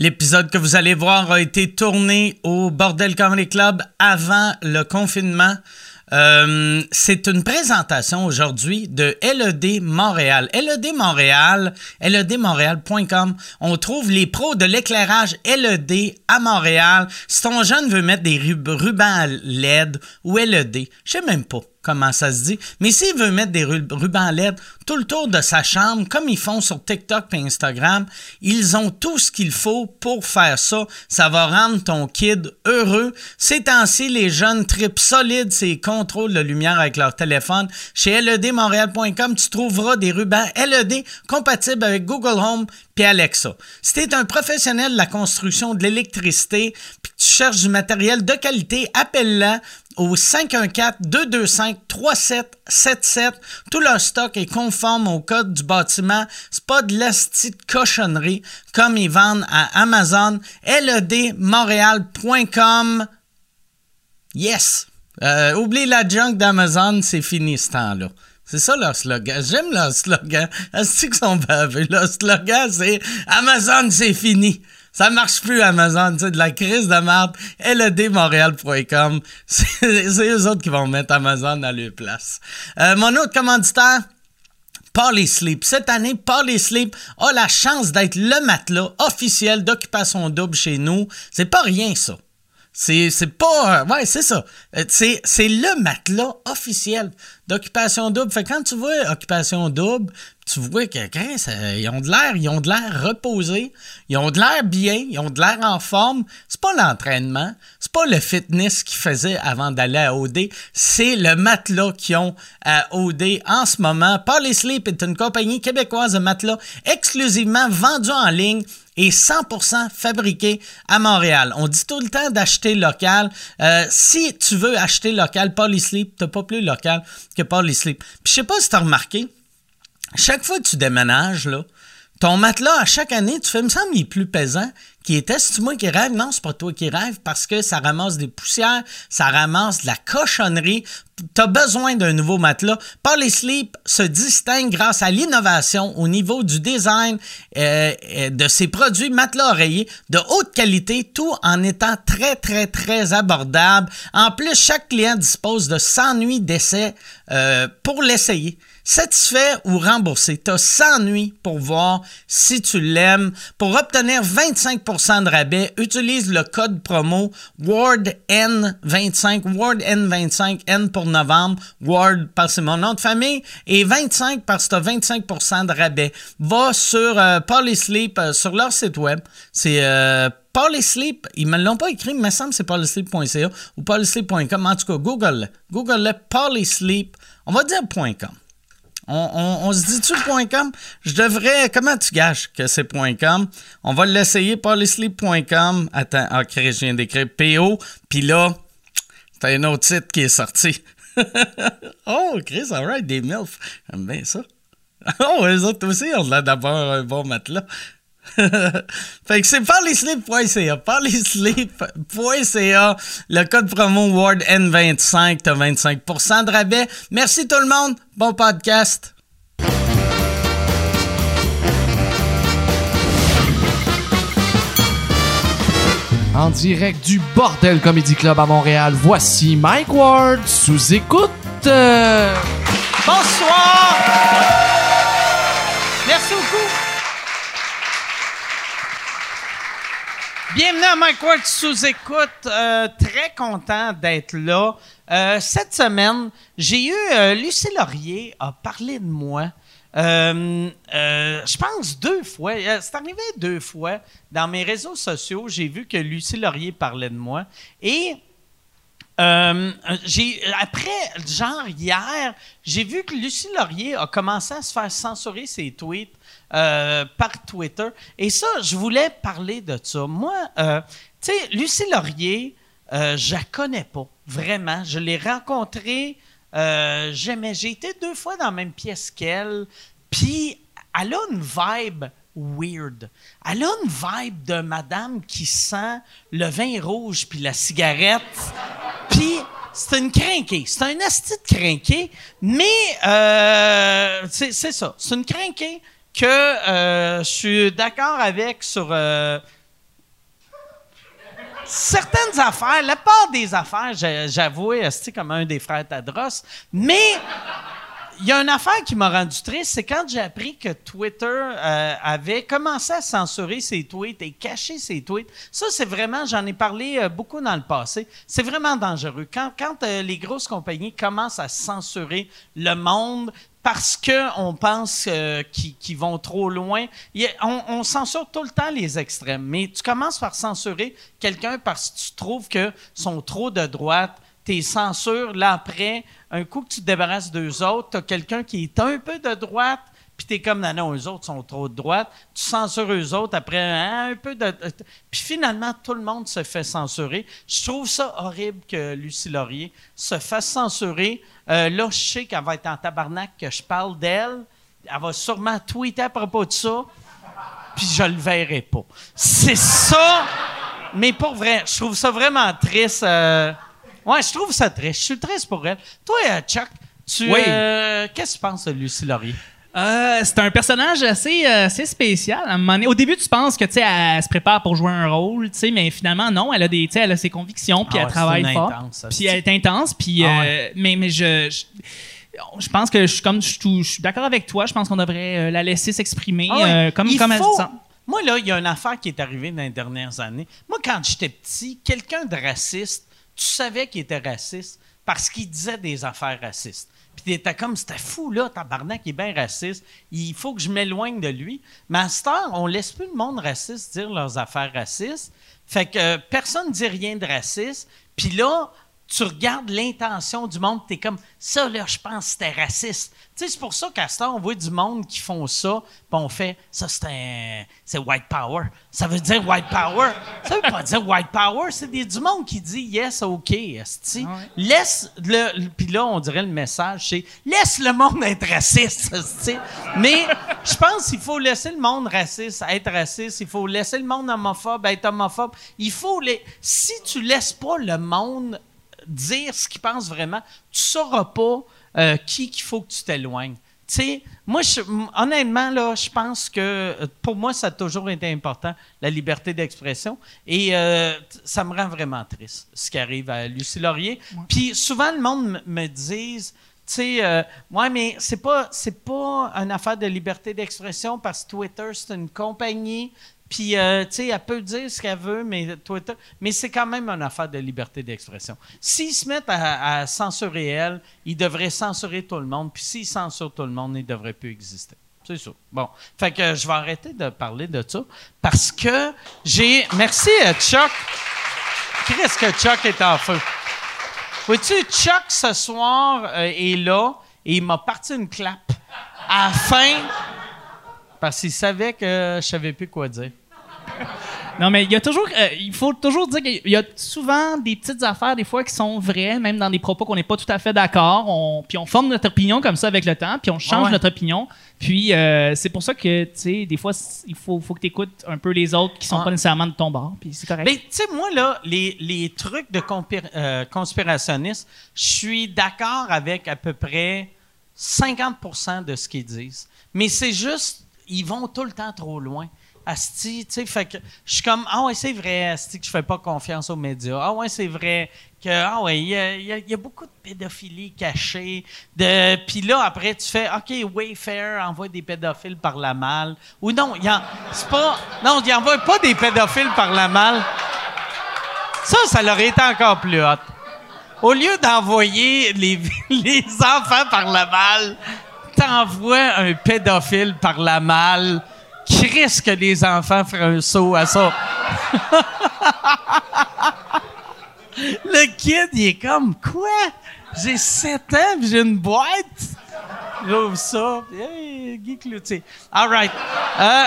L'épisode que vous allez voir a été tourné au Bordel Comedy Club avant le confinement. Euh, c'est une présentation aujourd'hui de LED Montréal. LED Montréal, ledmontréal.com. On trouve les pros de l'éclairage LED à Montréal. Si ton jeune veut mettre des rubans LED ou LED, je sais même pas comment ça se dit. Mais s'il veut mettre des rubans LED tout le tour de sa chambre, comme ils font sur TikTok et Instagram, ils ont tout ce qu'il faut pour faire ça. Ça va rendre ton kid heureux. Ces temps-ci, les jeunes tripent solides ces contrôles de lumière avec leur téléphone. Chez ledmontréal.com, tu trouveras des rubans LED compatibles avec Google Home Alexa. Si tu es un professionnel de la construction de l'électricité puis que tu cherches du matériel de qualité, appelle-la au 514-225-3777. Tout leur stock est conforme au code du bâtiment. C'est pas de la cochonnerie comme ils vendent à Amazon. ledmontréal.com. Yes! Euh, oublie la junk d'Amazon, c'est fini ce temps-là. C'est ça leur slogan. J'aime leur slogan. Est-ce qu'ils sont baveux? Leur slogan, c'est Amazon, c'est fini. Ça marche plus, Amazon. Tu sais, de la crise de merde. LEDmontréal.com. C'est eux autres qui vont mettre Amazon à leur place. Euh, mon autre commanditaire, Polysleep. Cette année, Polysleep a la chance d'être le matelas officiel d'occupation double chez nous. C'est pas rien, ça. C'est, c'est pas. Ouais, c'est ça. Euh, c'est, le matelas officiel d'occupation double. Fait quand tu vois occupation double, tu vois que ils ont de l'air, ils ont de l'air reposés, ils ont de l'air bien, ils ont de l'air en forme. C'est pas l'entraînement, c'est pas le fitness qu'ils faisaient avant d'aller à OD, c'est le matelas qu'ils ont à OD en ce moment. Polysleep est une compagnie québécoise de matelas exclusivement vendue en ligne et 100% fabriqué à Montréal. On dit tout le temps d'acheter local. Euh, si tu veux acheter local, Polysleep, t'as pas plus local que Polysleep. Puis je sais pas si tu as remarqué, chaque fois que tu déménages, là, ton matelas, à chaque année, tu fais, me semble, il est plus pesant qui était, c'est moi qui rêve? Non, c'est pas toi qui rêve parce que ça ramasse des poussières, ça ramasse de la cochonnerie. Tu as besoin d'un nouveau matelas. Polysleep se distingue grâce à l'innovation au niveau du design euh, euh, de ses produits matelas oreillers de haute qualité, tout en étant très, très, très abordable. En plus, chaque client dispose de 100 nuits d'essai euh, pour l'essayer. Satisfait ou remboursé, tu as 100 nuits pour voir si tu l'aimes. Pour obtenir 25% de rabais, utilise le code promo WARDN25, WARDN25, N pour novembre, Ward parce que c'est mon nom de famille, et 25 parce que tu as 25 de rabais. Va sur euh, Polysleep, euh, sur leur site web, c'est euh, Polysleep, ils me l'ont pas écrit, mais il me semble que c'est polysleep.ca ou polysleep.com. En tout cas, Google, Google le Polysleep, on va dire .com. On, se dit-tu .com? Je devrais... Comment tu gâches que c'est .com? On va l'essayer, polysleep.com. Attends, ok, je viens d'écrire PO. Puis là, t'as un autre site qui est sorti. oh, Chris, alright, des MILF. J'aime bien ça. Oh, les autres aussi ont l'air d'avoir un bon matelas. fait que c'est parlysleep.ca. Parlysleep.ca. Le code promo WARDN25, t'as 25% de rabais. Merci tout le monde. Bon podcast. En direct du Bordel Comedy Club à Montréal, voici Mike Ward sous écoute. Bonsoir! Bienvenue à Mike Ward sous écoute. Euh, très content d'être là. Euh, cette semaine, j'ai eu euh, Lucie Laurier a parlé de moi. je pense deux fois. C'est arrivé deux fois dans mes réseaux sociaux. J'ai vu que Lucie Laurier parlait de moi et après genre hier, j'ai vu que Lucie Laurier a commencé à se faire censurer ses tweets euh, par Twitter. Et ça, je voulais parler de ça. Moi, euh, tu sais, Lucie Laurier, euh, je la connais pas, vraiment. Je l'ai rencontrée, j'aimais, j'ai été deux fois dans la même pièce qu'elle, puis elle a une vibe weird. Elle a une vibe de madame qui sent le vin rouge puis la cigarette. Puis c'est une crinquée. C'est un asti de mais c'est ça. C'est une crinquée que euh, je suis d'accord avec sur. Euh, certaines affaires, la part des affaires, j'avoue, c'est comme un des frères Tadros, mais il y a une affaire qui m'a rendu triste, c'est quand j'ai appris que Twitter euh, avait commencé à censurer ses tweets et cacher ses tweets. Ça, c'est vraiment, j'en ai parlé beaucoup dans le passé, c'est vraiment dangereux. Quand, les grosses compagnies commencent à censurer le monde parce qu'on pense euh, qu'ils vont trop loin, on censure tout le temps les extrêmes, mais tu commences par censurer quelqu'un parce que tu trouves que sont trop de droite, tes censures, là après, un coup que tu te débarrasses d'eux autres, tu as quelqu'un qui est un peu de droite, puis tu es comme, non, non, eux autres sont trop de droite. Tu censures eux autres, après, hein, un peu de. Puis finalement, tout le monde se fait censurer. Je trouve ça horrible que Lucie Laurier se fasse censurer. Euh, là, je sais qu'elle va être en tabarnak, que je parle d'elle. Elle va sûrement tweeter à propos de ça, puis je le verrai pas. C'est ça! Mais pour vrai, je trouve ça vraiment triste. euh, Ouais, je trouve ça triste. Je suis triste pour elle. Toi, euh, Chuck, tu. Oui. euh, Qu'est-ce que tu penses de Lucie Laurier? Euh, c'est un personnage assez, euh, assez spécial. À un moment donné- au début, tu penses que elle se prépare pour jouer un rôle, mais finalement non. Elle a des, elle a ses convictions, puis Ah elle travaille fort. Puis elle est intense, puis Ah euh, ouais. mais mais je, je je pense que je suis comme je suis tout- je suis d'accord avec toi. Je pense qu'on devrait la laisser s'exprimer Ah ouais. comme Il comme elle faut- se sent. Moi, là, il y a une affaire qui est arrivée dans les dernières années. Moi, quand j'étais petit, quelqu'un de raciste, tu savais qu'il était raciste parce qu'il disait des affaires racistes. Puis t'étais comme, c'était fou, là, tabarnak, il est bien raciste. Il faut que je m'éloigne de lui. Mais à cette heure, on laisse plus le monde raciste dire leurs affaires racistes. Fait que euh, personne ne dit rien de raciste. Puis là, tu regardes l'intention du monde, tu es comme ça, là, je pense que c'était raciste. Tu sais, c'est pour ça qu'à ce temps, on voit du monde qui font ça, puis on fait ça, c'est un- c'est white power. Ça veut dire white power. Ça veut pas dire white power, c'est des- du monde qui dit yes, OK. esti. Ah ouais. Laisse le. le- Puis là, on dirait le message, c'est laisse le monde être raciste. esti. Mais je pense qu'il faut laisser le monde raciste être raciste. Il faut laisser le monde homophobe être homophobe. Il faut les. Si tu laisses pas le monde dire ce qu'il pense vraiment, tu sauras pas euh, qui qu'il faut que tu t'éloignes. Tu sais, moi, je- honnêtement, là, je pense que euh, pour moi, ça a toujours été important, la liberté d'expression. Et euh, ça me rend vraiment triste, ce qui arrive à Lucie Laurier. Puis souvent, le monde me dise, tu sais, euh, ouais, mais c'est pas, c'est pas une affaire de liberté d'expression parce que Twitter, c'est une compagnie. Puis, euh, tu sais, elle peut dire ce qu'elle veut, mais Twitter, mais c'est quand même une affaire de liberté d'expression. S'ils se mettent à, censurer elle, ils devraient censurer tout le monde. Puis s'ils censurent tout le monde, ils ne devraient plus exister. C'est ça. Bon. Fait que je vais arrêter de parler de ça parce que j'ai. Merci, euh, Chuck. Qu'est-ce que Chuck est en feu? Vois-tu, Chuck, ce soir, euh, est là et il m'a parti une clap à la fin parce qu'il savait que je savais plus quoi dire. Non, mais il y a toujours, euh, il faut toujours dire qu'il y a souvent des petites affaires, des fois, qui sont vraies, même dans des propos qu'on n'est pas tout à fait d'accord. On, puis on forme notre opinion comme ça avec le temps, puis on change ouais. notre opinion. Puis euh, c'est pour ça que, tu sais, des fois, il faut, faut que tu écoutes un peu les autres qui sont Ah. pas nécessairement de ton bord, puis c'est correct. Mais tu sais, moi, là, les, les trucs de euh, conspirationnistes, je suis d'accord avec à peu près 50% de ce qu'ils disent. Mais c'est juste, ils vont tout le temps trop loin. Asti, tu sais, fait que je suis comme, ah ouais, c'est vrai, Asti, que je fais pas confiance aux médias. Ah ouais, c'est vrai que, ah ouais, il y a, beaucoup de pédophilie cachée. De, puis là, après, tu fais, OK, Wayfair envoie des pédophiles par la malle. Ou non, il c'est pas, non, il envoie pas des pédophiles par la malle. Ça, ça leur été encore plus hot. Au lieu d'envoyer les, les enfants par la malle, t'envoies un pédophile par la malle. Risque que les enfants feraient un saut à ça? Le kid, il est comme, quoi? J'ai 7 ans, j'ai une boîte? J'ouvre ça. Hey, Guy Cloutier. All right. Euh,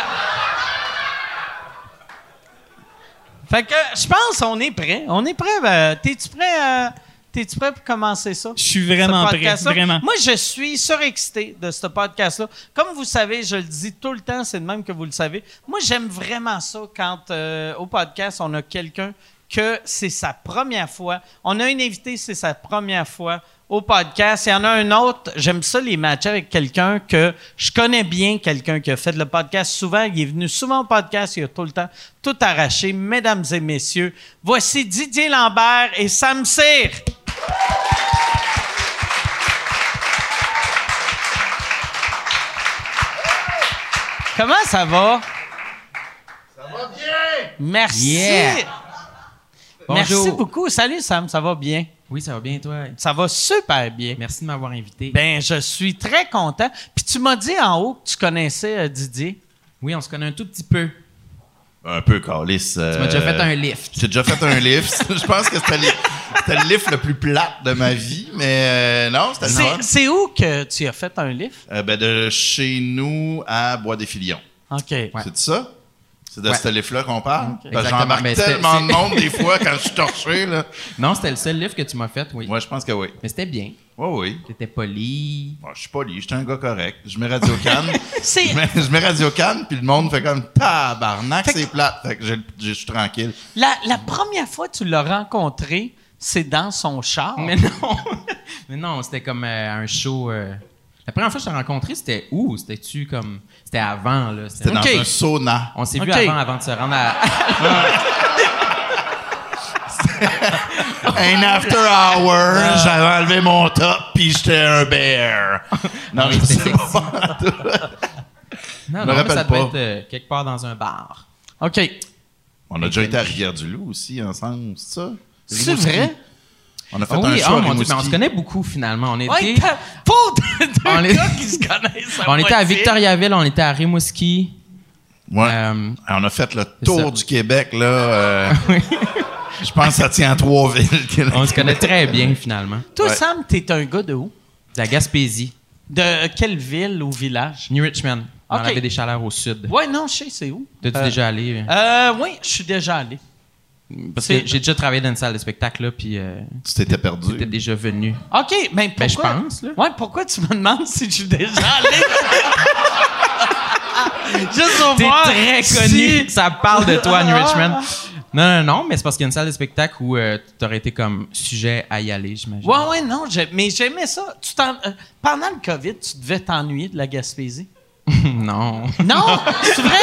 fait que je pense qu'on est prêt. On est prêt. ben, T'es-tu prêt? euh, T'es-tu prêt pour commencer ça? Je suis vraiment prêt, vraiment. Moi, je suis surexcité de ce podcast-là. Comme vous savez, je le dis tout le temps, c'est de même que vous le savez. Moi, j'aime vraiment ça quand euh, au podcast, on a quelqu'un que c'est sa première fois. On a un invité, c'est sa première fois au podcast. Il y en a un autre, j'aime ça les matcher avec quelqu'un que je connais bien, quelqu'un qui a fait le podcast souvent. Il est venu souvent au podcast, il a tout le temps tout arraché. Mesdames et messieurs, voici Didier Lambert et Sam Cyr. Comment ça va? Ça va bien! Merci! Yeah. Merci Bonjour. beaucoup. Salut Sam, ça va bien? Oui, ça va bien, toi? Ça va super bien. Merci de m'avoir invité. Ben, je suis très content. Puis tu m'as dit en haut que tu connaissais euh, Didier. oui, on se connaît un tout petit peu. Un peu calice. Tu m'as déjà fait un lift. J'ai déjà fait un lift. Je pense que c'était, le- c'était le lift le plus plat de ma vie, mais euh, non, c'était. C'est, c'est où que tu as fait un lift? Euh, ben, de chez nous à Bois-des-Filions. OK. C'est ça? C'est de Ouais. ce lift-là qu'on parle? Parce que Exactement. j'embarque Mais c'était- tellement de c'est- monde des fois quand je suis torché. Là. Non, c'était le seul lift que tu m'as fait, oui. Moi, je pense que oui. Mais c'était bien. Oui, oui. T'étais poli. Bon, je suis poli, je suis un gars correct. Je mets Radio Cannes. C'est- je, mets, je mets Radio Cannes, puis le monde fait comme tabarnak, Fait que- c'est plate. Fait que je, je- je suis tranquille. La, la première fois que tu l'as rencontré, c'est dans son char. Mais non. Mais non, c'était comme euh, un show. euh, La première fois que je t'ai rencontré, c'était où? C'était-tu comme. C'était avant, là? C'était Ok. dans un sauna. On s'est Ok. vu avant, avant de se rendre à. Un after hour, j'avais enlevé mon top, puis j'étais un bear. Non, je c'était sais sexy. pas. Non, non, mais rappelle ça devait pas. être euh, quelque part dans un bar. OK. On a déjà été à Rivière-du-Loup aussi ensemble, c'est ça? C'est vrai? On a fait Ah un oui, oh à mon Dieu, mais on se connaît beaucoup finalement. On Ouais, était, t'as- pour deux, deux On est- gars qui se connaissent. à on était à. Victoriaville, on était à Rimouski. Ouais. Euh, on a fait le ça. tour du Québec, là. euh, je pense que ça tient à trois villes. on se connaît très bien finalement. Toi, Ouais. Sam, t'es un gars de où? De la Gaspésie, De quelle ville ou village? New Richmond. On Ok. avait des chaleurs au sud. Ouais, non, je sais, c'est où? T'es-tu Euh, déjà allé? Euh, oui, je suis déjà allé. Parce que j'ai déjà travaillé dans une salle de spectacle là, puis euh, Tu t'étais perdu. t'étais déjà venu. OK, mais pourquoi? Ben, je pense, là. Ouais, pourquoi tu me demandes si je suis déjà allé? Juste pour T'es très si- connu. Ça parle de toi, New Richmond. Non, non, non, mais c'est parce qu'il y a une salle de spectacle où euh, t'aurais été comme sujet à y aller, j'imagine. Ouais, ouais, non, mais j'aimais ça. Tu t'en- euh, pendant le COVID, tu devais t'ennuyer de la Gaspésie? non. Non, c'est vrai?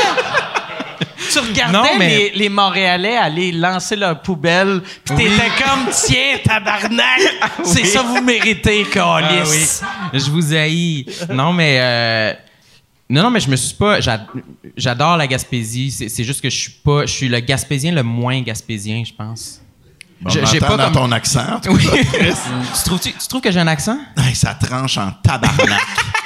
Tu regardais Non, mais- les, les Montréalais aller lancer leur poubelle, pis Oui. t'étais comme, tiens, tabarnak, c'est Oui. ça vous méritez, Ah calice. oui. Je vous haïs. Non, mais. euh, non, non, mais je me suis pas. j'a- J'adore la Gaspésie. C'est c'est juste que je suis pas. Je suis le Gaspésien le moins Gaspésien, je pense. On Je- entend j'ai pas dans comme- ton accent. Oui. tu, trouves, tu, tu trouves que j'ai un accent? Hey, ça tranche en tabarnak.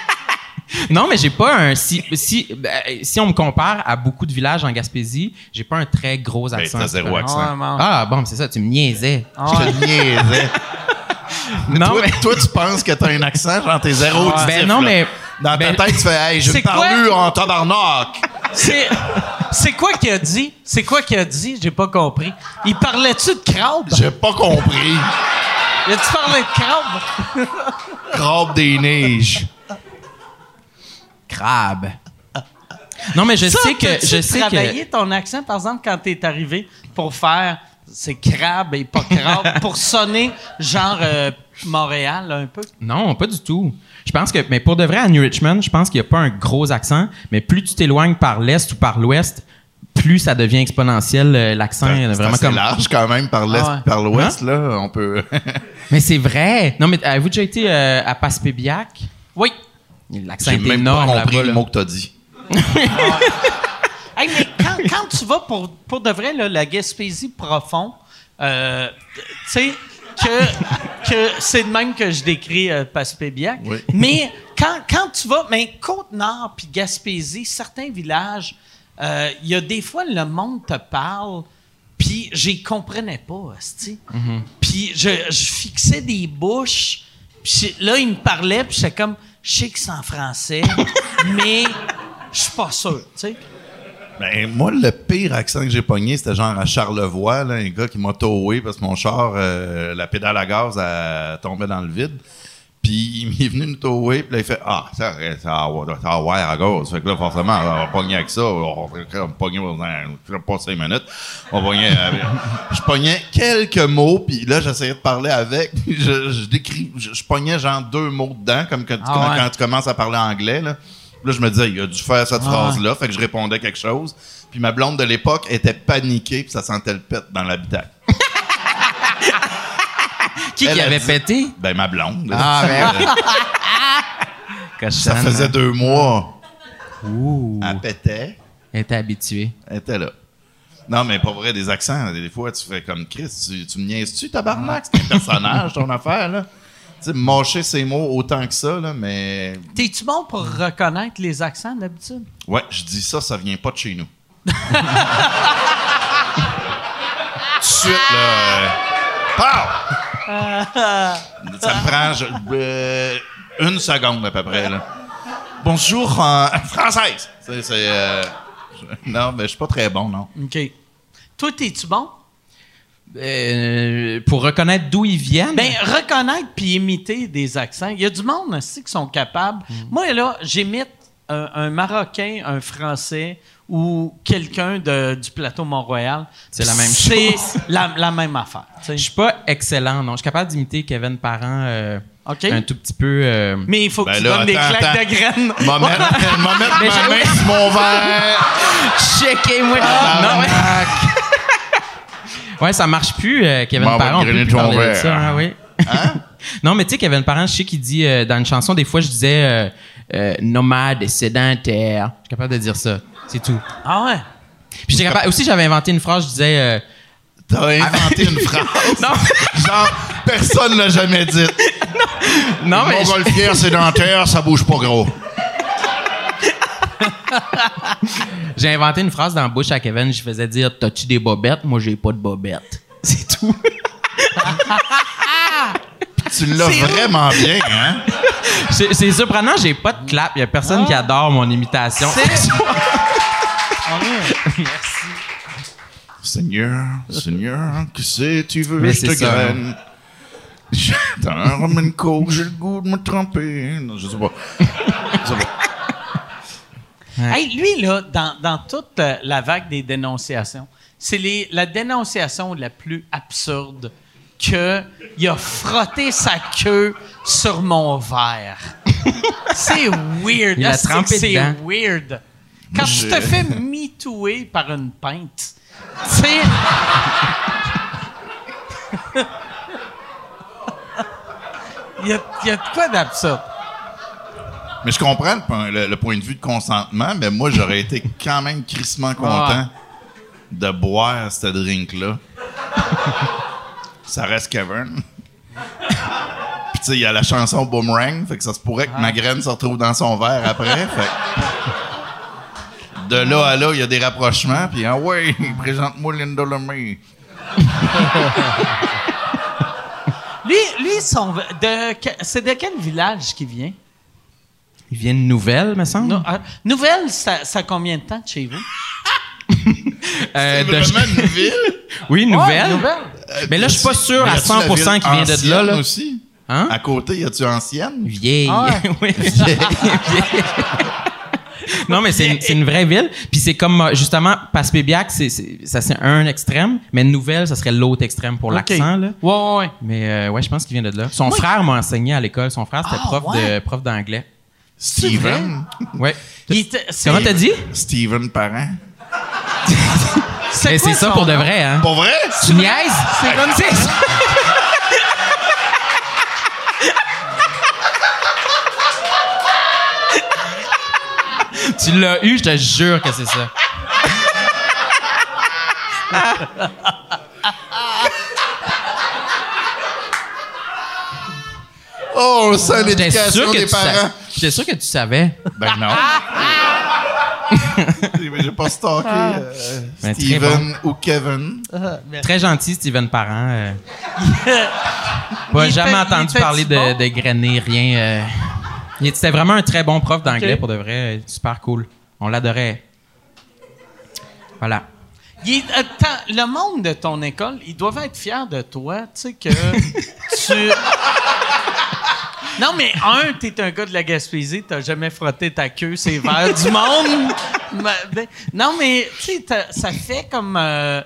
Non, mais j'ai pas un. Si, si, ben, si on me compare à beaucoup de villages en Gaspésie, j'ai pas un très gros Ben, accent. t'as zéro accent. Ah, bon, c'est ça, tu me niaisais. Je te niaisais. non, toi, mais. toi, tu penses que t'as un accent, genre t'es zéro auditif, Ben non, là. mais. Dans ben- ta tête, tu fais « Hey, parlé quoi? en tabarnak! C'est, c'est quoi qu'il a dit? C'est quoi qu'il a dit? J'ai pas compris. Il parlait-tu de crabe? » J'ai pas compris. Il a-tu parlé de crabe? Crabe des neiges. Crabe. Non, mais je Ça, sais que. Je sais travaillé que. ton accent, par exemple, quand t'es arrivé pour faire c'est crabe et pas crabe, pour sonner genre euh, Montréal un peu? Non, pas du tout. Je pense que, mais pour de vrai, à New Richmond, je pense qu'il n'y a pas un gros accent, mais plus tu t'éloignes par l'est ou par l'ouest, plus ça devient exponentiel, euh, l'accent. C'est euh, assez vraiment comme. large quand même par l'est Ah ouais. par l'ouest, là. On peut... Mais c'est vrai. Non, mais avez-vous déjà été euh, à Passepébiac? Oui. L'accent J'ai est même énorme pas compris le mot que t'as dit. Hey, mais quand, quand tu vas pour, pour de vrai, là, la Gaspésie profond, euh, tu sais, que, que c'est de même que je décris euh, Passepébiac. Oui. Mais quand, quand tu vas, mais Côte-Nord puis Gaspésie, certains villages, euh, il y a des fois, le monde te parle, puis j'y comprenais pas, esti. Puis je, je fixais des bouches, puis là, il me parlait, puis j'étais comme, je sais que c'est en français, mais je suis pas sûr, tu. Ben, moi, le pire accent que j'ai pogné, c'était genre à Charlevoix, un gars qui m'a towé parce que mon char, euh, la pédale à gaz, elle tombait dans le vide. Puis il est venu nous tower, puis là, il fait Ah, ça, ça, va avoir- à gauche. Fait que là, forcément, on va pogner avec ça. On va pogner dans pas cinq minutes. On va pogner. avec- je pognais quelques mots, puis là, j'essayais de parler avec. puis je, je décris, je, je pognais genre deux mots dedans, comme quand, Ah quand- ouais. quand tu commences à parler anglais. Là, Là, je me disais, il a dû faire cette phrase-là. Fait que je répondais quelque chose. Puis ma blonde de l'époque était paniquée, puis ça sentait le pet dans l'habitacle. Qui qui avait dit- pété? Ben, ma blonde. là. Ah, ben Ça faisait deux mois. Ouh. Elle pétait. Elle était habituée. Elle était là. Non, mais pas vrai, des accents. Des fois, tu fais comme Chris, tu, tu me niaises-tu, tabarnak? C'est un personnage, ton affaire, là. Tu sais, mâcher ses mots autant que ça, là, mais. T'es-tu bon pour reconnaître les accents d'habitude? Ouais, je dis ça, ça vient pas de chez nous. Tout de suite, là. euh, pow! Ça me prend je- euh, une seconde à peu près, là. Bonjour, en française. C'est. c'est, euh, je- non, mais je suis pas très bon, non. OK. Toi, t'es-tu bon? Euh, pour reconnaître d'où ils viennent? Ben, reconnaître puis imiter des accents. Il y a du monde aussi qui sont capables. Moi, là, j'imite un, un Marocain, un Français ou quelqu'un de- du plateau Mont-Royal. C'est la même C'est chose. la, la même affaire. tu je suis pas excellent, non. Je suis capable d'imiter Kevin Parent euh, un tout petit peu. euh, Mais il faut que Ben tu là, donnes des claques attends. de graines. M'a mettre, m'a main sur mon verre. Checkez-moi! non, ouais. ouais, ça marche plus, euh, Kevin Parent. On peut grainer plus ton parler de ça, hein, oui. non, mais tu sais, Kevin Parent, je sais qu'il dit euh, dans une chanson, des fois, je disais euh, euh, nomade et sédentaire. Je suis capable de dire ça. C'est tout. Ah ouais? Puis j'étais capable. Aussi, j'avais inventé une phrase, je disais. euh, T'as inventé une phrase? non, Genre, personne l'a jamais dit. non, mais. je- Montgolfière sédentaire, ça bouge pas gros. J'ai inventé une phrase dans la bouche à Kevin, je faisais dire T'as-tu des bobettes? Moi, j'ai pas de bobettes. C'est tout. Tu l'as vraiment bien, hein? C'est c'est surprenant, j'ai pas de clap. Il y a personne qui adore mon imitation. Seigneur, Seigneur, que c'est tu veux, Mais je te c'est ça, graine? J'ai un rum and coke, j'ai le goût de me tremper. Non, je sais pas. Je sais pas. Hey, lui, là, dans, dans toute la vague des dénonciations, c'est les- la dénonciation la plus absurde que il a frotté sa queue sur mon verre. c'est weird. Il a trempé C'est dedans. weird. Quand tu j'ai- te fais mitouer par une pinte, tu sais... Il y a, il y a de quoi d'absurde? Mais je comprends le, point- le- le point de vue de consentement, mais moi, j'aurais été quand même crissement content de boire ce drink-là. ça reste Kevin. Puis tu sais, il y a la chanson Boomerang, fait que ça se pourrait que ma graine se retrouve dans son verre après. fait de là à là, il y a des rapprochements, puis ah ouais, présente-moi Linda Lemay. Lui, lui son, de, c'est de quel village qu'il vient? Il vient de nouvelles, me semble. No- euh, nouvelle, ça, ça a combien de temps de chez vous? Euh, C'est de- vraiment une ville? Oui. Ouais, nouvelle. Mais là, je suis pas sûr à Mais y a-tu la 100% ville qu'il vient de là, là. aussi? Hein? À côté, y a-tu ancienne? Vieille. Ah. Oui, vieille. Non, mais c'est une, vraie ville. Puis c'est comme, euh, justement, Passepébiac, c'est, ça c'est un extrême, mais Nouvelle, ça serait l'autre extrême pour l'accent, là. Ouais, ouais, ouais. Mais euh, ouais, je pense qu'il vient de là. Son frère m'a enseigné à l'école. Son frère, c'était Ah, prof, ouais? de, prof d'anglais. Steven? Ouais. Comment t'as dit? Steven Parent. Mais quoi c'est ça pour de vrai, hein? Pour vrai? Tu niaises? C'est comme ça. Tu l'as eu, je te jure que c'est ça. Oh, on sent J'étais sûr l'éducation que des parents. J'étais sûr que tu savais. Ben non. Pas stalké euh, Ben, très Steven ou Kevin. Très gentil, Steven Parent. euh. Pas jamais entendu parler de, bon? de grainer, rien. euh. Il était- C'était vraiment un très bon prof d'anglais, pour de vrai. euh, Super cool. On l'adorait. Voilà. Il le monde de ton école, ils doivent être fiers de toi, tu sais, que tu... Non, mais un, t'es un gars de la Gaspésie, t'as jamais frotté ta queue, c'est vers du monde. Ben, non, mais, tu sais, ça fait comme euh,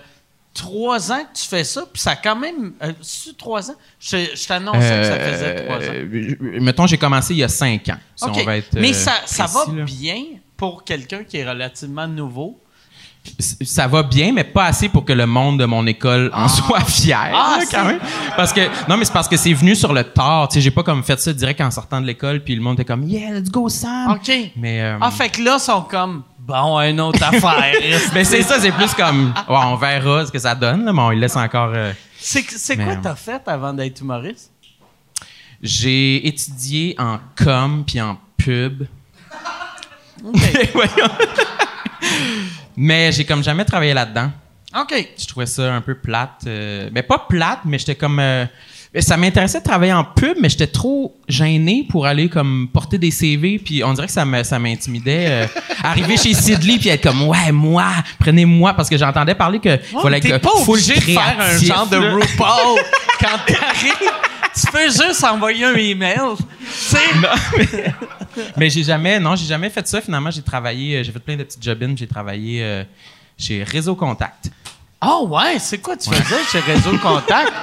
trois ans que tu fais ça, puis ça a quand même. Euh, trois ans? Je, je t'annonçais que ça faisait trois ans. Euh, mettons, j'ai commencé il y a cinq ans. Si OK. on va être, mais euh, ça, ça va là. bien pour quelqu'un qui est relativement nouveau. Ça va bien, mais pas assez pour que le monde de mon école en soit fier. Ah, là, quand même. Parce que non, mais c'est parce que c'est venu sur le tard. Tu sais, j'ai pas comme fait ça direct en sortant de l'école, puis le monde était comme Yeah, let's go Sam. OK. Mais euh, Ah, fait que là, ils sont comme, bon, une autre affaire. mais c'est ça, c'est plus comme ouais, on verra ce que ça donne. Là, mais on laisse encore. euh, C'est quoi t'as fait avant d'être humoriste? J'ai étudié en com puis en pub. OK. Mais j'ai comme jamais travaillé là-dedans. OK. Je trouvais ça un peu plate. euh, mais pas plate, mais j'étais comme. euh, ça m'intéressait de travailler en pub, mais j'étais trop gêné pour aller comme porter des CV, puis on dirait que ça me- ça m'intimidait. euh, arriver chez Sidley puis être comme ouais moi, prenez-moi parce que j'entendais parler que fallait mais que pas obligé de faire un genre de. RuPaul quand t'arrives. Tu peux juste envoyer un email. Tu sais, Non, mais, mais j'ai jamais, non, j'ai jamais fait ça. Finalement, j'ai travaillé, euh, j'ai fait plein de petites job J'ai travaillé euh, chez Réseau Contact. Oh ouais, c'est quoi tu faisais chez Réseau Contact?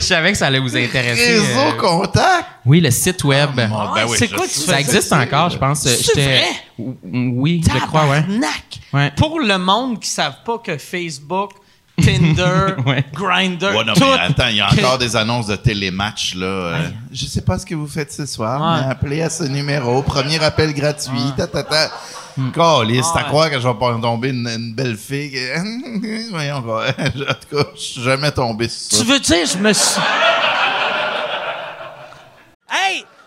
Je savais que ça allait vous intéresser. Réseau euh, contact? oui, le site web. Ah, ben oui, c'est quoi tu? Ça existe encore, je pense. C'est vrai? Oui, je crois, ouais. Tabarnak! Ouais. Pour le monde qui ne savent pas que Facebook, Tinder, Ouais. Grindr, Ouais, non, tout... mais attends, il y a encore des annonces de télématch, là. euh, je sais pas ce que vous faites ce soir, Ouais. mais appelez à ce numéro. Premier appel gratuit. Ta, ta, ta. Ouais. à croire que je vais pas tomber une, une belle fille? que- Voyons, quoi. en tout cas, je suis jamais tombé sur ça. Tu veux dire, je me suis. Hey!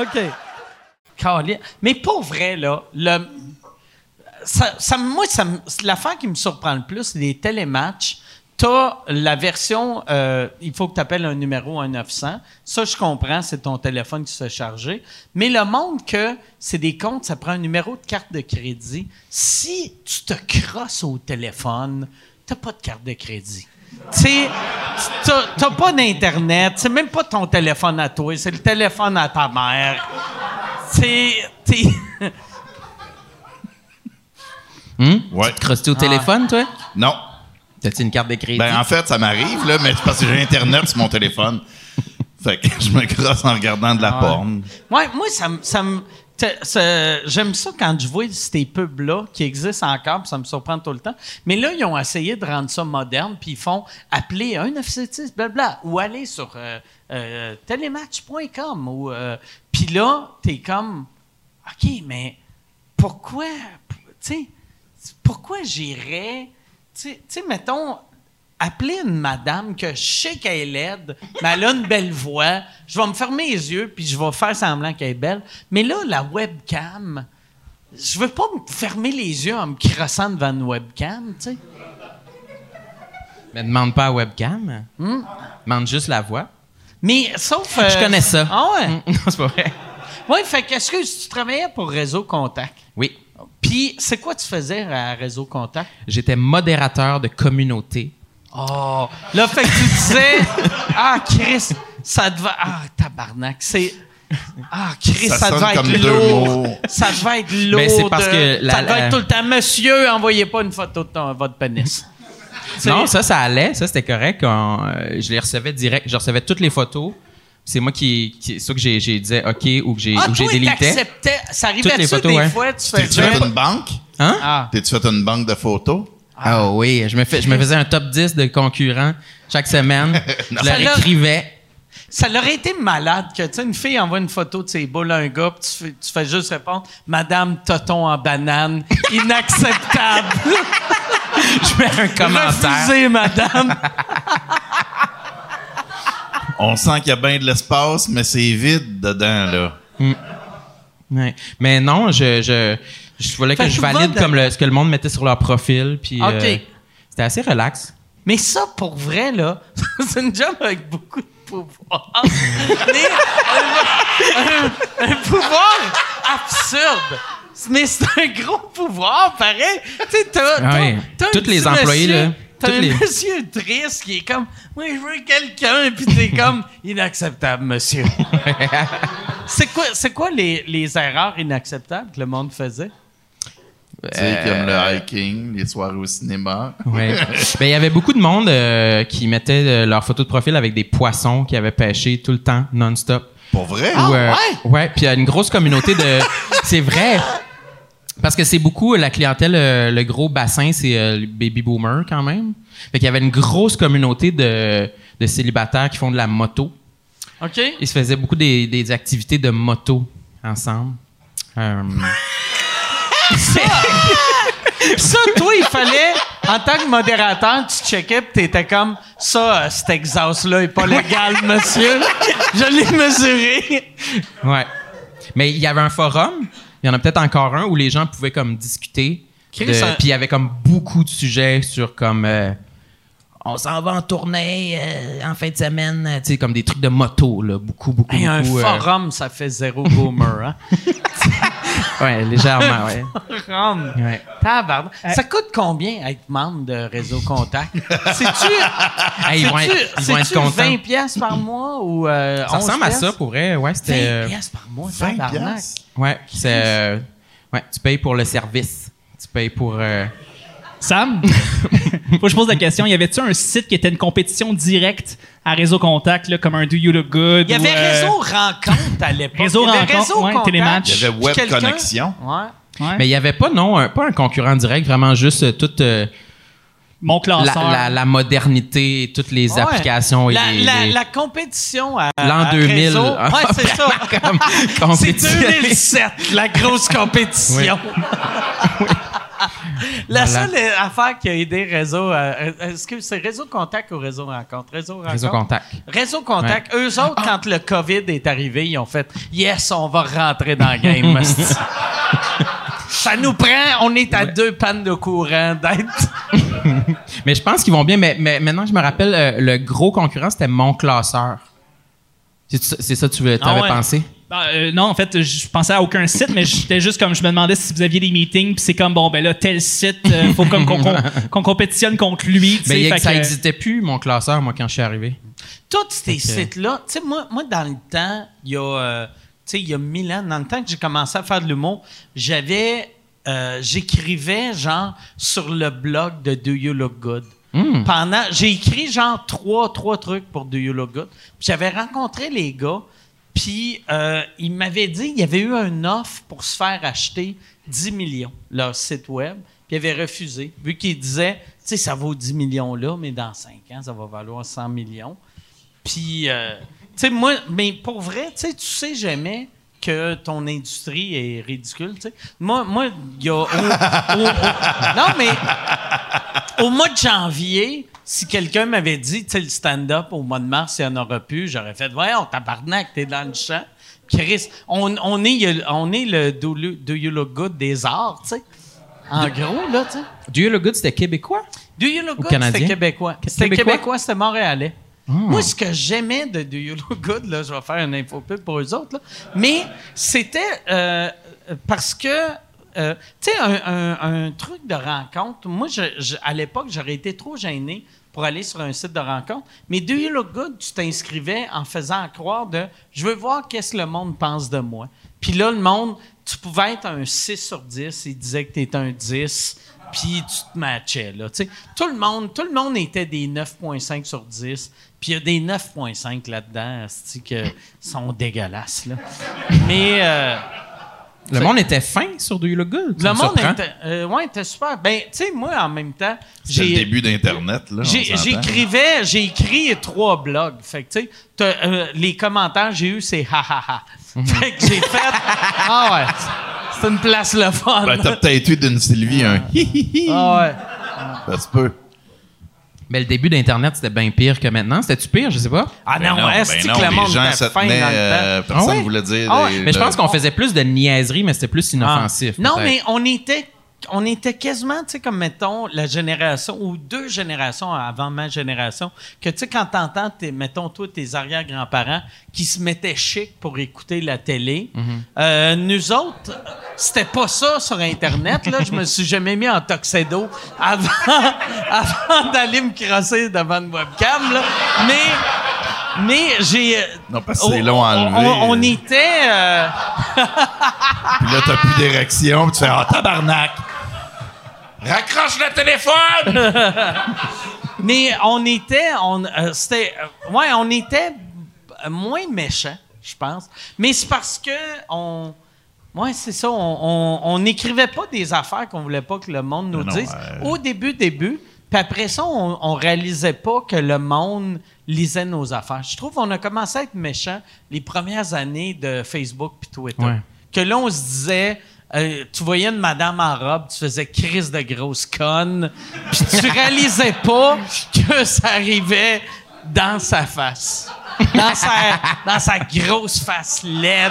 OK. Mais pour vrai, là, le, ça, ça- moi, l'affaire qui me surprend le plus, c'est les télématchs. T'as la version, euh, il faut que tu appelles un numéro 1900. Ça, je comprends, c'est ton téléphone qui se charger. Mais le monde que c'est des comptes, ça prend un numéro de carte de crédit. Si tu te crosses au téléphone, t'as pas de carte de crédit. Tu sais, t'as pas d'Internet, c'est même pas ton téléphone à toi, c'est le téléphone à ta mère. C'est. t'es- Hum? Ouais. Tu te crosses au téléphone, toi? Non. T'as-tu une carte de crédit? Ben, en fait, ça m'arrive, là, mais c'est parce que j'ai Internet sur mon téléphone. Fait que je me crosse en regardant de la porn. Ouais, moi, ça me. ça me- t'as- ça- J'aime ça quand je vois ces pubs-là qui existent encore, ça me surprend tout le temps. Mais là, ils ont essayé de rendre ça moderne, puis ils font appeler un 976, blablabla, ou aller sur euh, euh, telematch.com. Ou, euh, puis là, t'es comme, OK, mais pourquoi, tu sais, pourquoi j'irais, tu sais, mettons, appeler une madame que je sais qu'elle est laide, mais elle a une belle voix, je vais me fermer les yeux puis je vais faire semblant qu'elle est belle. Mais là, la webcam, je veux pas me fermer les yeux en me crossant devant une webcam, tu sais. Mais demande pas à webcam. Demande juste la voix. Mais sauf. euh, Je connais ça. Ah ouais? Non, c'est pas vrai. Oui, fait qu'est-ce que tu travaillais pour Réseau Contact? Oui. Puis, c'est quoi tu faisais à Réseau Contact? J'étais modérateur de communauté. Oh! Là, fait que tu disais, ah, Chris, ça devait. Ah, tabarnak, c'est. Ah, Chris, Ça ça, sonne devait comme être deux lourd. mots. Ça devait être lourd. Mais c'est parce de- que la- ça devait être tout le temps, monsieur, envoyez pas une photo de ton- votre pénis. Non, ça, ça allait. Ça, c'était correct. On, euh, je les recevais direct. Je recevais toutes les photos. C'est moi qui, qui soit que j'ai, j'ai disais OK ou que j'ai, Ah, ou que j'ai délité. Ça arrivait Toutes les ça photos, des ouais. fois, tu T'es-tu faisais. fait une banque? Hein? Ah. T'es-tu fait une banque de photos? Ah oui, je me, fais, je me faisais un top 10 de concurrents chaque semaine. je leur écrivais. Ça leur aurait été malade que, tu sais, une fille envoie une photo de ses boules à un gars, puis tu fais, tu fais juste répondre Madame Toton en banane, inacceptable. Je mets un commentaire. Refusez, madame. On sent qu'il y a bien de l'espace, mais c'est vide dedans, là. Ouais. Mais non, je, je, je voulais que je valide va de- comme le, ce que le monde mettait sur leur profil. Puis, OK. euh, c'était assez relax. Mais ça, pour vrai, là, c'est une job avec beaucoup de pouvoir. Mais un, un pouvoir absurde. Mais c'est un gros pouvoir, pareil. Tu sais, t'as, Ah t'as un Tous les petit employés, monsieur- là, T'as tous un les- monsieur triste qui est comme, oui, je veux quelqu'un, puis t'es comme, inacceptable, monsieur. c'est quoi, c'est quoi les, les erreurs inacceptables que le monde faisait? Tu sais, comme le hiking, les soirées au cinéma. Ouais. Ben, il y avait beaucoup de monde euh, qui mettait euh, leur photo de profil avec des poissons qu'ils avaient pêchés tout le temps, non-stop. Pour vrai? Ah, Ou, euh, ouais? Ouais, puis il y a une grosse communauté de. c'est vrai. Parce que c'est beaucoup la clientèle, euh, le gros bassin, c'est euh, les baby boomers quand même. Fait qu'il y avait une grosse communauté de, de célibataires qui font de la moto. OK? Ils se faisaient beaucoup des, des activités de moto ensemble. Euh, Ça, toi, il fallait, en tant que modérateur, tu checkais pis t'étais comme, ça, euh, cet exhaust-là est pas légal, monsieur. Je l'ai mesuré. ouais. Mais il y avait un forum, il y en a peut-être encore un où les gens pouvaient comme discuter. Un- Puis il y avait comme beaucoup de sujets sur comme euh, on s'en va en tournée euh, en fin de semaine, tu sais comme des trucs de moto là, beaucoup beaucoup Hey, un beaucoup. euh, forum, ça fait zéro boomer, hein? ouais, légèrement, ouais. Forum. ouais. Tabarnak. Ça coûte combien être membre de Réseau Contact? C'est-tu. Hey, ils vont être, c'est-tu- ils vont être c'est-tu contents. 20 pièces par mois ou. Euh, Ça 11 ressemble à ça piastres? pour vrai, ouais, 20 c'était euh, piastres par mois, 20 tabarnak. piastres? ouais, c'est euh, ouais, tu payes pour le service. Tu payes pour euh, Sam, faut que je pose la question. Y avait-tu un site qui était une compétition directe à Réseau Contact, là, comme un Do You Look Good? Il y avait ou, euh, Réseau Rencontre à l'époque. Réseau Rencontre, Réseau ouais, Contact. Télématch. Il y avait Web Connexion. Ouais. ouais. Mais il y avait pas non, un- pas un concurrent direct, vraiment juste euh, toute euh, Mon la, classeur. la- la modernité, toutes les Ouais. applications et la, les- la- les- la compétition à, L'an à 2000. Réseau. Ouais, c'est ça. comme C'est compétition. 2007, la grosse compétition. La Voilà. seule affaire qui a aidé Réseau, euh, est-ce que c'est Réseau Contact ou Réseau Rencontre? Réseau Rencontre? Réseau contact. Réseau Contact, eux autres, quand le COVID est arrivé, ils ont fait Yes, on va rentrer dans le game. Ça nous prend, on est à deux pannes de courant d'être. Mais je pense qu'ils vont bien. Mais, mais maintenant, je me rappelle, euh, le gros concurrent, c'était mon classeur. C'est ça, c'est ça que tu avais Ah ouais. pensé? Ah, euh, non, en fait, je pensais à aucun site, mais j'étais juste comme je me demandais si vous aviez des meetings, puis c'est comme bon ben là tel site, euh, faut comme qu'on qu'on- qu'on compétitionne contre lui. tu sais, Mais fait ça que- n'existait plus, mon classeur, moi, quand je suis arrivé. Tous ces sites-là, tu sais, moi, moi, dans le temps, il y a, euh, tu sais, il y a mille ans, dans le temps que j'ai commencé à faire de l'humour, j'avais, euh, j'écrivais, genre, sur le blog de Do You Look Good. Hmm. Pendant, j'ai écrit, genre, trois, trois trucs pour Do You Look Good. Puis j'avais rencontré les gars, puis euh, ils m'avaient dit, il y avait eu un offre pour se faire acheter 10 millions, leur site web, puis ils avaient refusé, vu qu'ils disaient, tu sais, ça vaut 10 millions là, mais dans 5 ans, ça va valoir 100 millions. Puis, euh, tu sais, moi, mais pour vrai, tu sais, tu sais jamais que ton industrie est ridicule, tu sais. Moi, moi, il y a... au- non, mais au mois de janvier, si quelqu'un m'avait dit, tu sais, le stand-up au mois de mars, il n'y en aura plus, j'aurais fait, voyons, tabarnak, t'es dans le champ. Chris, on, on, est, on est le Do, You- Do You Look Good des arts, tu sais. En gros, là, tu sais. Do You Look Good, c'était québécois? Do You Look Ou Good, c'était québécois. C'était Québécois? c'était montréalais. Moi, ce que j'aimais de Do You Look Good, là, je vais faire une info pub pour eux autres, là, mais c'était euh, parce que, euh, tu sais, un, truc de rencontre, moi, à l'époque, j'aurais été trop gêné pour aller sur un site de rencontre, mais Do You Look Good, tu t'inscrivais en faisant croire de « je veux voir qu'est-ce que le monde pense de moi ». Puis là, le monde, tu pouvais être un 6 sur 10, il disait que tu étais un 10, puis tu te matchais. Là, tout, le monde, tout le monde était des 9,5 sur 10, puis il y a des 9,5 là-dedans que sont dégueulasses. Mais euh, Le monde était fin sur Do You Look Good? le monde était, euh, ouais, était super. Ben, tu sais, moi, en même temps, C'est le j'ai... début d'Internet, là. J'écrivais, j'ai écrit trois blogs. Fait que, tu sais, euh, les commentaires que j'ai eu, c'est ha ha ha. Mhm. Fait que j'ai fait, ah ouais, c'est une place le fun. Ben, t'as peut-être eu d'une Sylvie un hi hi hi. ah ouais. Ça se peut. Mais le début d'Internet, c'était bien pire que maintenant. C'était-tu pire? Je sais pas. Ah Ben non, est-ce ben que non, le monde gens était se fin tenaient, dans le temps? euh, personne Ah ouais? voulait dire. Ah ouais, des- Mais je de- pense qu'on faisait plus de niaiseries, mais c'était plus inoffensif. Ah. Non, peut-être. mais on était, on était quasiment, tu sais, comme mettons, la génération ou deux générations avant ma génération, que tu sais, quand t'entends, tes- mettons, toi, tes arrière-grands-parents qui se mettaient chic pour écouter la télé, euh, nous autres, c'était pas ça sur Internet, là. Je me suis jamais mis en tuxedo avant, avant d'aller me crosser devant une webcam, là. Mais, mais j'ai. Non, parce que c'est on- long à enlever. On, on était. euh, Puis là, t'as plus d'érection, puis tu fais Ah, tabarnak! Raccroche le téléphone! Mais on était, on, euh, c'était, euh, ouais, on était moins méchants, je pense. Mais c'est parce que on, ouais, c'est ça, on, n'écrivait pas des affaires qu'on voulait pas que le monde nous Non, dise. euh, Au début, début. Puis après ça, on, on réalisait pas que le monde lisait nos affaires. Je trouve qu'on a commencé à être méchants les premières années de Facebook puis Twitter. Ouais. Que là, on se disait, euh, tu voyais une madame en robe, tu faisais crise de grosse conne, puis tu réalisais pas que ça arrivait dans sa face. Dans sa, dans sa grosse face laide.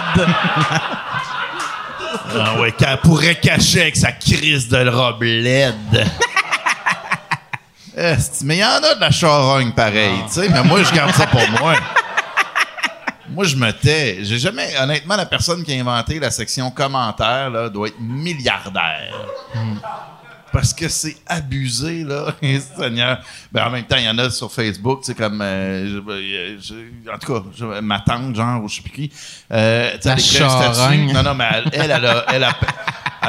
Ah ouais, qu'elle pourrait cacher avec sa crise de robe laide. Mais il y en a de la charogne pareil, tu sais, mais moi, je garde ça pour moi. Moi, je me tais. J'ai jamais, honnêtement, la personne qui a inventé la section commentaires, là, doit être milliardaire. Parce que c'est abusé, là. Seigneur. Ben, en même temps, il y en a sur Facebook, tu sais, comme. euh, je- je- en tout cas, je- ma tante, genre, ou je sais plus qui. Euh, La elle écrit un statut. charogne. Non, non, mais elle, elle, elle a, elle, a,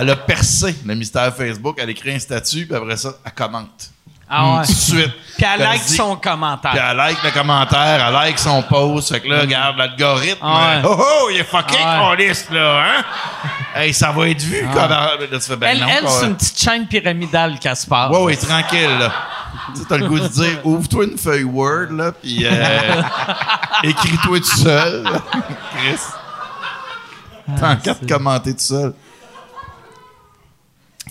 elle a percé le mystère Facebook. Elle écrit un statut, puis après ça, elle commente. Ah ouais. Tout de suite. Puis elle Puis like dit- son puis commentaire. elle like le commentaire, elle like son post. Fait que là, regarde l'algorithme. Ah ouais. Oh, oh, il est fucké, Ah ouais. là, hein? Hey, ça va être vu, comment. Là, tu fais, ben Elle, non, elle c'est une petite chaîne pyramidale qu'elle se passe. Ouais, ouais, tranquille, là. tu sais, t'as le goût de dire, ouvre-toi une feuille Word, là, puis euh, écris-toi tout seul. Chris. T'as qu'à te commenter tout seul.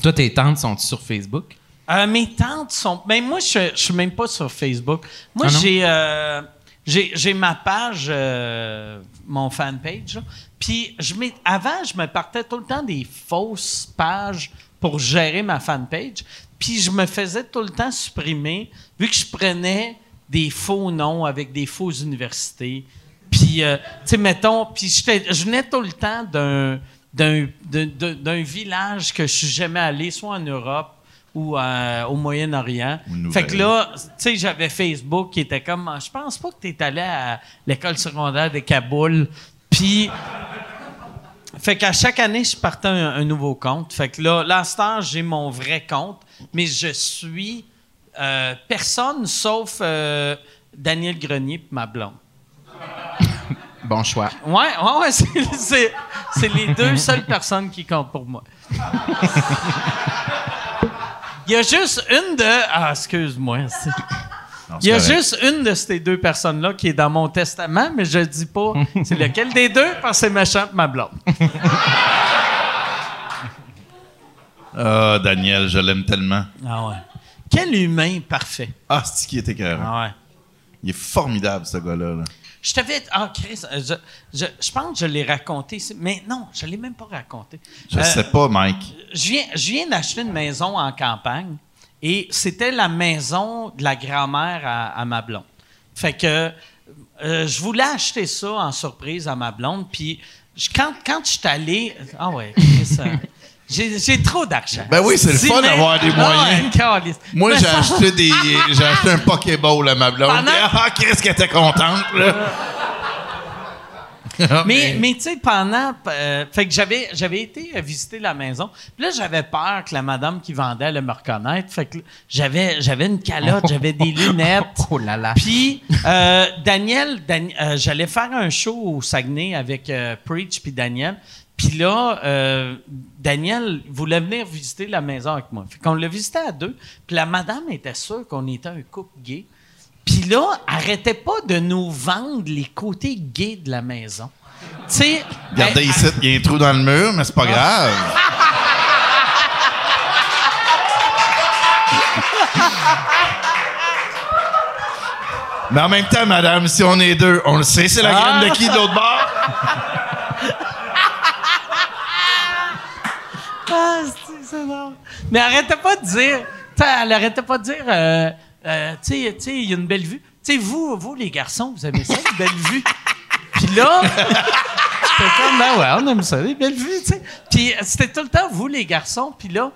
Toi, tes tantes sont sur Facebook? Euh, mes tantes sont. Ben moi, je, je suis même pas sur Facebook. Moi, Ah j'ai, euh, j'ai j'ai ma page, euh, mon fanpage. là. Puis je mets- avant, je me partais tout le temps des fausses pages pour gérer ma fanpage. Puis je me faisais tout le temps supprimer, vu que je prenais des faux noms avec des fausses universités. Puis, tu sais, mettons, puis je venais tout le temps d'un, d'un, d'un, d'un- d'un village que je suis jamais allé, soit en Europe ou euh, au Moyen-Orient. Fait que là, tu sais, j'avais Facebook qui était comme, je pense pas que tu es allé à l'école secondaire de Kaboul. Puis, fait qu'à chaque année, je partais un, un nouveau compte. Fait que là, heure, j'ai mon vrai compte, mais je suis euh, personne sauf euh, Daniel Grenier et ma blonde. Bon choix. Ouais, ouais, ouais, c'est les deux seules personnes qui comptent pour moi. Il y a juste une de. Ah, excuse-moi. Il y a correct. juste une de ces deux personnes-là qui est dans mon testament, mais je dis pas c'est lequel des deux parce que c'est méchant ma blonde. Ah, Daniel, je l'aime tellement. Ah ouais. Quel humain parfait. Ah, c'est qui était cœur. Ah ouais. Il est formidable, ce gars-là. là. Je t'avais. Ah, Chris, euh, je, je, je pense que je l'ai raconté, ici, mais non, je l'ai même pas raconté. Je Euh, sais pas, Mike. je viens, je viens d'acheter une maison en campagne et c'était la maison de la grand-mère à, à ma blonde. Fait que euh, je voulais acheter ça en surprise à ma blonde. Puis quand, quand je suis allé. Ah ouais, Chris, j'ai, trop d'argent. Ben oui, c'est le fun d'avoir des Ah moyens. Moi, j'ai acheté des. J'ai acheté un Pokéball à ma blonde. Pendant- Ah, Chris, qu'elle était contente, là. Ah, Mais, mais tu sais, pendant. euh, fait que j'avais, j'avais été euh, visiter la maison. Puis là, j'avais peur que la madame qui vendait allait me reconnaître. Fait que j'avais, j'avais une calotte, j'avais des lunettes. Oh là là. Puis, euh, Daniel, Dan- euh, j'allais faire un show au Saguenay avec Preach puis Daniel. Puis là, euh, Daniel voulait venir visiter la maison avec moi. Fait qu'on l'a visité à deux. Puis la madame était sûre qu'on était un couple gay. Puis là, arrêtait pas de nous vendre les côtés gays de la maison. Tu sais, Regardez elle- ici, il y a un trou dans le mur, mais c'est pas grave. Mais en même temps, madame, si on est deux, on le sait, c'est la Ah. graine de qui de l'autre bord? Ah. Mais arrêtez pas de dire. Elle arrêtait pas de dire. euh, euh, tu sais, il y a une belle vue. Tu sais, vous, vous, les garçons, vous aimez ça, une belle vue. Puis là, c'était comme, ben ouais, on aime ça, les belles vues, tu sais. Puis c'était tout le temps vous, les garçons. Puis là,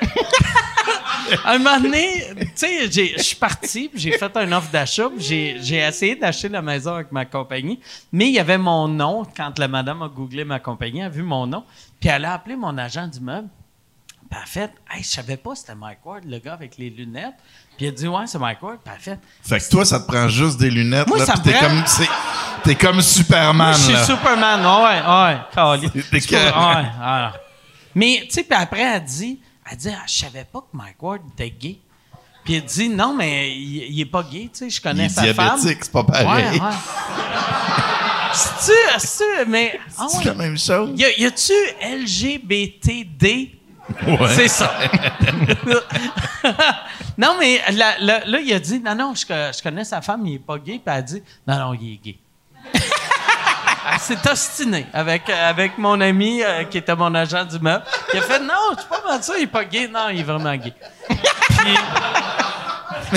un moment donné, tu sais, je suis parti, puis j'ai fait un offre d'achat, puis j'ai essayé d'acheter la maison avec ma compagnie, mais il y avait mon nom. Quand la madame a googlé ma compagnie, elle a vu mon nom, puis elle a appelé mon agent d'immeuble. Puis elle a fait, hey, je savais pas c'était Mike Ward, le gars avec les lunettes. Puis elle a dit, ouais, c'est Mike Ward. Puis elle a fait, Fait que toi, ça te prend juste des lunettes. Moi, là, ça me t'es prend- comme, t'es comme Superman, je suis là. Superman. Ouais, ouais. T'es ouais. Mais, tu sais, puis après, elle dit, elle dit, ah, je savais pas que Mike Ward était gay. Puis elle dit, non, mais il, il est pas gay, tu sais, je connais sa femme. diabétique, c'est pas pareil. Ouais, ouais. C'est-tu, c'est-tu, mais. ah C'est ouais. la même chose? Y, a- y a-tu LGBTD? Ouais. C'est ça. non, mais là, il a dit Non, non, je, je connais sa femme, il est pas gay. Puis elle a dit Non, non, il est gay. Elle s'est ostinée avec, avec mon ami euh, qui était mon agent du meuble. Il a fait Non, je suis pas mal ça, il est pas gay. Non, il est vraiment gay. Puis,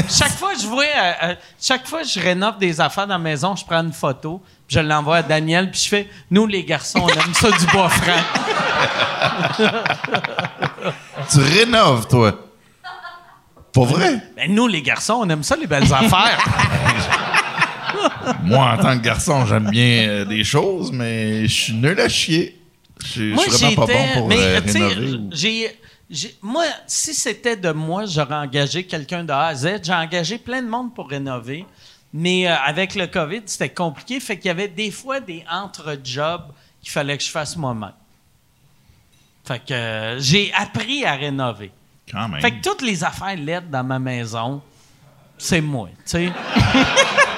chaque fois que je vois, euh, euh, chaque fois que je rénove des affaires dans la maison, je prends une photo, puis je l'envoie à Daniel, puis je fais Nous, les garçons, on aime ça du bois franc. Tu rénoves, toi. Pour vrai? Ben, nous, les garçons, on aime ça, les belles affaires. Moi, en tant que garçon, j'aime bien euh, des choses, mais je suis nul à chier. Je suis je moi, suis vraiment pas bon pour Mais, euh, tu sais, rénover. ou- j'ai. j'ai- Moi, si c'était de moi, j'aurais engagé quelqu'un de A à Z. J'ai engagé plein de monde pour rénover. Mais euh, avec le COVID, c'était compliqué. Fait qu'il y avait des fois des entre-jobs qu'il fallait que je fasse moi-même. Fait que euh, j'ai appris à rénover. Quand même. Fait que toutes les affaires LED dans ma maison, c'est moi, tu sais.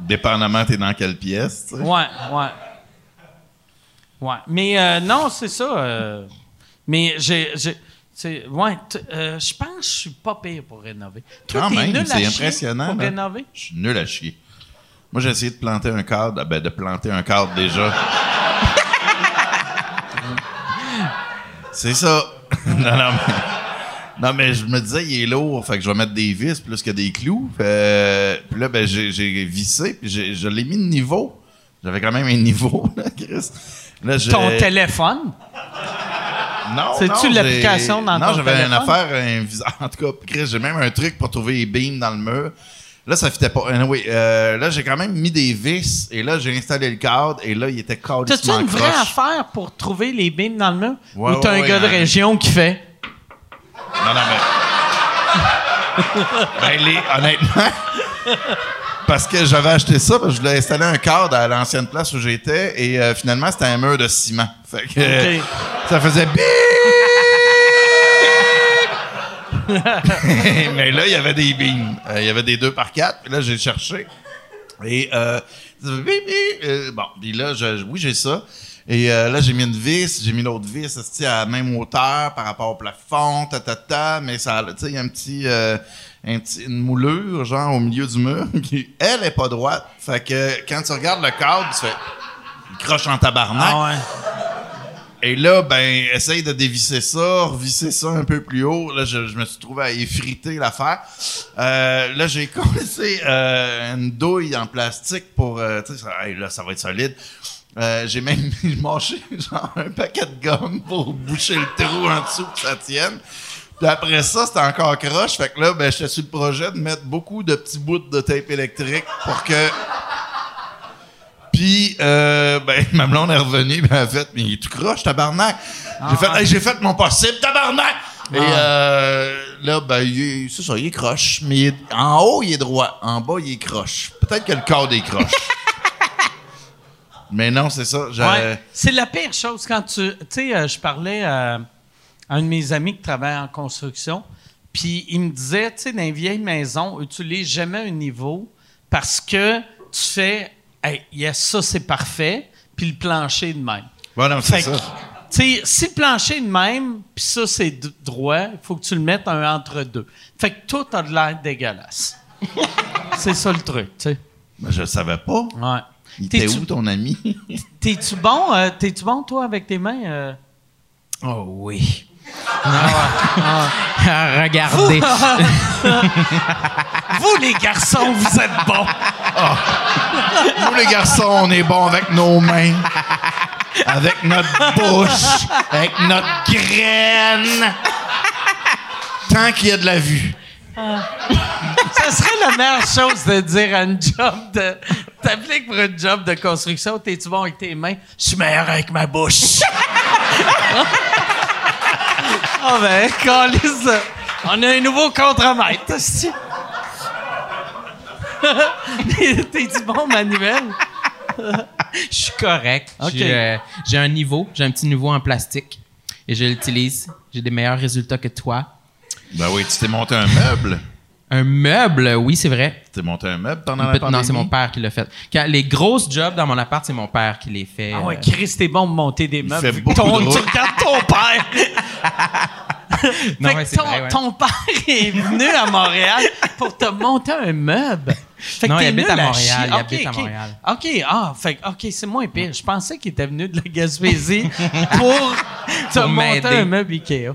Dépendamment, t'es dans quelle pièce. Ouais, ouais. Ouais. Mais euh, non, c'est ça. euh, mais j'ai. j'ai- c'est- ouais, t- euh, je pense que je suis pas pire pour rénover. Toi, Quand t'es même, nul à c'est chier impressionnant. Pour là. rénover? Je suis nul à chier. Moi, j'ai essayé de planter un cadre. Ah, Ben, de planter un cadre déjà. c'est ça. non, non, mais, non, mais je me disais, il est lourd. Fait que je vais mettre des vis plus que des clous. Puis là, ben, j'ai, vissé. Puis je l'ai mis de niveau. J'avais quand même un niveau, là, Chris. Là, Ton téléphone? non, C'est-tu non, l'application dans Non, ton j'avais une téléphone? affaire, un vis- En tout cas, Chris, j'ai même un truc pour trouver les beams dans le mur. Là, ça fitait pas. Anyway, euh, là, j'ai quand même mis des vis et là, j'ai installé le cadre et là, il était T'as-tu calissement une vraie croche. affaire pour trouver les beams dans le mur? Ouais, Ou t'as ouais, un ouais, gars de région qui fait? Non, non, mais. ben, les- honnêtement. Parce que j'avais acheté ça, parce que je voulais installer un cadre à l'ancienne place où j'étais et euh, finalement, c'était un mur de ciment. Fait que euh, ça faisait! Mais là, il y avait des beams. Euh, Il y avait des 2 par 4 Puis là, j'ai cherché. Et euh. Euh, bon, puis là, je- oui, j'ai ça. Et euh, là, j'ai mis une vis, j'ai mis l'autre vis à la même hauteur par rapport au plafond, ta, ta, ta, mais ça, tu sais, il y a un petit, euh, un petit, une moulure, genre, au milieu du mur, qui, elle, est pas droite. Fait que quand tu regardes le cadre, tu fais, il croche en tabarnak. Ah ouais. Et là, ben, essaye de dévisser ça, revisser ça un peu plus haut. Là, je, je me suis trouvé à effriter l'affaire. Euh, là, j'ai collé euh, une douille en plastique pour... euh, tu sais, ça, hey, là, ça va être solide. Euh, j'ai même mâché genre un paquet de gomme pour boucher le trou en dessous que ça tienne. Puis après ça, c'était encore croche. Fait que là, ben, j'étais sur le projet de mettre beaucoup de petits bouts de tape électrique pour que puis, euh, ben, ma blonde est revenue, ben, elle a fait, mais il est tout croche, tabarnak. J'ai fait, Hey, j'ai fait mon possible, tabarnak! Et euh, là, ben, il c'est ça, il est croche. Mais il est- en haut, il est droit. En bas, il est croche. Peut-être que le cadre est croche. mais non, c'est ça. Ouais. C'est la pire chose quand tu. Tu sais, euh, je parlais à un de mes amis qui travaille en construction, puis il me disait, tu sais, dans les vieilles maisons, utilise jamais un niveau parce que tu fais, hey, yes, ça c'est parfait, puis le plancher de même. Ouais, non, c'est ça. que, si le plancher est de même, puis ça c'est droit, il faut que tu le mettes un entre deux. Fait que tout a de l'air dégueulasse. C'est ça le truc, tu sais. Ben, je le savais pas. Ouais. Il était où, ton ami? T'es-tu bon, euh, t'es-tu bon, toi, avec tes mains? euh? Oh oui. Regardez. Vous, les garçons, vous êtes bons. Nous, les garçons, on est bons avec nos mains, avec notre bouche, avec notre graine. Tant qu'il y a de la vue. Ça serait la meilleure chose de dire à une job de. T'appliques pour une job de construction, t'es-tu bon avec tes mains? Je suis meilleur avec ma bouche. Ah ben, calisse. On a un nouveau contre-maître. T'es-tu bon, Manuel? Je suis correct. J'ai, euh, J'ai un niveau, j'ai un petit niveau en plastique et je l'utilise. J'ai des meilleurs résultats que toi. Ben oui, tu t'es monté un meuble. Un meuble, oui, c'est vrai. Tu t'es monté un meuble pendant Une la petite- pandémie? non, c'est mon père qui l'a fait. Quand les grosses jobs dans mon appart, c'est mon père qui les fait. Ah ouais, euh, Chris, t'es bon pour monter des meubles. fait beaucoup ton- de tu regardes ton père. Non, Fait que ouais, c'est ton, vrai, ouais. ton père est venu à Montréal pour te monter un meuble. Fait que Non, il t'es habite nul à Montréal, chier. il Ok, habite à ok. Montréal. OK, ah, fait que- OK, c'est moins pire. Je pensais qu'il était venu de la Gaspésie pour te Pour monter m'aider. un meuble Ikea.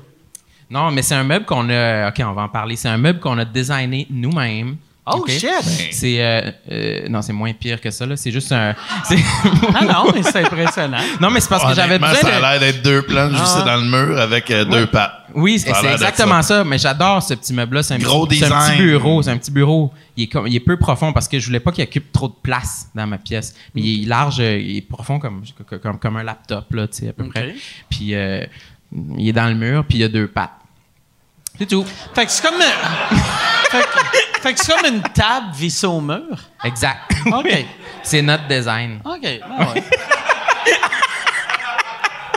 Non, mais c'est un meuble qu'on a. Ok, on va en parler. C'est un meuble qu'on a designé nous-mêmes. Oh shit! C'est euh, euh, non, c'est moins pire que ça là. C'est juste un. Ah non, mais c'est impressionnant. non, mais c'est parce que j'avais besoin ça a l'air d'être deux plans juste Ah. dans le mur avec euh, deux pattes. Oui, c'est exactement ça. Mais j'adore ce petit meuble-là. C'est un, Gros petit- c'est un design. petit bureau. C'est un petit bureau. Il est, comme, il est peu profond parce que je voulais pas qu'il occupe trop de place dans ma pièce. Mais il est large, euh, il est profond comme, comme, comme un laptop, là, tu sais, à peu près. Puis euh, il est dans le mur, puis il y a deux pattes. C'est tout. Fait que c'est comme... fait, que- fait que c'est comme une table vissée au mur. Exact. OK. c'est notre design. OK. ah ouais.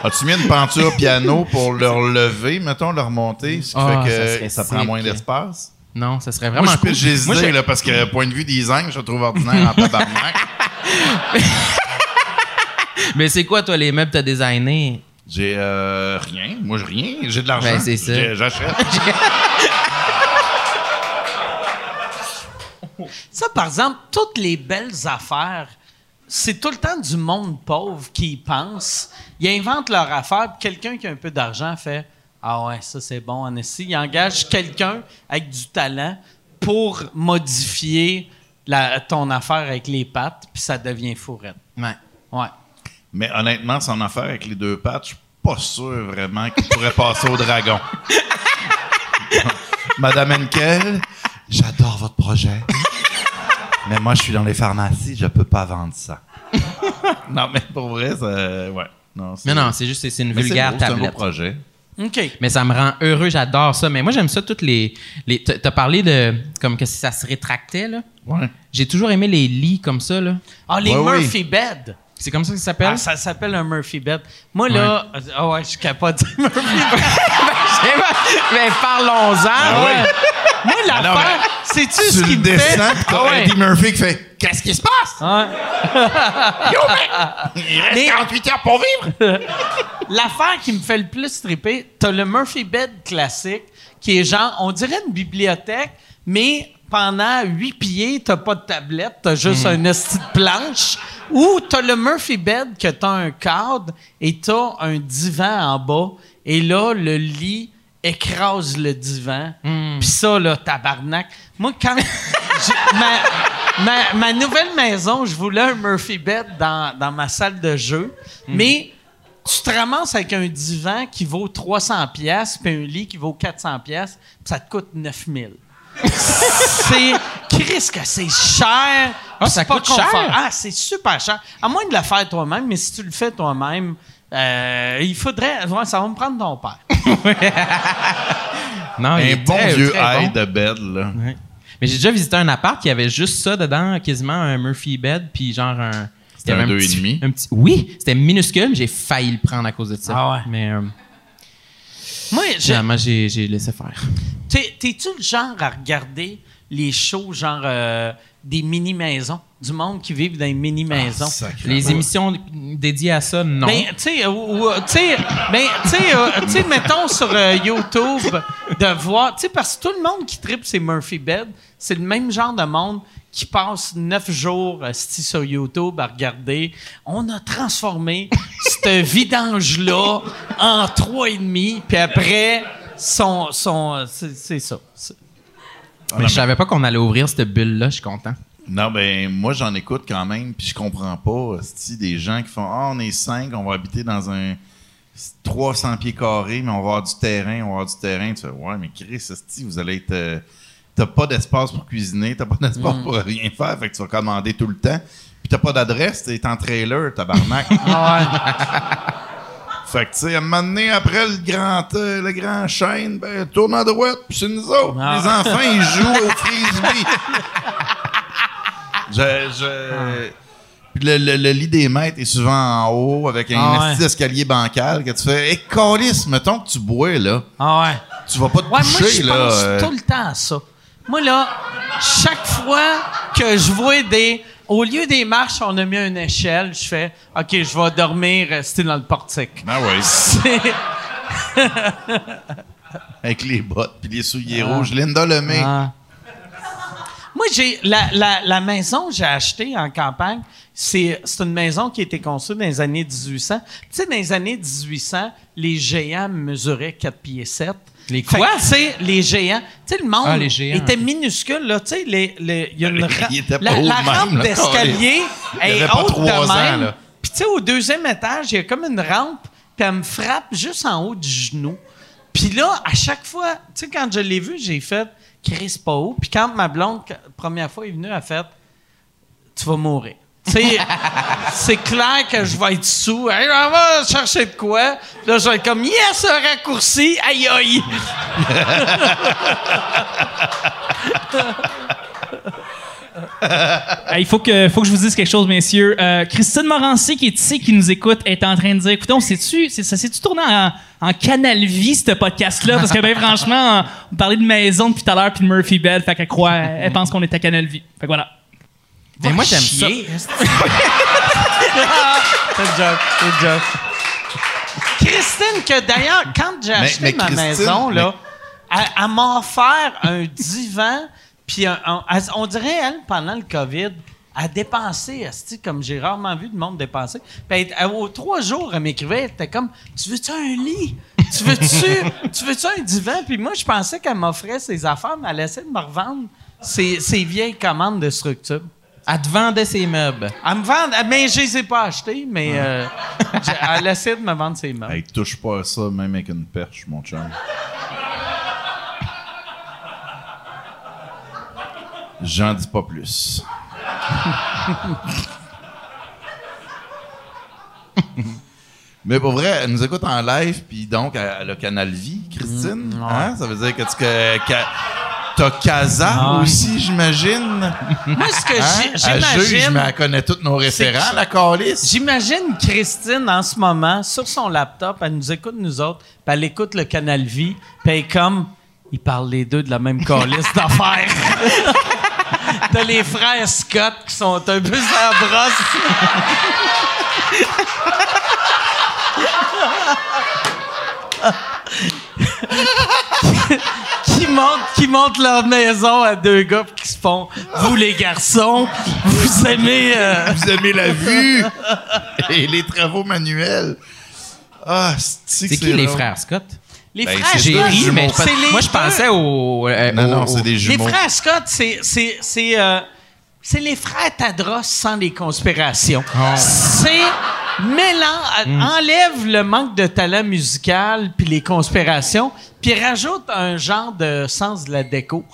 As-tu mis une peinture piano pour le relever, mettons, le remonter, ce qui Ah, fait ça que ça, prend moins d'espace? Non, ça serait vraiment Moi, je cool. des Moi, idées, j'ai- là, parce que, point de vue design, je trouve ordinaire en tabarnak. Mais c'est quoi, toi, les meubles que t'as designés? J'ai euh, rien. Moi, j'ai rien. J'ai de l'argent. Ben, c'est ça. J'achète. Ça, par exemple, toutes les belles affaires, c'est tout le temps du monde pauvre qui y pense. Ils inventent leur affaire, puis quelqu'un qui a un peu d'argent fait Ah ouais, ça c'est bon, en esti. Il engage quelqu'un avec du talent pour modifier la- ton affaire avec les pattes, puis ça devient fourrette. Ouais. Ouais. Mais honnêtement, son affaire avec les deux pattes, je suis pas sûr vraiment qu'il pourrait passer au dragon. Madame Henkel, j'adore votre projet. Mais moi, je suis dans les pharmacies, je peux pas vendre ça. non, mais pour vrai, ça, ouais. Non, Mais non, c'est juste, c'est- une Mais vulgaire beau, c'est un beau tablette. projet. OK. Mais ça me rend heureux, j'adore ça. Mais moi, j'aime ça, toutes les. les t'as parlé de. Comme que si ça se rétractait, là. Ouais. J'ai toujours aimé les lits comme ça, là. Ah, les Ouais, oui. Murphy Bed. C'est comme ça que ça s'appelle? Ah, ça s'appelle un Murphy Bed. Moi, là, ah ouais, je suis capable de dire Murphy Bed. mais parlons-en! Ah ouais. Moi, l'affaire, sais-tu Tu ce qui me fait? t'as Ah ouais. Eddie Murphy qui fait Qu'est-ce qui se passe? Ouais. Il reste Mais- 48 heures pour vivre. L'affaire qui me fait le plus triper, t'as le Murphy Bed classique, qui est genre, on dirait une bibliothèque, mais pendant huit pieds, t'as pas de tablette, t'as juste un esti de planche. Ou t'as le Murphy Bed que t'as un cadre et t'as un divan en bas. Et là, le lit écrase le divan. Puis ça, là, tabarnak. Moi, quand... ma, ma- ma nouvelle maison, je voulais un Murphy Bed dans, dans ma salle de jeu. Mais tu te ramasses avec un divan qui vaut 300 pièces puis un lit qui vaut 400 pièces, ça te coûte 9000. C'est Chris que c'est cher. Ah, ça coûte cher? Ah, c'est super cher. À moins de le faire toi-même, mais si tu le fais toi-même, euh, il faudrait ouais, ça va me prendre ton père. Non, il Un est bon très, vieux très bon. high de bed, là. Ouais. Mais j'ai déjà visité un appart qui avait juste ça dedans, quasiment un Murphy bed, puis genre un. C'était il un deux et petit- demi? un petit- Oui, c'était minuscule, mais j'ai failli le prendre à cause de ça. Ah ouais. Mais euh, Moi, je- finalement, j'ai j'ai laissé faire. T'es- T'es-tu le genre à regarder les shows, genre euh, des mini-maisons, du monde qui vivent dans des mini-maisons? Les émissions dédiées à ça, non. Ben, tu sais, ou- ou, tu sais, ben, sais, euh, tu sais, mettons sur euh, YouTube, de voir, tu sais, parce que tout le monde qui tripe ces Murphy Bed, c'est le même genre de monde qui passent neuf jours esti, sur YouTube à regarder. On a transformé ce vidange-là en trois et demi, puis après, son, son, c'est c'est ça. C'est- Mais je savais pas qu'on allait ouvrir cette bulle-là, je suis content. Non, ben moi j'en écoute quand même, puis je comprends pas. Si des gens qui font Ah, on est cinq, on va habiter dans un 300 pieds carrés, mais on va avoir du terrain, on va avoir du terrain. Tu fais Ouais, mais Chris, vous allez être. euh, t'as pas d'espace pour cuisiner, t'as pas d'espace pour rien faire, fait que tu vas commander tout le temps. Puis t'as pas d'adresse, t'es en trailer, tabarnak. Fait que, tu sais, à un moment donné, après le grand, euh, le grand chaîne, ben, tourne à droite, puis c'est nous autres. Ah. Les enfants, ils jouent au frisbee. je, je... Puis le, le- le lit des maîtres est souvent en haut, avec un Ah ouais. petit escalier bancal, que tu fais, hé, calice, mettons que tu bois, là. Ah ouais. Tu vas pas te Ouais, moi, coucher, je là. pense euh, tout le temps à ça. Moi, là, chaque fois que je vois des... Au lieu des marches, on a mis une échelle. Je fais, OK, je vais dormir, rester dans le portique. Ben oui, C'est... avec les bottes puis les souliers rouges. Linda Lemay. Ah. Moi, j'ai la, la, la maison que j'ai achetée en campagne, c'est c'est une maison qui a été construite dans les années 1800. Tu sais, dans les années 1800, les géants mesuraient 4 pieds 7. Les quoi? Tu sais, les géants. Tu sais, le monde Ah, les géants. était minuscule, là. Tu sais, les- les- il y a une ra- était pas la, rampe d'escalier Il est haute de même. Puis tu sais, au deuxième étage, il y a comme une rampe, puis elle me frappe juste en haut du genou. Puis là, à chaque fois, tu sais, quand je l'ai vu, j'ai fait Chris pas haut. Puis quand ma blonde, la première fois, est venue, elle a fait Tu vas mourir. Tu c'est clair que je vais être sous. On va chercher de quoi? Là, je vais être comme Yes, un raccourci. Aïe, aïe. Il faut que, faut que je vous dise quelque chose, messieurs. Euh, Christine Morancy, qui est ici, qui nous écoute, est en train de dire Écoutez, c'est- ça s'est-tu tourné en, en Canal Vie, ce podcast-là? Parce que, ben, franchement, on parlait de maison depuis tout à l'heure, puis de Murphy Bell. Fait qu'elle croit, elle pense qu'on est à Canal Vie. Fait que voilà. Mais moi, j'aime ça. C'est c'est. Christine, que d'ailleurs, quand j'ai acheté mais ma Christine, maison, mais- là, elle, elle m'a offert un divan, puis on dirait, elle, pendant le COVID, a dépensé, esti, comme j'ai rarement vu de monde dépenser. Puis aux trois jours, elle m'écrivait, elle était comme, tu veux-tu un lit? Tu veux-tu, tu veux-tu un divan? Puis moi, je pensais qu'elle m'offrait ses affaires, mais elle essaie de me revendre ses, ses vieilles commandes de structure. Elle te vendait ses meubles. Elle me vend, mais je les ai pas achetés, mais euh, elle essaie de me vendre ses meubles. Hey, touche pas à ça, même avec une perche, mon chum. J'en dis pas plus. Mais pour vrai, elle nous écoute en live, puis donc, elle, a Canal Vie, Christine. Hein? Ça veut dire que tu que, que- t'as Casa aussi, j'imagine. Moi, ce que Hein? j'ai- Elle juge, j'imagine, mais elle connaît tous nos référents, la calice. j'imagine Christine en ce moment sur son laptop, elle nous écoute nous autres, puis elle écoute le Canal Vie, puis elle est comme, ils parlent les deux de la même calice d'affaires. T'as les frères Scott qui sont un peu sur la brosse. Qui montent, qui montent leur maison à deux gars qui se font vous les garçons vous aimez euh, Vous aimez la vue et les travaux manuels. Ah, c'est C'est qui les frères Scott? les Ben, frères Scott ri, mais c'est les moi, je pensais au. euh, Non, non, c'est des les jumeaux. frères Scott c'est c'est c'est euh, c'est les frères Tadros sans les conspirations Ah. c'est mélange Hmm. enlève le manque de talent musical puis les conspirations puis rajoute un genre de sens de la déco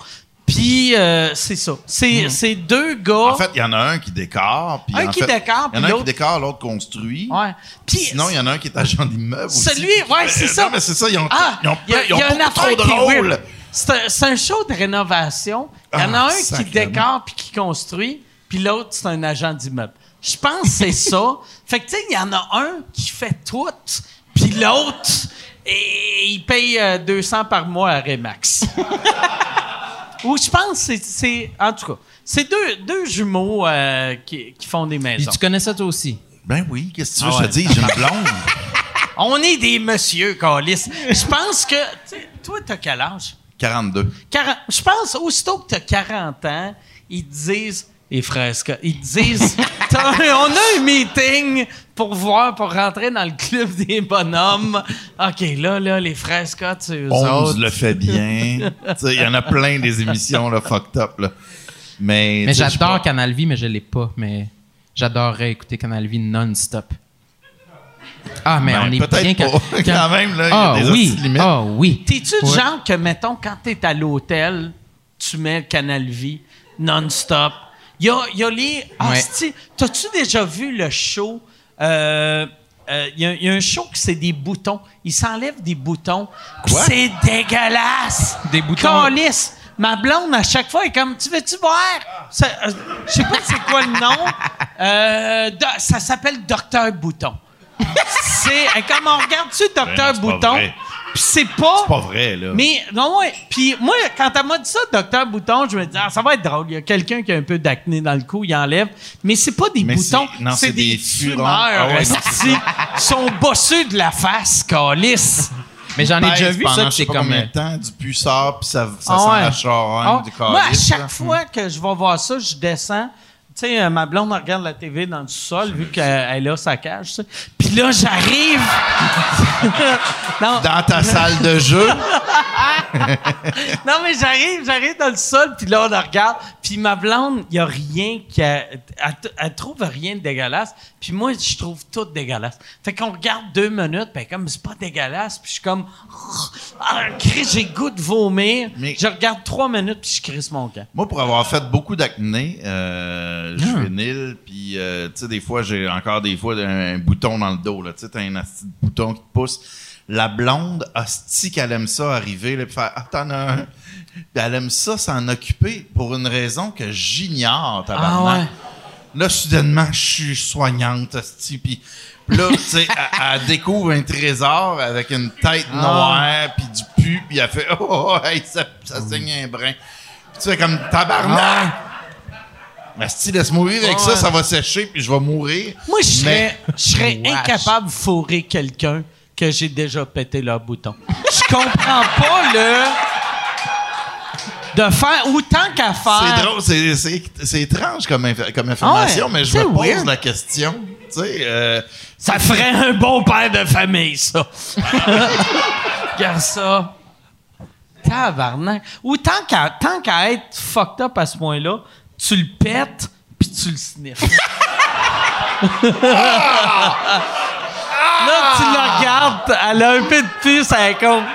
puis euh, c'est ça c'est Hmm. c'est deux gars En fait, il y en a un qui décore. puis Un en qui fait, décore, Il y en puis a un qui décore, l'autre construit. ouais puis Sinon, il y en a un qui est agent d'immeuble. aussi. Celui, ouais, c'est Euh, ça. Non, mais c'est ça, ils ont, Ah, ils ont, il y a, ils ont il y a une beaucoup affaire trop qui de est rôles. weird. C'est un, c'est un show de rénovation. Il y en a Ah, un qui sacrément. décore puis qui construit, puis l'autre, c'est un agent d'immeuble. Je pense que c'est ça. Fait que, tu sais, il y en a un qui fait tout, puis l'autre, et il paye euh, 200 par mois à Remax. Ou je pense que c'est- c'est... En tout cas, c'est deux, deux jumeaux euh, qui, qui font des Puis maisons. tu connais ça toi aussi? Ben oui, qu'est-ce que tu veux Ah que je te dise? J'ai une blonde. On est des messieurs, Calis. Je pense que... tu sais, Toi, t'as quel âge? 42. 40 je pense, aussitôt que tu as 40 ans, ils te disent, les frères Scott, ils te disent, on a un meeting pour voir, pour rentrer dans le club des bonhommes. OK, là, là, les Scott, c'est eux autres. le fait bien. Tu Il y en a plein des émissions là, fucked up. Là. Mais, Mais tu j'adore pas. Canal Vie, mais je l'ai pas. Mais j'adorerais écouter Canal Vie non-stop. Ah, mais Ben, on est bien pas. Quand même, là, il y a Ah des oui, limites. ah oui. T'es-tu le Ouais. genre que, mettons, quand t'es à l'hôtel, tu mets Canal Vie non-stop? Il y a, il y a les... Asti, T'as-tu déjà vu le show... euh, euh, Il y, a- il y a un show qui c'est des boutons. Ils s'enlèvent des boutons. Quoi? C'est dégueulasse! Des boutons. Calisse! Ma blonde, à chaque fois, est comme, tu veux-tu voir? Euh, Je sais pas c'est quoi le nom. Euh, do- ça s'appelle Docteur Bouton. c'est euh, comme on regarde-tu Docteur Ben pas Bouton? Puis c'est pas. C'est pas vrai, là. Mais non, ouais. Puis moi, quand elle m'a dit ça, Docteur Bouton, je me dis, ah, ça va être drôle. Il y a quelqu'un qui a un peu d'acné dans le cou, il enlève. Mais c'est pas des Mais boutons, c'est- non, c'est des, des tumeurs. Ah ouais, esti. Sont bosseux de la face, calice. Mais j'en ai déjà vu pendant ça, que c'est pas comme. combien euh, de temps, du pu sort, puis ça, ça Ah sent ouais. la charogne Ah, du moi, à calice, chaque là. fois que je vais voir ça, je descends. Tu sais, euh, ma blonde regarde la TV dans le sol vu qu'elle a sa cage. Puis là, j'arrive. Dans ta salle de jeu, non, mais j'arrive, j'arrive dans le sol, puis là, on la regarde. Puis ma blonde, il n'y a rien qui. a- Elle, trouve rien de dégueulasse. Puis moi, je trouve tout dégueulasse. Fait qu'on regarde deux minutes, puis comme c'est pas dégueulasse, puis je suis comme. Ah, j'ai goût de vomir. Mais- Je regarde trois minutes, puis je crisse mon camp. moi, pour avoir fait beaucoup d'acné, euh, Ah. juvénile, puis, euh, tu sais, des fois, j'ai encore des fois un, un bouton dans le dos, là. Tu sais, t'as un de bouton qui te pousse. La blonde, hostie qu'elle aime ça arriver, là, puis faire, ah, t'en as un. Puis elle aime ça s'en occuper pour une raison que j'ignore, tabarnak. Ah ouais. Là, soudainement, je suis soignante, hostie, puis puis là, tu sais, elle, elle découvre un trésor avec une tête Ah. noire, puis du pu, puis elle fait « Oh, oh, hey, ça, ça saigne un brin. » Puis tu fais comme « Tabarnak! Mais si laisse-moi vivre avec Ah. ça, ça va sécher, puis je vais mourir. » Moi, je serais, je serais incapable de fourrer quelqu'un que j'ai déjà pété leur bouton. Je comprends pas le. de faire autant qu'à faire. C'est drôle, c'est- c'est c'est étrange comme, inf- comme information, Ah ouais, mais je me pose weird. la question. Tu sais, euh, Ça ferait un bon père de famille, ça. Regarde ça. Tabarnak. Ou tant qu'à tant qu'à être fucked up à ce point-là, tu le pètes puis tu le sniffes. Là, tu la regardes, elle a un peu de puce, elle est comme...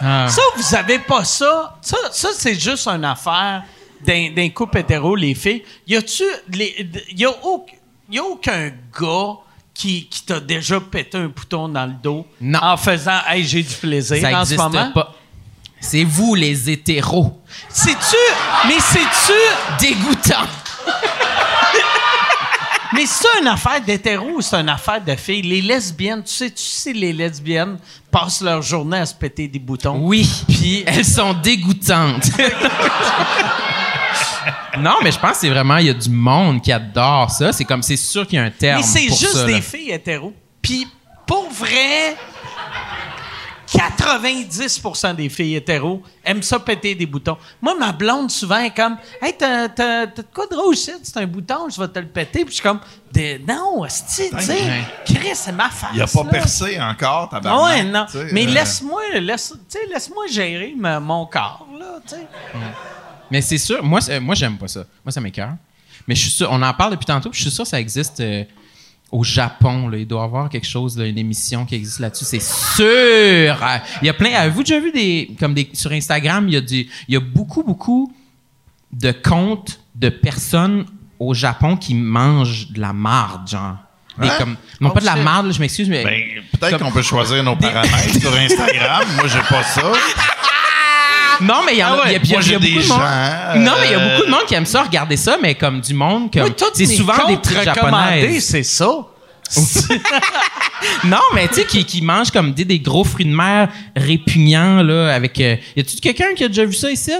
ah. Ça, vous avez pas ça? Ça, ça c'est juste une affaire d'un, d'un couple hétéro, les filles. Y a-tu. a, y a aucun gars qui, qui t'a déjà pété un bouton dans le dos Non. en faisant Hey, j'ai du plaisir Ça en ce moment? pas. C'est vous, les hétéros. C'est-tu. Mais c'est-tu. Dégoûtant. Mais c'est une affaire d'hétéro ou c'est une affaire de filles? Les lesbiennes, tu sais, tu sais, les lesbiennes passent leur journée à se péter des boutons. Oui. Puis Elles sont dégoûtantes. non, mais je pense que c'est vraiment, il y a du monde qui adore ça. C'est comme, c'est sûr qu'il y a un terme. Mais c'est juste ça, des là. filles hétéros. Puis, pour vrai, 90% des filles hétéros aiment ça péter des boutons. Moi, ma blonde, souvent, est comme Hey, t'as, t'as- t'as de quoi de drôle ici? C'est un bouton, je vais te le péter. Puis je suis comme Des- Non, tu sais. Chris, c'est ma face. il a pas là. percé encore, Ah tabarnak. ouais, non. Mais euh, laisse-moi laisse, tu sais, laisse-moi gérer ma- mon corps, là, tu sais. Mais c'est sûr, moi, c'est- moi j'aime pas ça. Moi, ça m'écoeure. Mais je suis sûr, on en parle depuis tantôt, puis je suis sûr que ça existe euh, au Japon. Là. Il doit y avoir quelque chose, là, une émission qui existe là-dessus. C'est sûr! Il y a plein. Avez-vous déjà vu des. Comme des. Sur Instagram, il y a du. Il y a beaucoup, beaucoup de comptes de personnes au Japon qui mangent de la marde, genre. Des Hein? comme, non, Oh, pas de la shit. marde, je m'excuse, mais. Ben, peut-être Comme- qu'on peut choisir nos paramètres sur Instagram. Moi, j'ai pas ça. non, mais il y en a. il y a- il y a- Moi, il y a j'ai des beaucoup de monde- gens. Non, mais il y a beaucoup de monde qui aime ça, regarder ça, mais comme du monde, comme. C'est souvent des petites recommandés, japonaises. c'est ça. Non, mais tu sais, qui, qui mangent comme des, des gros fruits de mer répugnants, là, avec. euh, y a-tu quelqu'un qui a déjà vu ça ici?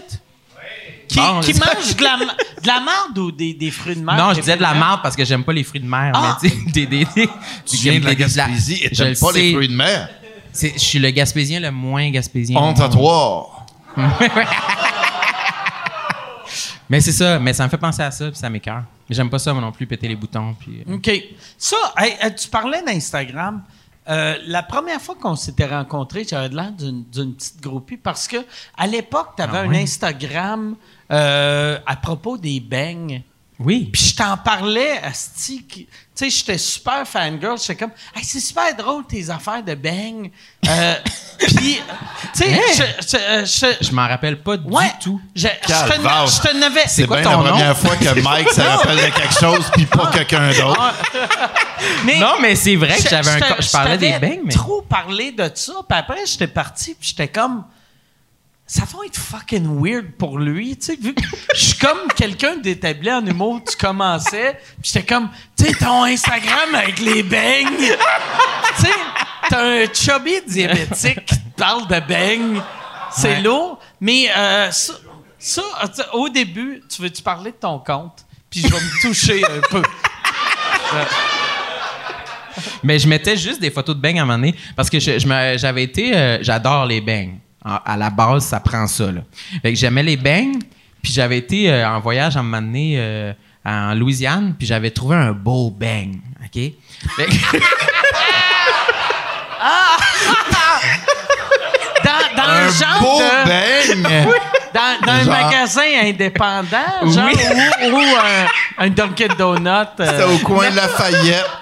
Qui, Bon, qui c'est- mange de la, de la marde ou des, des fruits de mer? Non, je disais de la marde parce que j'aime pas les fruits de mer. Ah! Mais tu sais, des, des, des, Tu viens de la des- des- Gaspésie et je t'aimes le pas les fruits de mer. C'est- Je suis le Gaspésien le moins Gaspésien. Honte à toi. Mais c'est ça, mais ça me fait penser à ça, puis ça m'écœure. Mais j'aime pas ça, moi non plus, péter les boutons. Puis, euh, OK. Ça, hey, euh, tu parlais d'Instagram. Euh, la première fois qu'on s'était rencontrés, j'avais l'air d'une d'une petite groupie parce que à l'époque, tu avais Ah un? Instagram euh, à propos des beignes. Oui. Puis je t'en parlais, Asti. Tu sais, j'étais super fangirl. J'étais comme, hey, c'est super drôle tes affaires de beignes. Euh, Puis, tu sais, je- je- euh, je- Je m'en rappelle pas ouais, du tout. Je, je te, Calvaire. je te n'avais. C'est quoi bien la nom? première fois que Mike se rappelle de quelque chose puis pas quelqu'un d'autre. Mais- Non, mais c'est vrai que j'avais un. Je parlais des beignes, mais. trop parlé de ça. Puis après, j'étais parti, puis j'étais comme. Ça va être fucking weird pour lui, tu sais, je suis comme quelqu'un d'établi en humour, tu commençais, puis j'étais comme, tu sais, ton Instagram avec les beignes, tu sais, t'as un chubby diabétique qui te parle de beignes, c'est Ouais. lourd, mais euh, ça, au début, tu veux-tu parler de ton compte, puis je vais me toucher un peu. Mais je mettais juste des photos de beignes à un moment donné parce que je- je me- j'avais été. euh, J'adore les beignes. À, la base, ça prend ça. Là. Fait que j'aimais les beignes, puis j'avais été euh, en voyage à un moment donné euh, en Louisiane, puis j'avais trouvé un beau beigne. OK? Fait que- Dans, dans un, Un genre beau de... beigne? Dans, dans un magasin indépendant, genre, Oui. ou, ou un, un Dunkin' Donut. euh, C'était au coin de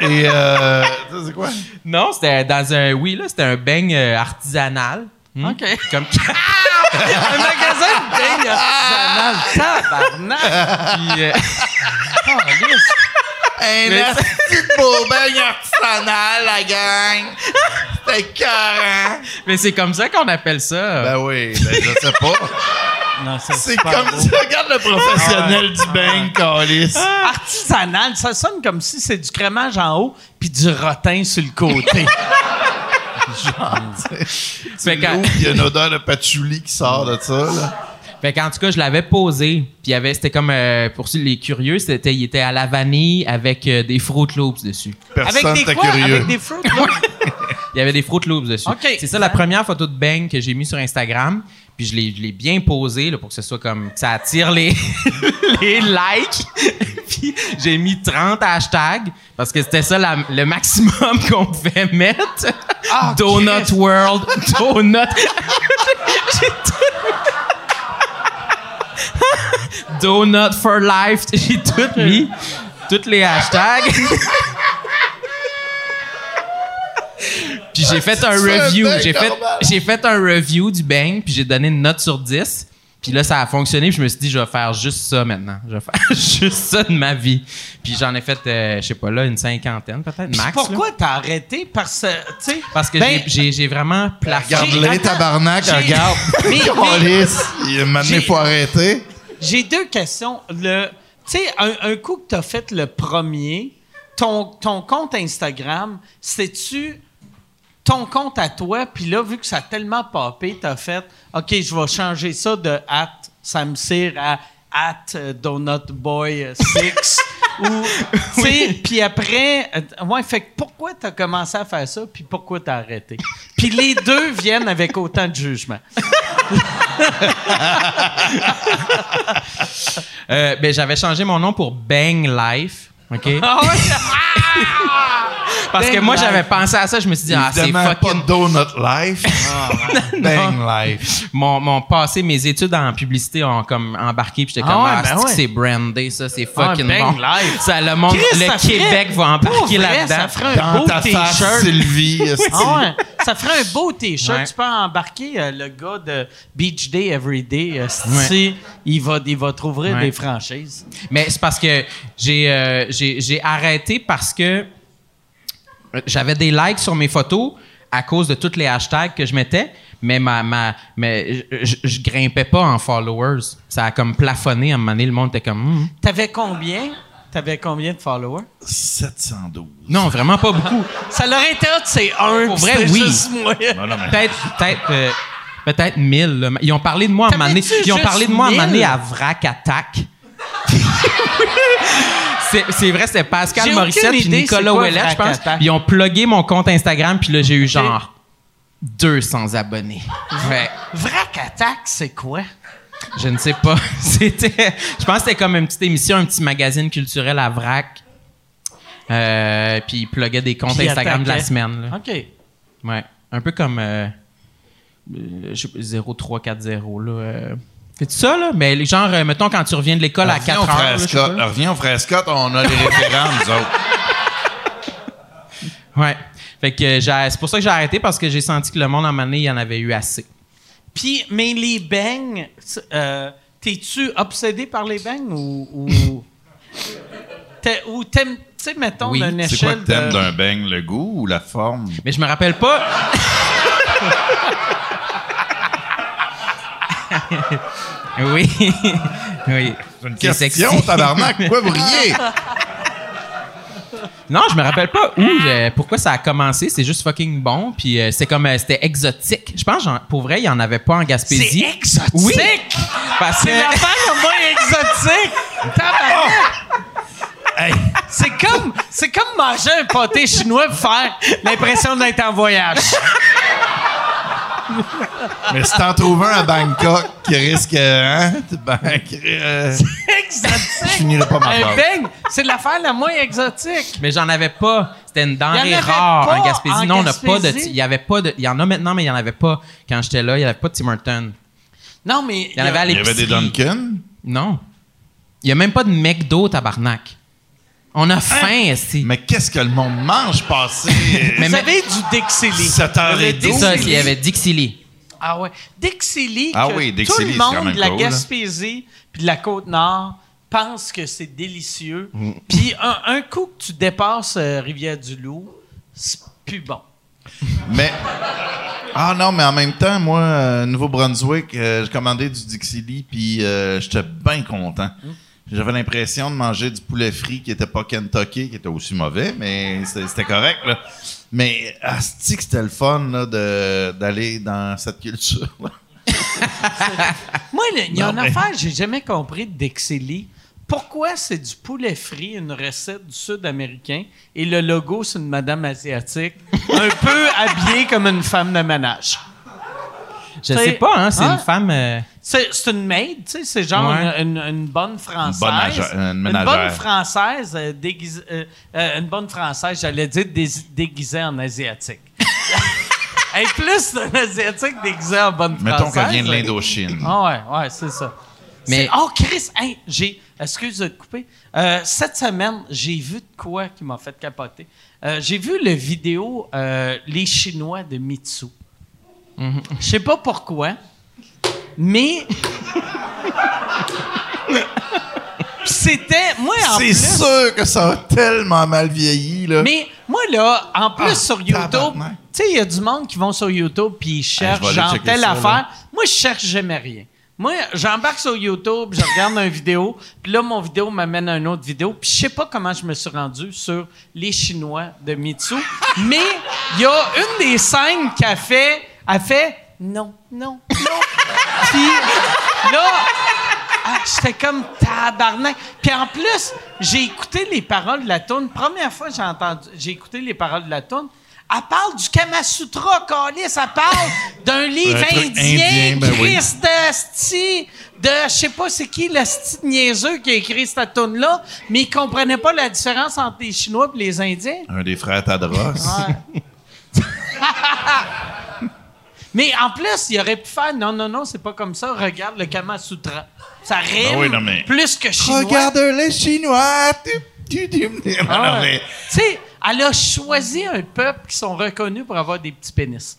et euh, ça, c'est quoi? non, c'était dans un. Oui, là, c'était un beigne euh, artisanal. Hmm? OK. Comme, un magasin de beignes artisanal. Tabarnak! puis, euh, Calisse. Un de beau beigne artisanal, la gang. C'était carré. mais c'est comme ça qu'on appelle ça. Ben oui, ben je sais pas. Non, c'est comme beau. ça. Regarde le professionnel du beigne, Calis. Artisanal, ça sonne comme si c'est du crémage en haut puis du rotin sur le côté. Fait Il y a une odeur de patchouli qui sort de ça. Là. Fait qu'en tout cas, je l'avais posé. Puis il y avait, c'était comme, euh, pour ceux- les curieux, c'était, il était à la vanille avec euh, des Fruit Loops dessus. Personne Avec des n'était quoi? curieux. Avec des fruits? là? Il y avait des Fruit Loops dessus. C'est ça la première photo de bang que j'ai mis sur Instagram. Puis je l'ai, je l'ai bien posé là, pour que ce soit comme que ça attire les, les likes. Puis j'ai mis 30 hashtags parce que c'était ça la- le maximum qu'on pouvait mettre. Ah, Donut Christ. World, Donut. J'ai tout- Donut for life. J'ai tout mis. Tous les hashtags. Puis j'ai fait un review. J'ai fait, j'ai fait un review du bang, puis j'ai donné une note sur 10. Puis là, ça a fonctionné, puis je me suis dit, je vais faire juste ça maintenant. Je vais faire juste ça de ma vie. Puis j'en ai fait, euh, je sais pas, là, une cinquantaine peut-être, max. là. pourquoi t'as arrêté? Parce que, tu sais... Parce que ben, j'ai- j'ai j'ai vraiment plafonné. Regarde-les, tabarnak, j'ai- regarde. Mais- Calis, il m'a J'ai- donné faut arrêter. J'ai deux questions. Le, tu sais, un, un coup que tu as fait le premier, ton, ton compte Instagram, c'était-tu ton compte à toi? Puis là, vu que ça a tellement popé, tu as fait OK, je vais changer ça de at Samsir à at euh, donutboy6 ou tu sais puis après euh, ouais fait que pourquoi tu as commencé à faire ça puis pourquoi tu as arrêté? Puis les deux viennent avec autant de jugement Euh, ben, j'avais changé mon nom pour Bang Life. OK? Ah ouais? Parce que Bang moi, Life. j'avais pensé à ça. Je me suis dit, ah, c'est fucking. pas Donut Life. Bang Life. Mon, mon passé, mes études en publicité ont comme embarqué. Puis j'étais Ah comme, ouais, ah, ben c'est-tu que ouais. c'est brandé, ça? C'est Ah, fucking Bang bon. Life. Ça, le monde, Chris, le ça ferait- Québec va embarquer là-dedans. Ça ferait un Dans beau t-shirt. Sylvie. Ah ouais. Ça ferait un beau t-shirt. Ouais. Tu peux embarquer euh, le gars de Beach Day Everyday. Euh, Ouais. si il va, il va trouver Ouais. des franchises. Mais c'est parce que j'ai euh, j'ai arrêté parce que j'avais des likes sur mes photos à cause de tous les hashtags que je mettais, mais ma, ma mais je, je- je grimpais pas en followers. Ça a comme plafonné à un moment donné, le monde était comme Hmm. T'avais combien? T'avais combien de followers? 712. non, vraiment pas beaucoup. Ça l'aurait été c'est un. Pour vrai, oui. Peut-être peut-être euh, Peut-être 1000. là. Ils ont parlé de moi à un moment donné. T'avais-tu Ils ont parlé de moi à un moment donné 1000? à Vrac Attack. c'est c'est vrai, c'était Pascal Morissette idée Nicolas c'est Ouellet, je pense. Ils ont plugué mon compte Instagram, puis là, j'ai eu genre 200 abonnés. Ouais. Vrac Attack, c'est quoi? Je ne sais pas. C'était, je pense que c'était comme une petite émission, un petit magazine culturel à Vrac. Euh, puis ils pluguaient des comptes Puis Instagram de la semaine. là. OK. Ouais. Un peu comme euh, euh, 0340 là. Euh. C'est ça là, mais genre euh, mettons quand tu reviens de l'école à Reviens 4 au heures. frère là. Reviens au frère Scott, on a les référents, nous autres. Ouais. Fait que euh, j'ai- c'est pour ça que j'ai arrêté parce que j'ai senti que le monde à un moment donné, il y en avait eu assez. Puis, mais les bangs, euh, t'es-tu obsédé par les bangs ou. ou t'aimes, tu sais, mettons, Oui. d'une C'est quoi échelle le thème de. d'un beigne, le goût ou la forme? Mais je me rappelle pas. oui. oui. C'est une C'est question, sexy. tabarnak. Pourquoi vous riez? Non, je me rappelle pas où, euh, pourquoi ça a commencé. C'est juste fucking bon. Puis euh, c'est comme, euh, c'était exotique. Je pense, genre, pour vrai, il y en avait pas en Gaspésie. C'est exotique! Oui. Parce que. C'est l'affaire moins exotique! Tabarnak! Hey, c'est comme, c'est comme manger un pâté chinois pour faire l'impression d'être en voyage. Mais si t'en trouves un à Bangkok qui risque, hein? Ben, euh, je exotique! finirai pas ma Un phrase. beigne, c'est l'affaire la moins exotique. Mais j'en avais pas. C'était une Il y denrée en avait rare pas en Gaspésie. en non, on n'a pas de. Gaspésie? Il y avait pas de. Il y en a maintenant, mais il y en avait pas quand j'étais là. Il y avait pas de Tim Hortons. Non, mais. Il y en avait à Il y avait des. Dunkin'? Non. Il y a même pas de McDo, tabarnak. On a faim, esti. Mais qu'est-ce que le monde mange passé? Mais- Vous avez du Dixili. 7h12. Le C'est ça, Dixili. il y avait Dixili. Ah ouais. Dixili, Ah oui, tout Dixili, le c'est quand monde même de la cool, là. Gaspésie puis de la Côte-Nord pense que c'est délicieux. Mm. Puis un, un coup que tu dépasses euh, Rivière-du-Loup, c'est plus bon. Mais. Ah non, mais en même temps, moi, euh, Nouveau-Brunswick, euh, j'ai commandé du Dixili, puis euh, j'étais bien content. J'avais l'impression de manger du poulet frit qui était pas Kentucky, qui était aussi mauvais, mais c'était correct, là. Mais, asti que c'était le fun, là, de- d'aller dans cette culture Moi, le- il y a Non, une mais- affaire que j'ai jamais compris de Dixili. Pourquoi c'est du poulet frit, une recette du sud-américain, et le logo, c'est une madame asiatique, un peu habillée comme une femme de ménage? Je sais pas, hein. C'est Hein? une femme. euh, C'est une maid, tu sais, c'est genre Ouais. une, une- une bonne française. Une bonne une française euh, déguisée- euh, euh, une bonne française, j'allais dire déguisée en asiatique. Elle est plus d'un asiatique déguisé en bonne française. Mettons qu'elle vient de l'Indochine. Ah ouais, ouais, c'est ça. Mais- oh Chris, hey, j'ai excuse de te couper. Euh, cette semaine, j'ai vu de quoi qui m'a fait capoter. Euh, j'ai vu le vidéo euh, les Chinois de Mitsu. Je sais pas pourquoi, mais c'était moi en C'est plus. sûr que ça a tellement mal vieilli, là. Mais moi, là, en plus Ah, sur YouTube, tu sais, il y a du monde qui vont sur YouTube puis ils cherchent genre telle ça, affaire. là. Moi, je cherche jamais rien. Moi, j'embarque sur YouTube, je regarde une vidéo, puis là, mon vidéo m'amène à une autre vidéo, puis je sais pas comment je me suis rendu sur les Chinois de Mitsu, mais il y a une des scènes qui a fait, a fait non, non, non. puis là, ah, j'étais comme tabarnak. Puis en plus, j'ai écouté les paroles de la tune. Première fois que j'ai entendu, j'ai écouté les paroles de la tune. Elle parle du Kama Sutra, Calis. Elle parle d'un livre indien, indien, ben oui. Christ de sti, de je sais pas c'est qui le sti de niaiseux qui a écrit cette tune là mais il comprenait pas la différence entre les Chinois et les Indiens. Un des frères Tadros. Mais en plus, il aurait pu faire non, non, non, c'est pas comme ça. Regarde le Kama Sutra. Ça rime Ben oui, non, mais- plus que chinois. Regarde les Chinois. Tu, Ah mais- Tu sais, elle a choisi un peuple qui sont reconnus pour avoir des petits pénis.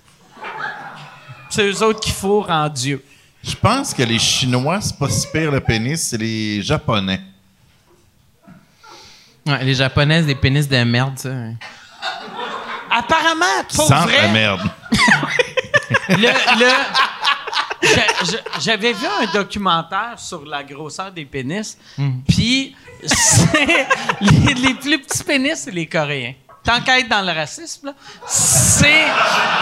C'est eux autres qui fourrent en Dieu. Je pense que les Chinois, c'est pas si pire le pénis, c'est les Japonais. Ouais, les japonaises, des pénis de merde, ça. Apparemment, pour vrai, la merde. le, le- j'a- j'a- j'avais vu un documentaire sur la grosseur des pénis, puis c'est- les, les plus petits pénis, c'est les Coréens. Être dans le racisme, là, c'est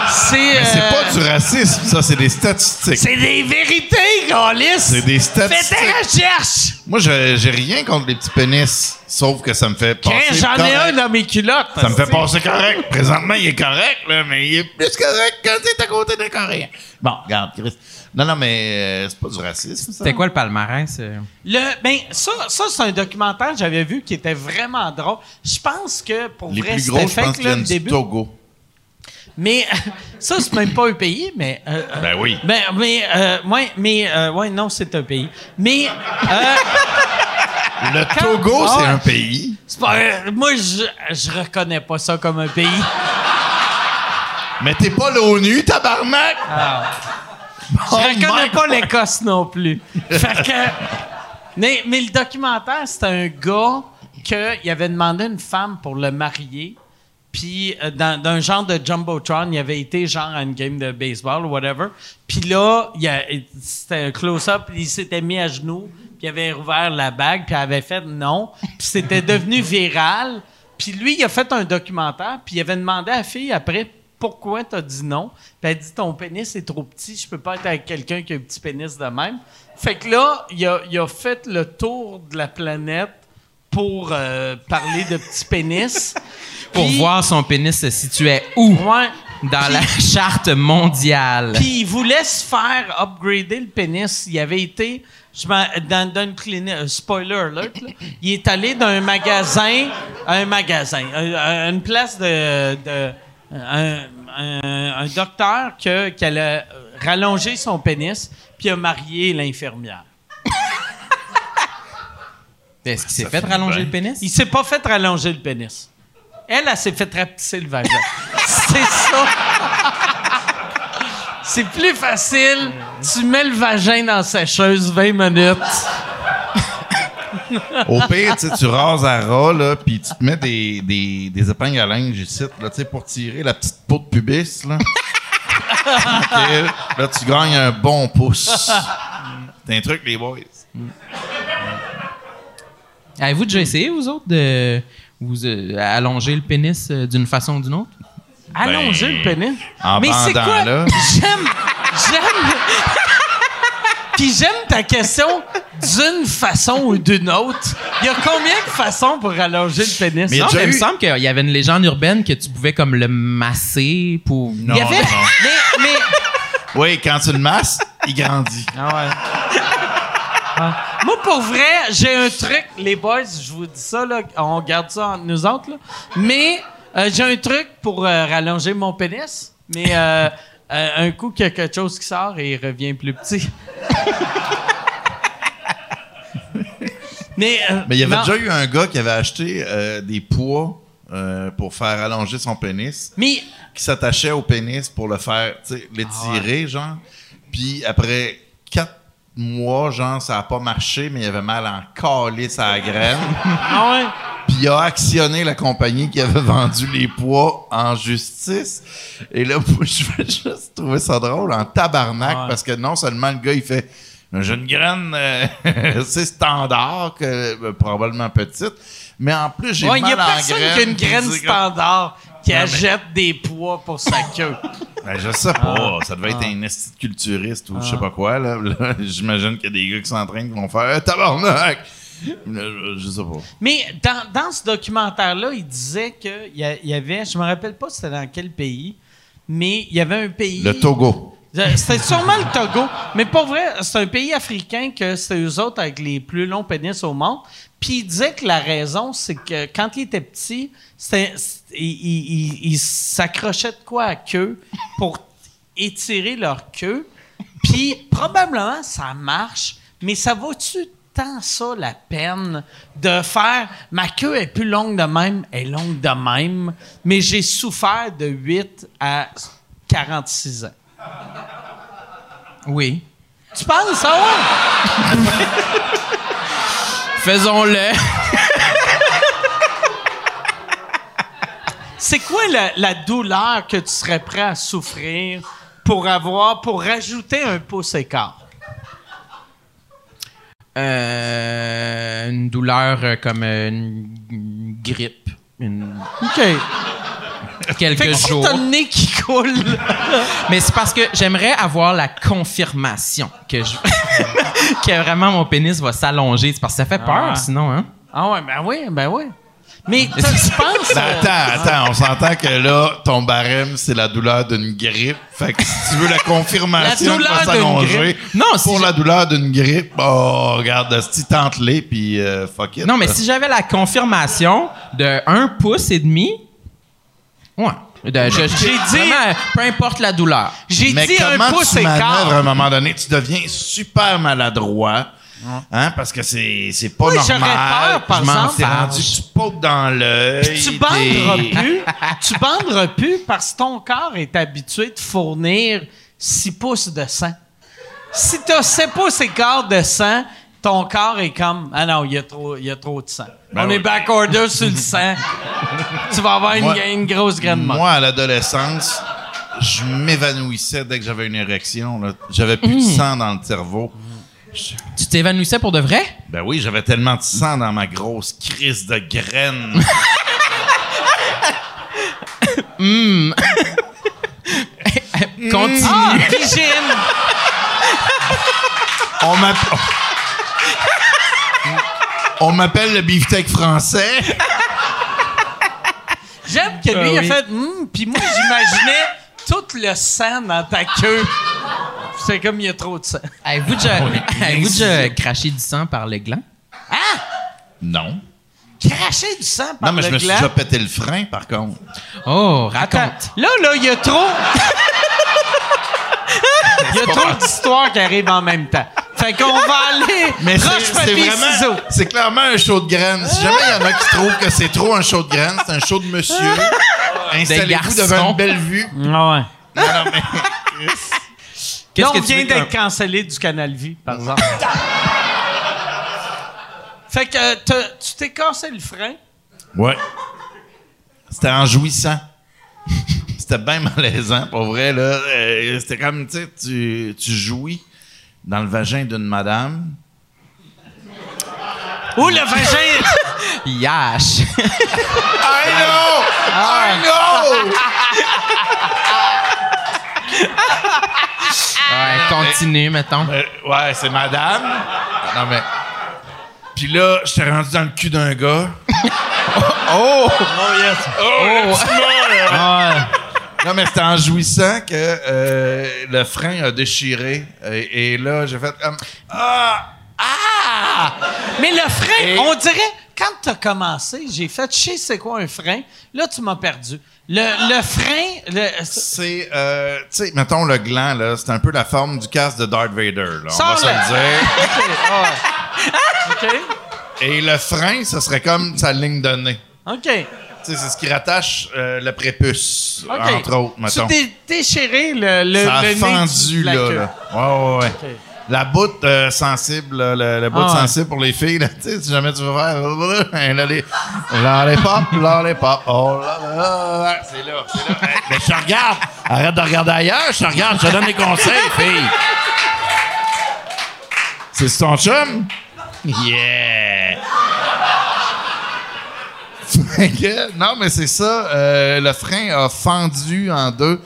c'est. Mais c'est euh, pas du racisme, ça, c'est des statistiques. C'est des vérités, Gaulis! C'est des Fais statistiques. tes recherches! Moi, j'ai rien contre les petits pénis, sauf que ça me fait passer J'en ai un dans mes culottes. Ça me fait passer correct. Présentement, il est correct, là, mais il est plus correct quand t'es à côté des Coréens. Bon, regarde, Chris. Non, non, mais euh, c'est pas du racisme, ça. C'était quoi le palmarès? euh? Le, ben, ça, ça c'est un documentaire que j'avais vu qui était vraiment drôle. Je pense que pour Les vrai, plus c'était gros, je fait pense que qu'ils là, le du début. Togo. Mais ça, c'est même pas un pays, mais. euh, euh, Ben oui. Ben, mais, euh, ouais, mais, euh, ouais, non, c'est un pays. Mais, euh, Le Togo, Ah c'est un pays? c'est pas, euh, moi, je, je reconnais pas ça comme un pays. Mais t'es pas l'ONU, tabarnak! Je reconnais pas l'Écosse non plus. Fait que. Mais, mais le documentaire, c'était un gars qu'il avait demandé une femme pour le marier. Puis, euh, dans, d'un genre de Jumbotron, il avait été genre à une game de baseball ou whatever. Puis là, c'était un close-up, il s'était mis à genoux, puis il avait rouvert la bague, puis il avait fait non. Puis c'était devenu viral. Puis lui, il a fait un documentaire, puis il avait demandé à la fille après pourquoi t'as dit non? Puis elle a dit ton pénis est trop petit, je peux pas être avec quelqu'un qui a un petit pénis de même. Fait que là, il a, il a fait le tour de la planète pour euh, parler de petits pénis. Pour Puis- voir son pénis se situait où? Ouais. dans la charte mondiale. Puis il voulait se faire upgrader le pénis. Il avait été je m'en- dans, dans une clinique, euh, spoiler alert, là. il est allé d'un magasin à un magasin, une place de, de- un, un- un docteur que, qui allait rallonger son pénis, puis a marié l'infirmière. Est-ce qu'il s'est fait rallonger le pénis? Il s'est pas fait rallonger le pénis. Elle, elle s'est fait rapetisser le vagin. C'est ça. C'est plus facile. Tu mets le vagin dans la sécheuse 20 minutes. Au pire, tu rases à ras, là, puis tu te mets des, des, des épingles à linge ici, là, tu sais, pour tirer la petite peau de pubis, là. Là, tu gagnes un bon pouce. C'est un truc, les boys. Avez-vous déjà essayé, vous autres, de vous euh, allonger le pénis euh, d'une façon ou d'une autre? Allonger le pénis? en Mais c'est quoi? là. J'aime. J'aime. Puis j'aime ta question d'une façon ou d'une autre. Il y a combien de façons pour allonger le pénis? Mais- non, mais il me semble qu'il y avait une légende urbaine que tu pouvais comme le masser pour... Non, Il y avait. non. Mais, mais Oui, quand tu le masses, il grandit. Moi, pour vrai, j'ai un truc, les boys, je vous dis ça, là, on garde ça entre nous autres, là. Mais euh, j'ai un truc pour euh, rallonger mon pénis, mais euh, euh, un coup qu'il y a quelque chose qui sort et il revient plus petit. mais, euh, Mais il y avait non. déjà eu un gars qui avait acheté euh, des poids euh, pour faire allonger son pénis, Mais qui s'attachait au pénis pour le faire, tu sais, l'étirer, genre. Puis après quatre mois, genre, ça a pas marché, mais il avait mal en calice à la graine. ah ouais? Puis il a actionné la compagnie qui avait vendu les poids en justice. Et là, je vais juste trouver ça drôle en tabarnak Ouais. parce que non seulement le gars, il fait j'ai une graine euh, c'est standard, que, euh, probablement petite, mais en plus, j'ai Ouais, il mal y a en personne graine. qui a une graine standard qui Non, mais- achète des poids pour sa queue. Ben, je sais pas. Ça devait être un esti culturiste ou je sais pas quoi. Là, Là, J'imagine qu'il y a des gars qui s'entraînent qui vont faire Eh, tabarnak! Là, je- je sais pas. Mais dans, dans ce documentaire-là, il disait qu'il y, y avait, je me rappelle pas c'était dans quel pays, mais il y avait un pays. Le Togo. Euh, C'était sûrement le Togo. Mais pas vrai, c'est un pays africain que c'est eux autres avec les plus longs pénis au monde. Puis il disait que la raison, c'est que quand il était petit, c'était- c'était- il, il- il- il s'accrochait de quoi à queue pour étirer leur queue. Puis probablement ça marche, mais ça vaut-tu tant ça la peine de faire ma queue est plus longue de même, elle est longue de même, mais j'ai souffert de 8 à 46 ans. Oui. Tu penses ça, ouais? Faisons-le. C'est quoi la, la douleur que tu serais prêt à souffrir pour avoir, pour rajouter un pouce écart? Euh, une douleur euh, comme euh, une, une grippe. Une- OK. quelques Fait que si jours. t'as le nez qui coule. Mais c'est parce que j'aimerais avoir la confirmation que je que vraiment mon pénis va s'allonger. C'est parce que ça fait peur, Ah. sinon, hein? Ah ouais, ben oui, ben oui. Mais tu penses... Ben, attends, attends, on s'entend que là, ton barème, c'est la douleur d'une grippe. Fait que si tu veux la confirmation La douleur s'allonger, grippe. Non, pour la douleur d'une grippe, oh, regarde, si tente-les, puis euh, fuck it. Non, mais si j'avais la confirmation de un pouce et demi, ouais. De- J'ai dit- vraiment, peu importe la douleur. J'ai dit un pouce tu manœuvres à un moment donné? Tu deviens super maladroit. Hein, parce que c'est, c'est pas Oui, normal. peur, par Je m'en exemple. rendu tu pautes dans l'œil. Tu banderas plus. tu banderas plus parce que ton corps est habitué de fournir 6 pouces de sang. Si tu as 7 pouces et quart de sang, ton corps est comme Ah non, il y a trop, il y a trop de sang. Ben On oui. est backorder sur le sang. tu vas avoir une, Moi- une grosse graine morte. Moi, à l'adolescence, je m'évanouissais dès que j'avais une érection. là. J'avais plus de Hmm. sang dans le cerveau. Tu t'évanouissais pour de vrai? Ben oui, j'avais tellement de sang dans ma grosse crise de graines. Continue. Ah, Pigine! On m'appelle... On m'appelle le beefsteak français. J'aime que lui, il a fait Hum, puis moi, j'imaginais tout le sang dans ta queue. C'est comme il y a trop de sang. Avez-vous déjà, avez-vous déjà craché du sang par le gland? Non. Cracher du sang par Non, mais le je me suis gland? déjà pété le frein, par contre. Oh, Attends, raconte. là, là, il y a trop. Il y a trop d'histoires qui arrivent en même temps. Fait qu'on va aller. Mais c'est roche, c'est papier, vraiment... C'est clairement un show de graines. Si jamais il y en a qui trouvent que c'est trop un show de graines, c'est un show de monsieur. Installez-vous garçons. devant une belle vue. Ah ouais. Non, non, mais... Qu'est-ce Là, que on tu vient d'être cancellé du Canal Vie, par exemple. fait que euh, tu t'es cassé le frein. Ouais. C'était en jouissant. C'était bien malaisant, pour vrai, là. Euh, C'était comme, tu sais, tu- tu jouis dans le vagin d'une madame. Ou le vagin? Yash. I know! I know! Ouais, continue, mettons. Euh, ouais, c'est madame. Non, mais... Puis là, j'étais rendu dans le cul d'un gars. Oh, Non, mais c'était en jouissant que euh, le frein a déchiré. Et, et là, j'ai fait comme... Ah! Ah! Mais le frein, Et- on dirait, quand tu as commencé, j'ai fait, je sais c'est quoi un frein. Là, tu m'as perdu. Le, le frein, le, C'est, euh, tu sais, mettons le gland, là, c'est un peu la forme du casque de Darth Vader, là. On va Sors-le. se le dire. OK. Et le frein, ce serait comme sa ligne de nez. OK. Tu sais, c'est ce qui rattache euh, le prépuce, entre autres, mettons. Tu t'es déchiré le, le, Ça a le nez fendu, de la là, queue. là. Ouais, ouais, ouais. La boute euh, sensible, là, le, le bout Ah ouais. sensible pour les filles, là, tu sais, si jamais tu veux faire... Là, les... Lollipop, lollipop, oh là là, c'est là, c'est là. Hey, mais je te regarde! Arrête de regarder ailleurs, je te regarde, je te donne des conseils, fille! C'est ton chum? Yeah! Non, mais c'est ça, euh, le frein a fendu en deux.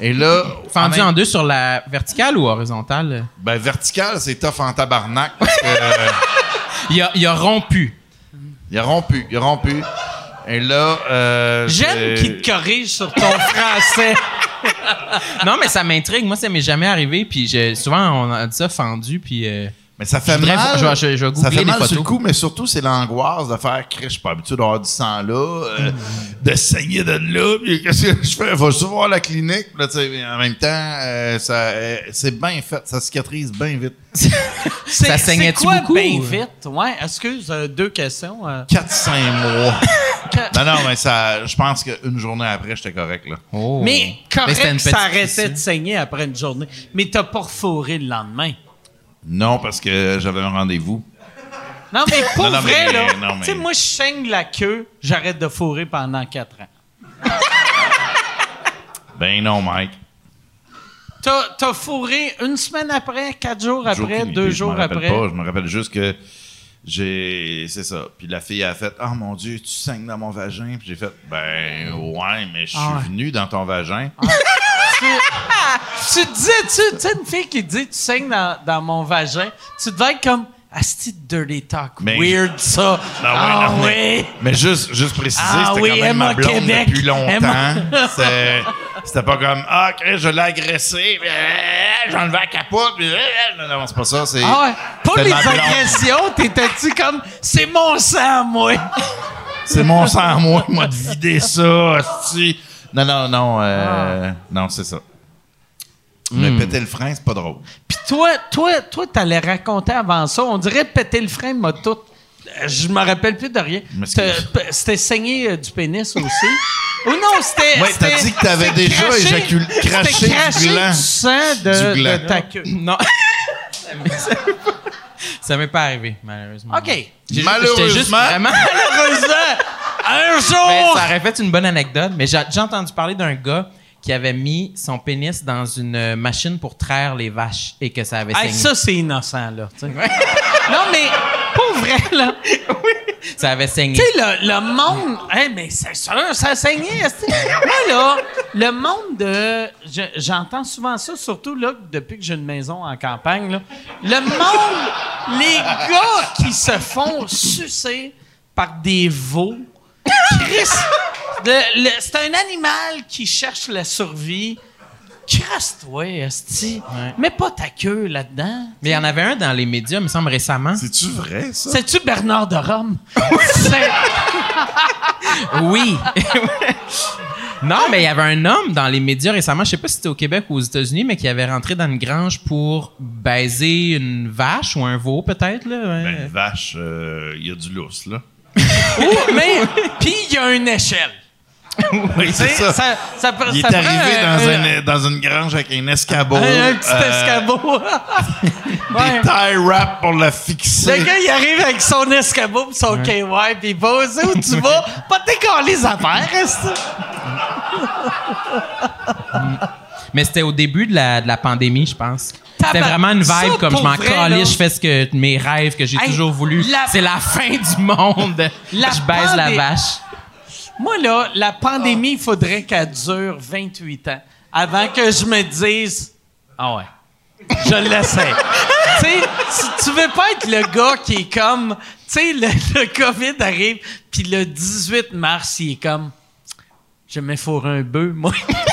Et là... Fendu en deux sur la verticale ou horizontale? Ben, vertical, c'est tough en tabarnak parce que... euh, Il a, il a rompu. Il a rompu, il a rompu. Et là, euh, J'aime j'ai- qu'il te corrige sur ton français. Non, mais ça m'intrigue. Moi, ça m'est jamais arrivé. Puis je- souvent, on a dit ça fendu. Puis euh, Mais ça fait Je voudrais- mal. je vais- je- ça fait les mal sur photos. coup, mais surtout, c'est l'angoisse de faire Chris, je suis pas habitué d'avoir du sang là, euh, de saigner de là, puis qu'est-ce que je fais? Faut voir la clinique. Puis Là, tu sais, mais en même temps, euh, ça, euh, c'est bien fait. Ça cicatrise bien vite. Ça saignait-tu beaucoup? bien vite? Ouais, excuse, euh, deux questions. euh. 4-5 mois. Non, non, mais ça, je pense qu'une journée après, j'étais correct, là. oh. Mais c'était correct, une ça petite arrêtait fissure. de saigner après une journée. Mais t'as pas refourré le lendemain. Non, parce que j'avais un rendez-vous. Non, mais pour Non, non, vrai, mais- là, non, mais- tu sais, moi, je saigne la queue, j'arrête de fourrer pendant quatre ans. Ben non, Mike. T'as, t'as fourré une semaine après, quatre jours après, deux idée, je jours rappelle après? Pas, je me rappelle juste que j'ai. C'est ça. Puis la fille a fait Oh mon Dieu, tu saignes dans mon vagin. Puis j'ai fait Ben ouais, mais je suis Ah venu dans ton vagin. Tu disais, tu tu sais, une fille qui dit tu saignes dans, dans mon vagin, tu devais être comme Asti de dirty talk. Mais Weird ça. Ah ouais, Ah non, mais- oui. Mais juste, juste préciser, Ah c'était oui, quand même ma blonde Québec. depuis longtemps. C'était pas comme Ah, Chris, je l'ai agressé, euh, enlevé la capote, euh, non, non, c'est pas ça. C'est, Ah ouais. Pour les agressions, t'étais-tu comme c'est mon sang, moi? C'est mon sang à moi, moi, de vider ça, asti. Non, non, non, euh, Ah. non, c'est ça. Mais Hmm. péter le frein, c'est pas drôle. Puis toi, toi, toi, t'allais raconter avant ça. On dirait péter le frein m'a tout. Je me rappelle plus de rien. C'était saigné euh, du pénis aussi. Ou non, c'était. Ouais, t'as dit que t'avais déjà craché- éjacul- craché c'était du gland. du sang de, Du gland. de ta queue. Non. ça m'est- pas- arrivé, malheureusement. OK. J'ai Malheureusement. j'étais juste vraiment- Malheureusement, un Mais jour. ça aurait fait une bonne anecdote, mais j'ai j'ai entendu parler d'un gars qui avait mis son pénis dans une euh, machine pour traire les vaches et que ça avait Hey, saigné. ça, c'est innocent, là. non, mais, pour vrai, là. Ça avait saigné. Tu sais, le, le monde. Hey, mais c'est sûr, ça saignait. Moi, là, le monde de. je- J'entends souvent ça, surtout là, depuis que j'ai une maison en campagne. Là. Le monde, les gars qui se font sucer par des veaux. Chris, c'est un animal qui cherche la survie. Crasse-toi, Esti. Ouais. Mets pas ta queue là-dedans. Mais il y en avait un dans les médias, il me semble récemment. C'est-tu vrai, ça? C'est-tu Bernard de Rome? Oui. non, mais il y avait un homme dans les médias récemment, je sais pas si c'était au Québec ou aux États-Unis, mais qui avait rentré dans une grange pour baiser une vache ou un veau, peut-être. Là. ouais. Ben, vache, il y a du lousse, là. Ou- mais, puis il y a une échelle. Oui, c'est ça. ça, ça peut- Il ça est arrivé dans, un- une, dans une grange avec un escabeau. un, un petit euh, escabeau. Des Ouais. tie wraps pour le fixer. Le gars, il arrive avec son escabeau pis son KY, puis il va où tu vas? Pas décoller les affaires, reste. Mais c'était au début de la, de la pandémie, je pense. C'était vraiment une ça, vibe comme je m'en calais, je fais ce que mes rêves que j'ai Hey, toujours voulu. la- C'est la fin du monde. La je baise la vache. Moi, là, la pandémie, il faudrait qu'elle dure 28 ans avant que je me dise Ah ouais, je l'essaie. tu sais, tu veux pas être le gars qui est comme. Tu sais, le, le COVID arrive, puis le 18 mars, il est comme Je fourre un bœuf, moi.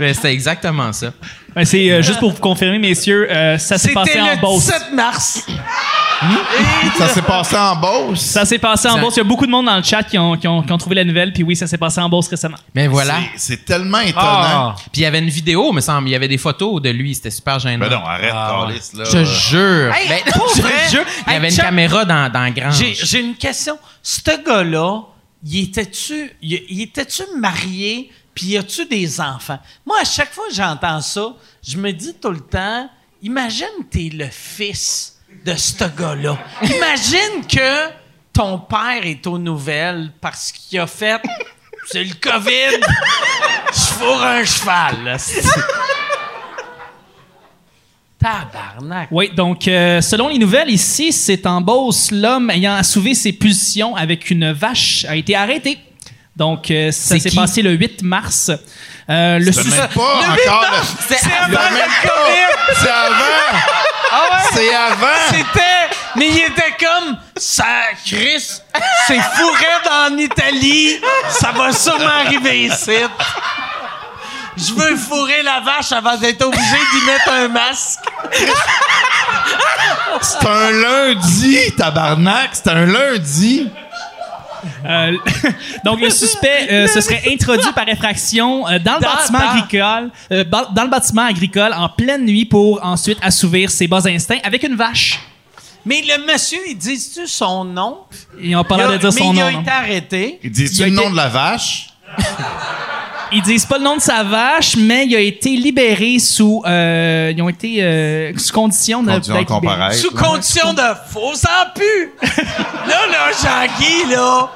Mais C'était exactement ça. Ben, c'est euh, juste pour vous confirmer, messieurs, euh, ça s'est C'était passé en le Beauce. 17 mars. Ça s'est passé en Beauce. Ça s'est passé en Beauce. Il y a beaucoup de monde dans le chat qui ont, qui ont- qui ont trouvé la nouvelle. Puis oui, ça s'est passé en Beauce récemment. Mais voilà. C'est- C'est tellement Ah. étonnant. Puis il y avait une vidéo, me semble. Il y avait des photos de lui. C'était super gênant. Ben non, arrête, Carlis, là. Je te jure. Hey, Ben, pour je te vrai? jure, Il y Hey, avait une Chuck, caméra dans, dans la grange. J'ai, une question. Ce gars-là, il était-tu, était-tu marié, puis y a-tu des enfants? Moi, à chaque fois que j'entends ça, je me dis tout le temps, imagine t'es le fils de ce gars-là. Imagine que ton père est aux nouvelles parce qu'il a fait c'est le COVID, je fourre un cheval. Tabarnak. Oui, donc euh, selon les nouvelles ici, c'est en Beauce, l'homme ayant assouvé ses pulsions avec une vache a été arrêté. Donc euh, ça C'est s'est passé le 8 mars. Euh, le C'est sus- même pas Le encore. c'est avant le. COVID. C'est avant. Ah ouais? C'est avant. C'était. Mais il était comme. Ça, Chris, c'est fourré en Italie. Ça va sûrement arriver ici. Je veux fourrer la vache avant d'être obligé d'y mettre un masque. C'est un lundi, tabarnak. C'est un lundi. Euh, donc, le suspect euh, se serait introduit par effraction euh, dans le Dans- bâtiment dans- agricole, euh, ba- dans le bâtiment agricole en pleine nuit pour ensuite assouvir ses bas instincts avec une vache. Mais le monsieur, il dit-tu son nom? Ils ont pas Il l'air a- de dire son mais il nom. a été arrêté. Il dit Il a le nom de la vache? Ils disent pas le nom de sa vache, mais il a été libéré sous. euh, ils ont été euh, sous condition de- Condition. Sous condition de faux sans pu. là, là, Jean-Guy, là.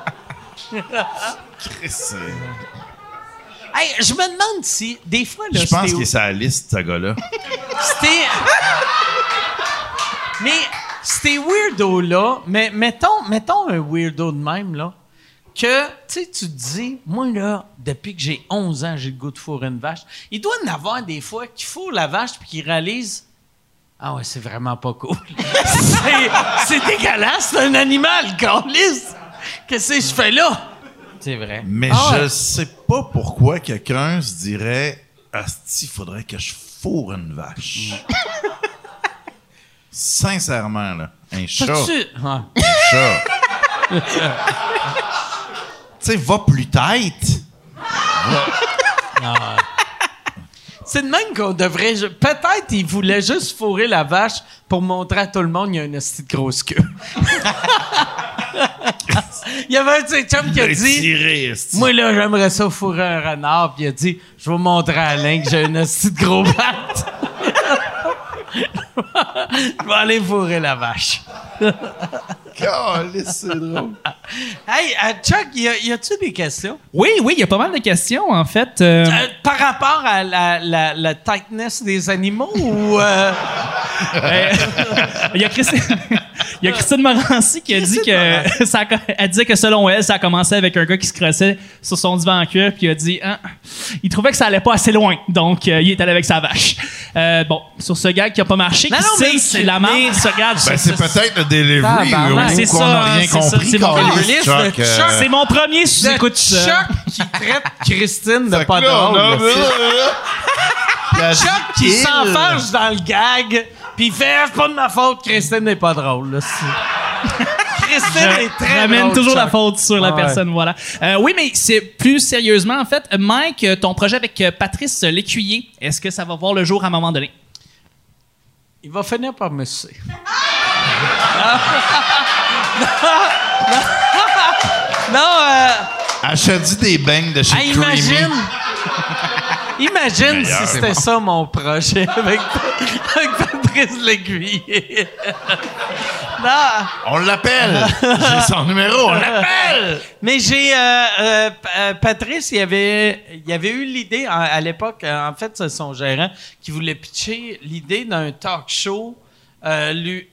Hey, je me demande si, des fois, là, Je pense c'était qu'il est sur la liste, ce gars-là. C'était. Mais Ces weirdos-là, mais mettons, mettons un weirdo de même, là, que, tu sais, tu te dis, moi, là, depuis que j'ai 11 ans, j'ai le goût de fourrer une vache. Il doit y en avoir des fois qui fourrent la vache puis qui réalisent, ah ouais, c'est vraiment pas cool. c'est, dégueulasse, c'est un animal, câlisse. Qu'est-ce que je fais là? C'est vrai. Mais Ah je ouais. sais pas pourquoi quelqu'un se dirait Asti, faudrait que je fourre une vache. Sincèrement, là. Un chat. Un chat. tu sais, va plus tête. C'est de même qu'on devrait. Peut-être il voulait juste fourrer la vache pour montrer à tout le monde qu'il y a une hostie de grosse queue. il y avait un de ses chums qui a dit asti. Moi, là, j'aimerais ça fourrer un renard. Puis il a dit Je vais montrer à Alain que j'ai une hostie de gros patte. Je vais aller fourrer la vache. C'est drôle. Hey, euh, Chuck, y, a- y a-tu des questions? Oui, oui, il y a pas mal de questions, en fait. Euh, Euh, par rapport à la, la, la tightness des animaux ou. euh, Euh, Il y a Christine, il y a Christine Morancy qui a dit que ça elle disait que selon elle, ça a commencé avec un gars qui se crossait sur son divan en cuir puis il a dit hein, il trouvait que ça allait pas assez loin. Donc euh, il est allé avec sa vache. Euh, bon, sur ce gag qui a pas marché, Non, non, Christine, mais c'est la marque, se regarde. Ben, c'est peut-être le delivery Tabarnak, ou c'est qu'on n'a rien compris. c'est mon euh, c'est mon premier ça. Chuck qui traite Christine de pas drôle. Chuck qui s'enfarge dans le gag, puis il fait Ah, c'est pas de ma faute, Christine n'est pas drôle. Là, Christine est très Ramène drôle, toujours la faute sur la Ah ouais. personne, voilà. Euh, oui, mais c'est plus sérieusement, en fait, Mike, euh, ton projet avec euh, Patrice Lécuyer, est-ce que ça va voir le jour à un moment donné? Il va finir par me sucer. non, euh, Achète-tu des beignes de chez hey, Creamy? imagine. Imagine si c'était ça mon projet avec, avec Patrice non. On l'appelle. J'ai son numéro, on l'appelle. Mais j'ai euh, euh, euh, Patrice, il avait, il avait eu l'idée à l'époque. en fait, c'est son gérant qui voulait pitcher l'idée d'un talk show. Lui,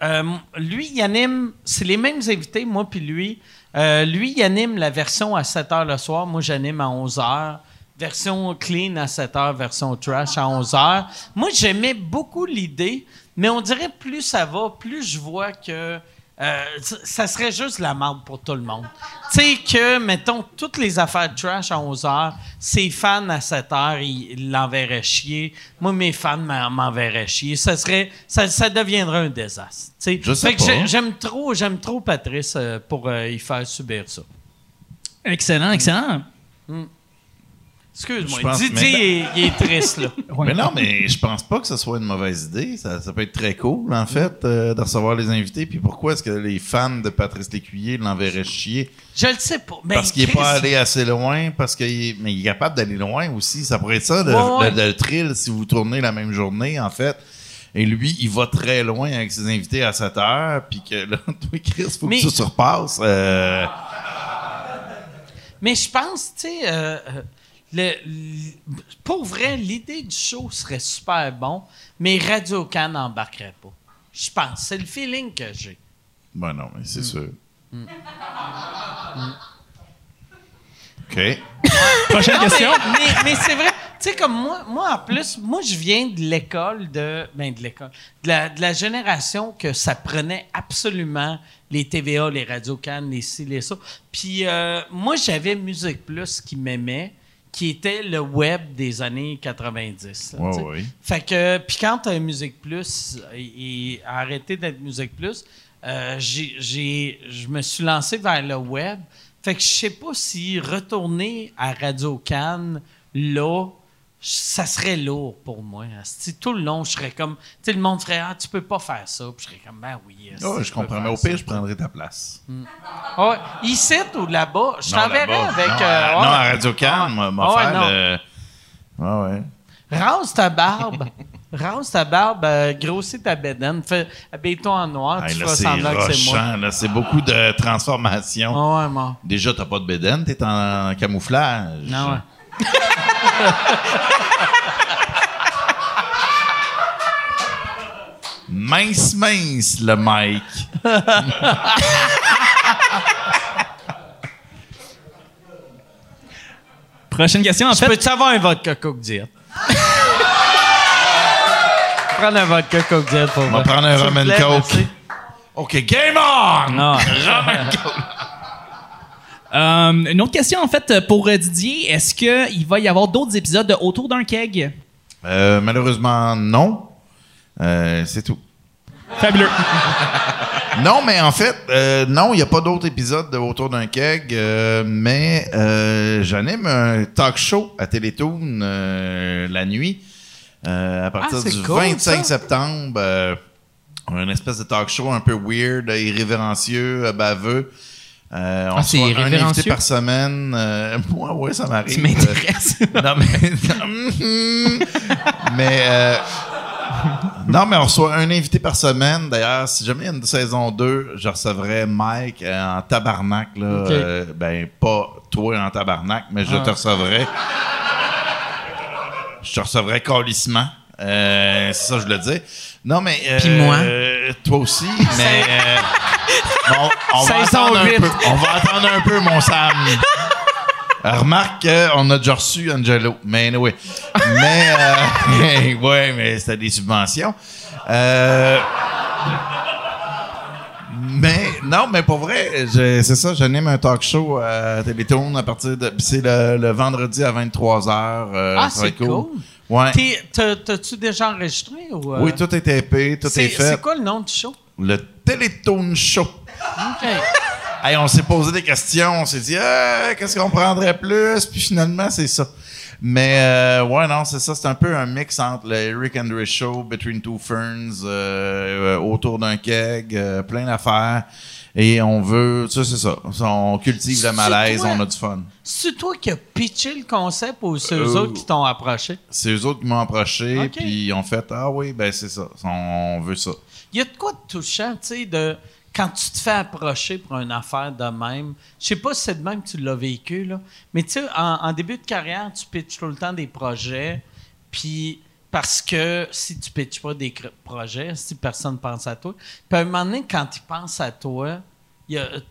lui, il anime. C'est les mêmes invités, moi puis lui. Lui, il anime la version à 7 h le soir. Moi, j'anime à 11 h. Version clean à 7 h, version trash à 11 h. Moi, j'aimais beaucoup l'idée, mais on dirait plus ça va, plus je vois que euh, ça- serait juste la merde pour tout le monde. Tu sais que, mettons, toutes les affaires de trash à 11 h, ses fans à 7 h, ils ils l'enverraient chier. Moi, mes fans m'en- m'enverraient chier. Ça serait, ça, ça deviendrait un désastre. tu sais. Je sais Fait que pas. j'ai- J'aime trop, j'aime trop Patrice euh, pour euh, y faire subir ça. Excellent, excellent. Je Excuse-moi, Didier, mais- il, est- il est triste, là. Mais non, mais je pense pas que ce soit une mauvaise idée. Ça, ça peut être très cool, en fait, euh, de recevoir les invités. Puis pourquoi est-ce que les fans de Patrice Lécuyer l'enverraient chier? Je le sais pas. Parce qu'il est pas allé assez loin, parce qu'il est, mais il est capable d'aller loin aussi. Ça pourrait être ça, le, Ouais, ouais. le- le thrill, si vous tournez la même journée, en fait. Et lui, il va très loin avec ses invités à 7 heures, puis que là, toi, Chris, faut Mais- que tu surpasses. Euh, Mais je pense, tu sais, euh, euh, le, le- pour vrai, l'idée du show serait super bon, mais Radio Can n'embarquerait pas. Je pense. C'est le feeling que j'ai. ben non, mais Mm. c'est sûr. OK. Prochaine Non, mais, question. mais, mais c'est vrai. Tu sais, comme moi, moi, en plus, moi, je viens de l'école de. Ben, de l'école. De la, de la génération que ça prenait absolument les TVA, les Radio Can, les ci, les ça. Puis, euh, moi, j'avais Musique Plus qui m'aimait, qui était le web des années 90. là, Ouais, ouais. Fait que, puis quand Musique Plus et, et arrêté d'être Musique Plus, euh, j'ai- je me suis lancé vers le web. Fait que je sais pas si retourner à Radio Cannes, là, ça serait lourd pour moi. Asti, tout le long, je serais comme. Tu sais, le monde ferait Ah, tu peux pas faire ça. Puis je serais comme Ben oui. asti, Oh, je comprends. Mais au ça. pire, je prendrai ta place. Ouais. Ici ou là-bas, je là-bas. avec. Non, euh, à- ouais. non, à Radio Can, Ah, m'a ah faire le. Ouais, ouais. Rase ta barbe. Rase ta barbe, euh, grossis ta bédaine. Fais, habille-toi en noir, Hey, tu semblant que c'est moi. C'est beaucoup de transformation. Ah ouais, moi. Déjà, t'as pas de bédaine, t'es en camouflage. Non, ouais. Mince, mince, le Mike. Prochaine question, en Je fait. peux-tu avoir un vodka Coke Diet? Prendre un vodka Coke Diet pour On moi. va prendre un plaît, coke. merci. OK, game on! Non. Euh, une autre question, en fait, pour euh, Didier. Est-ce qu'il va y avoir d'autres épisodes de Autour d'un keg? Euh, malheureusement, non. Euh, c'est tout. Fabuleux. Non, mais en fait, euh, non, il n'y a pas d'autres épisodes de Autour d'un keg, euh, mais euh, j'anime un talk show à Télétoon euh, la nuit euh, à partir Ah, c'est du cool, 25 ça. septembre. euh, un espèce de talk show un peu weird, irrévérencieux, euh, baveux. Euh, on Ah, c'est un invité par semaine. Euh, moi, ouais, ça m'arrive. Tu m'intéresses. Euh, non, mais. mais. euh, non, mais on reçoit un invité par semaine. D'ailleurs, si jamais il y a une saison 2, je recevrais Mike en tabarnak. Là, ben, pas toi en tabarnak, mais je te recevrais. Je te recevrais calissement. Euh, c'est ça, que je le dis. Non, mais. euh, Puis moi? Toi aussi, mais. euh, bon, on, va attendre un peu. On va attendre un peu, mon Sam. Euh, Remarque qu'on a déjà reçu Angelo. Mais oui. Mais, euh, ouais, mais c'était des subventions. Euh, mais, non, mais pour vrai, c'est ça, j'anime un talk show à Télétoon à partir de. C'est le, le vendredi à 23h. Ah, c'est être cool. Ouais. T'as-tu déjà enregistré? Ou, euh, Oui, tout est épais, tout est fait. C'est quoi le nom du show? Le Télétoon Show. OK. Hey, on s'est posé des questions, on s'est dit Ah, qu'est-ce qu'on prendrait plus, puis finalement c'est ça. Mais euh, ouais, non, c'est ça, c'est un peu un mix entre le Eric Andre Show, Between Two Ferns, euh, autour d'un keg, plein d'affaires. Et on veut, ça c'est ça, on cultive le malaise, on a du fun. C'est toi qui as pitché le concept ou c'est eux Euh, autres qui t'ont approché? C'est eux autres qui m'ont approché, puis ils ont fait ah oui, ben c'est ça, on veut ça. Il y a de quoi de touchant, tu sais, de quand tu te fais approcher pour une affaire de même. Je sais pas si c'est de même que tu l'as vécu, là. Mais tu sais, en, en début de carrière, tu pitches tout le temps des projets, puis parce que si tu pitches pas des projets, si personne pense à toi, puis à un moment donné, quand ils pensent à toi,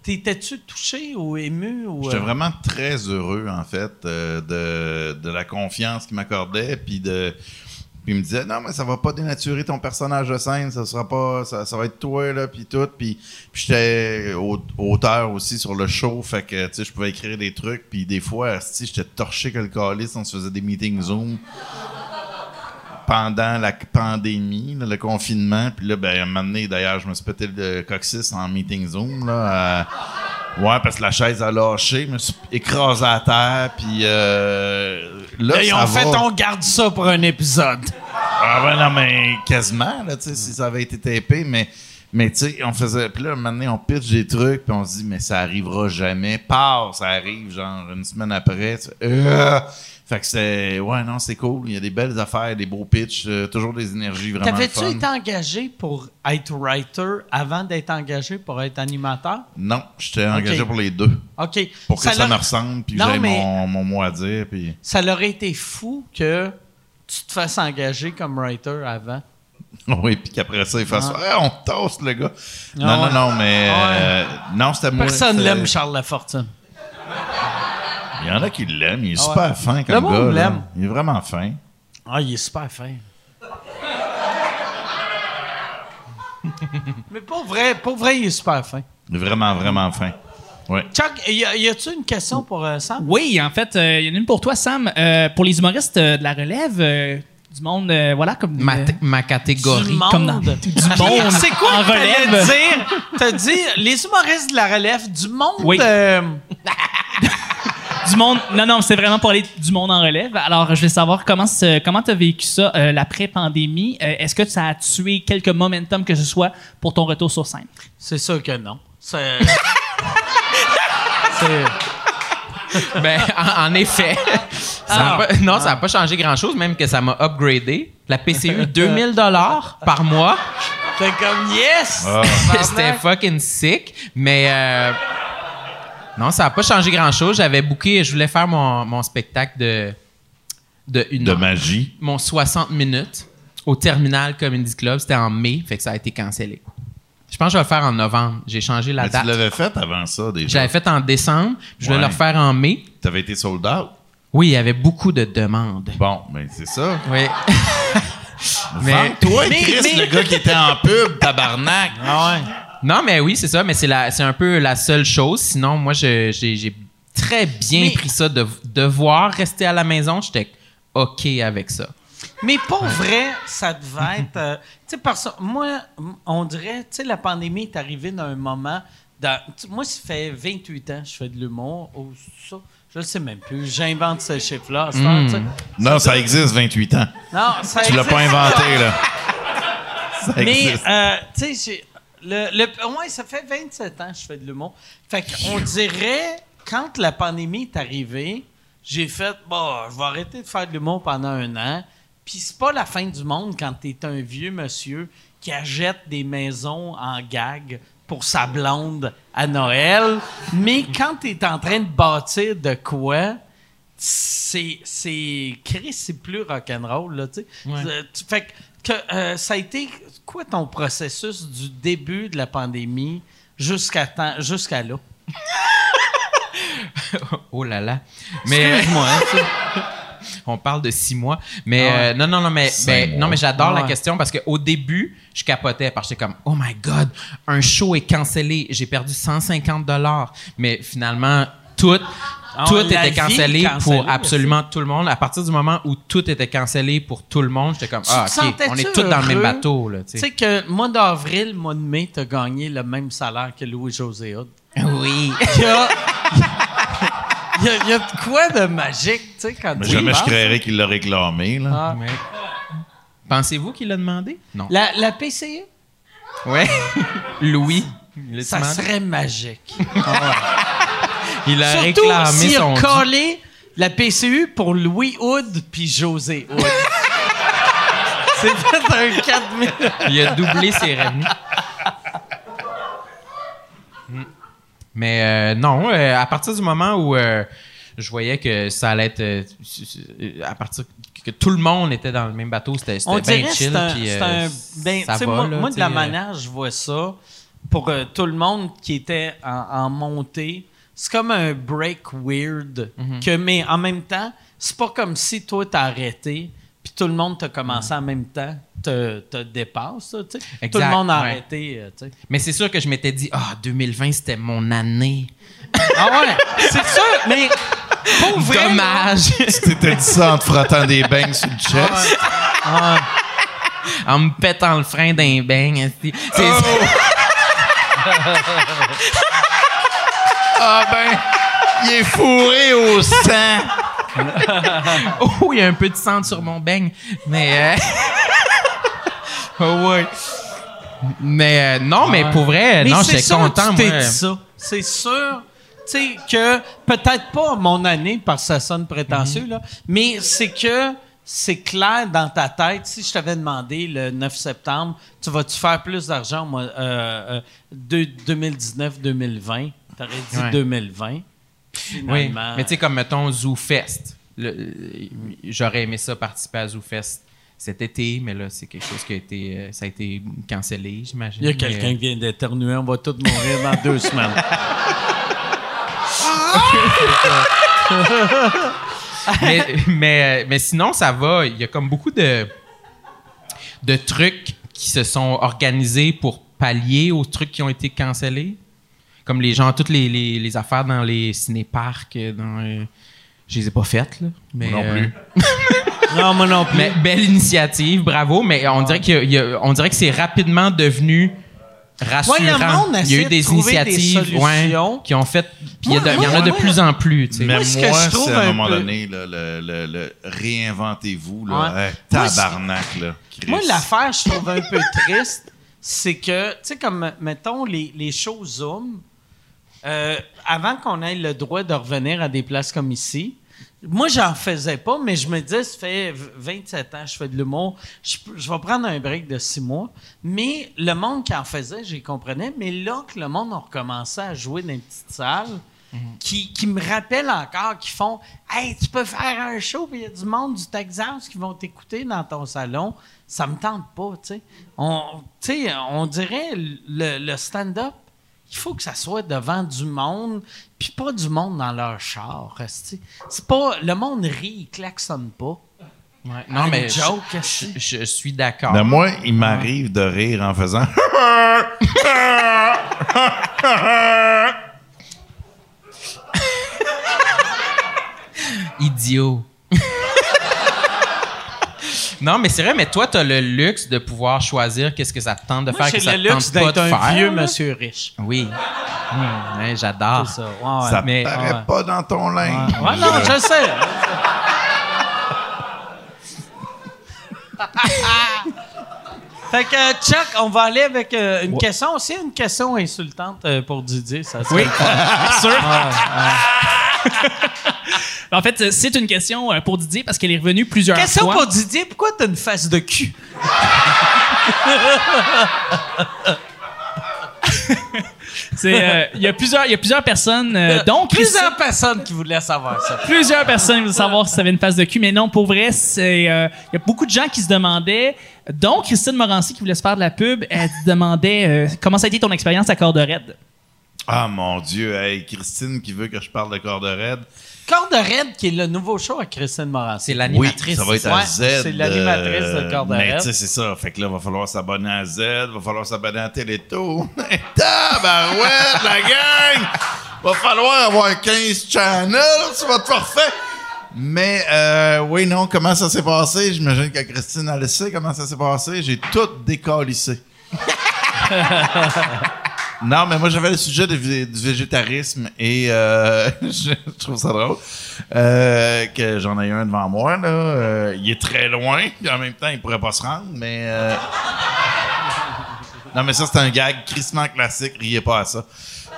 t'étais-tu touché ou ému? Ou, J'étais euh, vraiment très heureux, en fait, euh, de, de la confiance qu'il m'accordait, puis de. Puis il me disait, non, mais ça va pas dénaturer ton personnage de scène, ça sera pas. Ça, va être toi, là, puis tout. Puis, j'étais au- auteur aussi sur le show, fait que, tu sais, je pouvais écrire des trucs, puis des fois, si j'étais torché que le calice, on se faisait des meetings Zoom pendant la pandémie, là, le confinement. Puis là, ben, à un moment donné, d'ailleurs, je me suis pété le coccyx en meeting Zoom. Là, euh, ouais, parce que la chaise a lâché, je me suis écrasé à terre. Puis euh, là, ils ça fait, va. on garde ça pour un épisode. Ah ben non, mais quasiment, là, tu sais, si ça avait été tapé, mais, mais tu sais, on faisait... Puis là, un moment donné, on pitch des trucs, puis on se dit, mais ça arrivera jamais. Pars, ça arrive, genre, une semaine après. tu Euh! Fait que c'est... Ouais, non, c'est cool. Il y a des belles affaires, des beaux pitchs, euh, toujours des énergies vraiment T'avais-tu été engagé pour être writer avant d'être engagé pour être animateur? Non, j'étais engagé pour les deux. OK. Pour que ça, me ressemble, puis mais- mon, mon mot à dire, puis... Ça leur aurait été fou que tu te fasses engager comme writer avant. Oui, puis qu'après ça, il fasse Ah. Ah, on toast, le gars. Ah non, non, non, mais... Ah euh, non, c'était moi. Personne l'aime, Charles Lafortune. Il y en a qui l'aiment. Il est Ah super fin comme Le monde gars. là. l'aime. Il est vraiment fin. Ah, il est super fin. Mais pour vrai, pour vrai, il est super fin. Il est vraiment, vraiment fin. Ouais. Chuck, y, a- y a-tu une question pour euh, Sam? Oui, en fait, euh, il y en a une pour toi, Sam. Euh, pour les humoristes euh, de la relève, euh, du monde, euh, voilà, comme. Ma, euh, ma catégorie. Du monde. comme dans- du monde C'est quoi en relève. dire? T'as dit les humoristes de la relève du monde. Oui. euh, Du monde. Non, non, c'est vraiment pour aller du monde en relève. Alors, je vais savoir comment tu comment as vécu ça, euh, l'après-pandémie. Euh, Est-ce que ça a tué quelques momentum que ce soit pour ton retour sur scène? C'est sûr que non. C'est. c'est- Ben, en, en effet. Ça Ah. pas- non, ça n'a pas changé grand-chose, même que ça m'a upgradé. La PCU, 2000 dollars par mois. T'es comme yes! C'était fucking sick. Mais euh, non, ça n'a pas changé grand-chose. J'avais booké, je voulais faire mon, mon spectacle de, de une De heure. magie. Mon 60 minutes. au Terminal Comedy Club. C'était en mai, fait que ça a été cancellé. Je pense que je vais le faire en novembre. J'ai changé la Mais date. tu l'avais fait avant ça, déjà. Je l'avais fait en décembre. Je vais Ouais. le refaire en mai. T'avais été sold out. Oui, il y avait beaucoup de demandes. Bon, mais c'est ça. Oui. Mais- toi, Mais- Chris, mais- le gars qui était en pub, tabarnak. Ah ouais. Non, mais oui, c'est ça, mais c'est la- c'est un peu la seule chose. Sinon, moi, je- j'ai j'ai très bien Mais- pris ça de devoir rester à la maison. J'étais OK avec ça. Mais pour vrai, ça devait être. euh, tu sais, parce que moi, on dirait, tu sais, la pandémie est arrivée dans un moment. dans- moi, ça fait 28 ans que je fais de l'humour. ou ça, je ne sais même plus. J'invente ce chiffre-là. sais. Non, ça existe 28 ans. Non, ça Tu l'as pas inventé, là. Ça Mais, existe. euh, tu sais, j'ai- le, le, ouais, ça fait 27 ans que je fais de l'humour. Fait qu'on dirait, quand la pandémie est arrivée, j'ai fait, bon, je vais arrêter de faire de l'humour pendant un an. Puis c'est pas la fin du monde quand t'es un vieux monsieur qui achète des maisons en gag pour sa blonde à Noël. Mais quand t'es en train de bâtir de quoi, c'est c'est Chris c'est plus rock'n'roll là tu sais Euh, tu- fait que, que, euh, ça a été quoi ton processus du début de la pandémie jusqu'à jusqu'à là? Oh là là. Mais excuse-moi hein, on parle de six mois. Mais Ah ouais. euh, non, non, non, mais, ben, non, mais j'adore la Ouais. question parce qu'au début, je capotais parce que j'étais comme, oh my God, un show est cancellé. J'ai perdu 150 dollars. Mais finalement, tout, Ah, tout était cancellé pour absolument tout le monde. À partir du moment où tout était cancellé pour tout le monde, j'étais comme, Tu ah, OK, on est tous dans le même bateau. Là, tu tu sais. que mois d'avril mois de mai t'as gagné le même salaire que Louis José Hood Oui. il y a il y a, il y a de quoi de magique tu sais quand Mais tu jamais je créerais qu'il l'a réclamé, là. Ah. Pensez-vous qu'il l'a demandé? Non. la, la PCE Ouais. Louis. Ça serait magique Il a Surtout réclamé son a collé la PCU pour Louis Hood puis José Hood. C'est fait un 4000. Il a doublé ses revenus. Mais euh, non, euh, à partir du moment où euh, je voyais que ça allait être. à partir que tout le monde était dans le même bateau, c'était bien chill. c'est un, puis, c'est un- ben, ça va, moi, là, moi, tu de la manière je vois ça, pour tout le monde qui était en, en montée, c'est comme un break weird. Mhm. que, mais en même temps, c'est pas comme si toi t'as arrêté, puis tout le monde t'a commencé en même temps, te, te dépasse. tu sais. Tout le monde a ouais. arrêté. euh, tu sais. Mais c'est sûr que je m'étais dit, ah, 2020, c'était mon année. Ah ouais, c'est sûr, mais pour vrai, là, Dommage. Tu t'étais dit ça en te frottant des bangs sur le chest. en me pétant le frein d'un esti. C'est Oh! Ah ben, il est fourré au sang. Oh, il y a un peu de sang sur mon beigne. Mais. euh, oh, ouais. Mais euh, non, mais pour vrai, Mais non, c'est j'étais content, dit ça. C'est sûr, tu sais, que peut-être pas mon année, parce que ça sonne prétentieux, là, mais c'est que c'est clair dans ta tête. Si je t'avais demandé le 9 septembre, tu vas-tu faire plus d'argent moi, euh, euh, de 2019-2020? T'aurais dit Ouais. 2020. Oui, mais tu sais, comme mettons Zoo Fest. Le- euh, J'aurais aimé ça participer à Zoo Fest cet été, mais là, c'est quelque chose qui a été. euh, ça a été cancellé, j'imagine. il y a quelqu'un euh, qui vient d'éternuer, on va tous mourir dans deux semaines. mais, mais, mais sinon, ça va. Il y a comme beaucoup de, de trucs qui se sont organisés pour pallier aux trucs qui ont été cancellés. Comme les gens, toutes les, les, les affaires dans les ciné-parcs. euh, Dans, euh, je les ai pas faites, là. Mais, Non euh, plus. non, moi non plus. mais belle initiative, bravo. Mais on dirait, qu'il y a- il y a- on dirait que c'est rapidement devenu rassurant. Ouais, le monde il y a eu de des initiatives ouais, qui ont fait. Puis il y, a de- Moi, il y en a de moi, plus en plus. tu sais. Mais Moi, ce que moi, je trouve c'est à un un moment peu- donné, là, le, le- le- réinventez-vous. Là. Ouais. Tabarnak, là. Chris. Moi, l'affaire, je trouve un peu triste, c'est que, tu sais, comme, mettons, les, les shows Zoom, euh, avant qu'on ait le droit de revenir à des places comme ici, moi, j'en faisais pas, mais je me disais, ça fait v- 27 ans que je fais de l'humour, je, vais prendre un break de six mois. Mais le monde qui en faisait, j'y comprenais. Mais là que le monde a recommencé à jouer dans les petites salles, qui, qui me rappellent encore, qui font Hey, tu peux faire un show, puis il y a du monde du Texas qui vont t'écouter dans ton salon. Ça me tente pas, tu sais. On, dirait le, le stand-up, il faut que ça soit devant du monde, puis pas du monde dans leur char. C'est pas. Le monde rit, il klaxonne pas. Ouais. Non, mais joke, je, esti. je- je suis d'accord. Mais moi, il m'arrive de rire en faisant. Idiot. Non, mais c'est vrai, mais toi, t'as le luxe de pouvoir choisir qu'est-ce que ça te tente de Moi, faire, que ça le te luxe tente pas d'être de un faire. vieux monsieur riche. Oui. Hum, ouais, j'adore. C'est ça. Ouais, ouais. Ça mais- paraît ouais. pas dans ton linge. Ouais, non, je sais. fait que, Chuck, on va aller avec euh, une question aussi, une question insultante euh, pour Didier. Ça Oui, le fun. sûr. En fait, euh, c'est une question euh, pour Didier parce qu'elle est revenue plusieurs Question fois. pour Didier, pourquoi t'as une face de cul? C'est, euh, Il y a plusieurs, il y a plusieurs personnes, euh, dont Christine- Plusieurs personnes qui voulaient savoir ça. plusieurs personnes veulent savoir si ça avait une face de cul, mais non, pour vrai, c'est, euh, il y a beaucoup de gens qui se demandaient, dont Christine Morancy qui voulait se faire de la pub, elle demandait euh, comment ça a été ton expérience à Corde Raide? Ah mon Dieu, hey, Christine qui veut que je parle de corde raide. Corde Raide, qui est le nouveau show à Christine Morancy. C'est Oui, l'animatrice. ça va être à Ouais, Z. c'est l'animatrice de Corde Mais tu sais, c'est ça. Fait que là, va falloir s'abonner à Z, va falloir s'abonner à Télétoon. Tabarouette, la gang! Va falloir avoir 15 channels, tu vas te forfait. Mais euh, oui, non, comment ça s'est passé? J'imagine que Christine, elle le sait comment ça s'est passé. J'ai tout décalissé. Non, mais moi, j'avais le sujet du vé- du végétarisme et euh, je trouve ça drôle euh, que j'en ai un devant moi. Là. Euh, il est très loin, puis en même temps, il pourrait pas se rendre, mais... euh, Non, mais ça, c'est un gag crissement classique, riez pas à ça.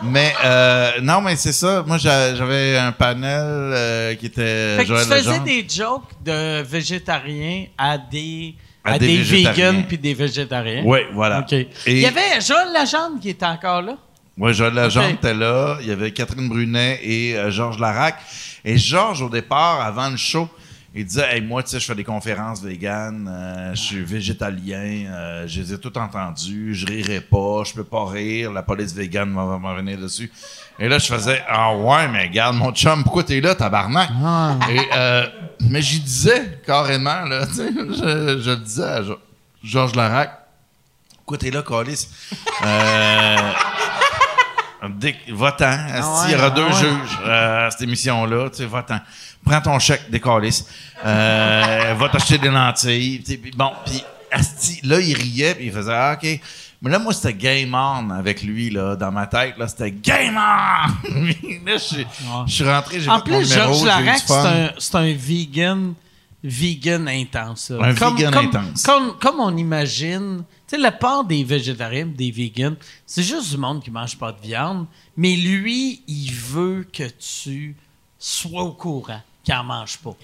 Mais euh, non, mais c'est ça. Moi, j'a- j'avais un panel euh, qui était... Fait que Joël tu faisais Legendre. des jokes de végétariens à des, À à des des, vegans puis des végétariens. Oui, voilà. Et- Il y avait Joël Legendre qui était encore là. Ouais, Joël Legendre était là. Il y avait Catherine Brunet et euh, Georges Larac. Et Georges, au départ, avant le show, il disait Hey, moi, tu sais, je fais des conférences véganes, euh, je suis végétalien, euh, je les ai toutes entendues, je rirai pas, je peux pas rire, la police végane va m'en venir dessus. Et là, je faisais Ah ouais, mais regarde, mon chum, pourquoi t'es là, tabarnak? Et, euh, mais j'y disais carrément, là, tu sais, je, je le disais à Georges Larac. Pourquoi t'es là, Calis? Que- Va-t'en. Asti, Il y aura ah deux ouais. juges euh, à cette émission-là. Tu sais, va-t'en. Prends ton chèque, des Calis. Euh, va t'acheter des lentilles. Bon, puis Asti, là, il riait, puis il faisait ah, OK. Mais là, moi, c'était game on avec lui, là, dans ma tête. Là, c'était game on! là, je suis- rentré, j'ai En plus, Georges Larac, c'est un, un vegan, vegan intense. là. Un vegan intense. Comme, comme on imagine, sais, la part des végétariens, des vegans, c'est juste du monde qui mange pas de viande, mais lui, il veut que tu sois au courant qu'il en mange pas.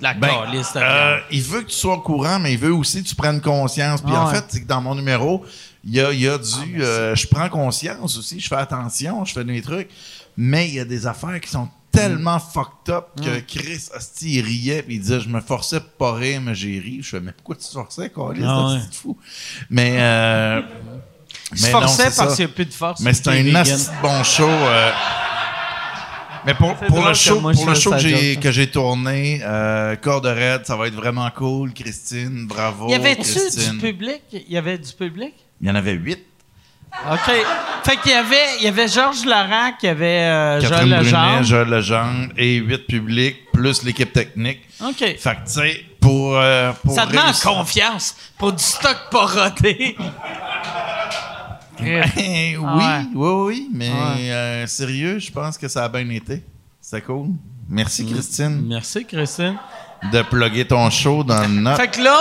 La Ben, calice de euh, viande. il veut que tu sois au courant, mais il veut aussi que tu prennes conscience. Puis Ah en ouais. fait, c'est que dans mon numéro, il y a, il y a du. euh, je prends conscience aussi, je fais attention, je fais des trucs, mais il y a des affaires qui sont tellement fucked up que Chris, hostie, il riait puis il disait Je me forçais pour pas rire, mais j'ai ri. Je fais Mais pourquoi tu te forçais, Calis? Ah ouais. C'est fou? Mais. Euh, Il se forçait parce qu'il n'y a plus de force. mais c'est un de bon show. euh. Mais pour, pour drôle le que show, moi, pour le fasse show que j'ai, joke. que j'ai tourné, euh, Corde Raide, ça va être vraiment cool. Christine, bravo. Y avait-tu Christine. du public? Il y avait du public? Il y en avait huit. OK. Fait qu'il y avait, il y avait Georges il y avait euh, Joël Catherine Brunet, Legendre. Joël Legendre et huit publics, plus l'équipe technique. OK. Fait que, tu sais, pour, euh, pour Ça demande confiance pour du stock pas rodé. Ben, oui, ouais. oui, oui, mais Ouais. euh, sérieux, je pense que ça a bien été. C'est cool. Merci, Mm. Christine, Merci, Christine. de plugger ton show dans le note. Fait que là,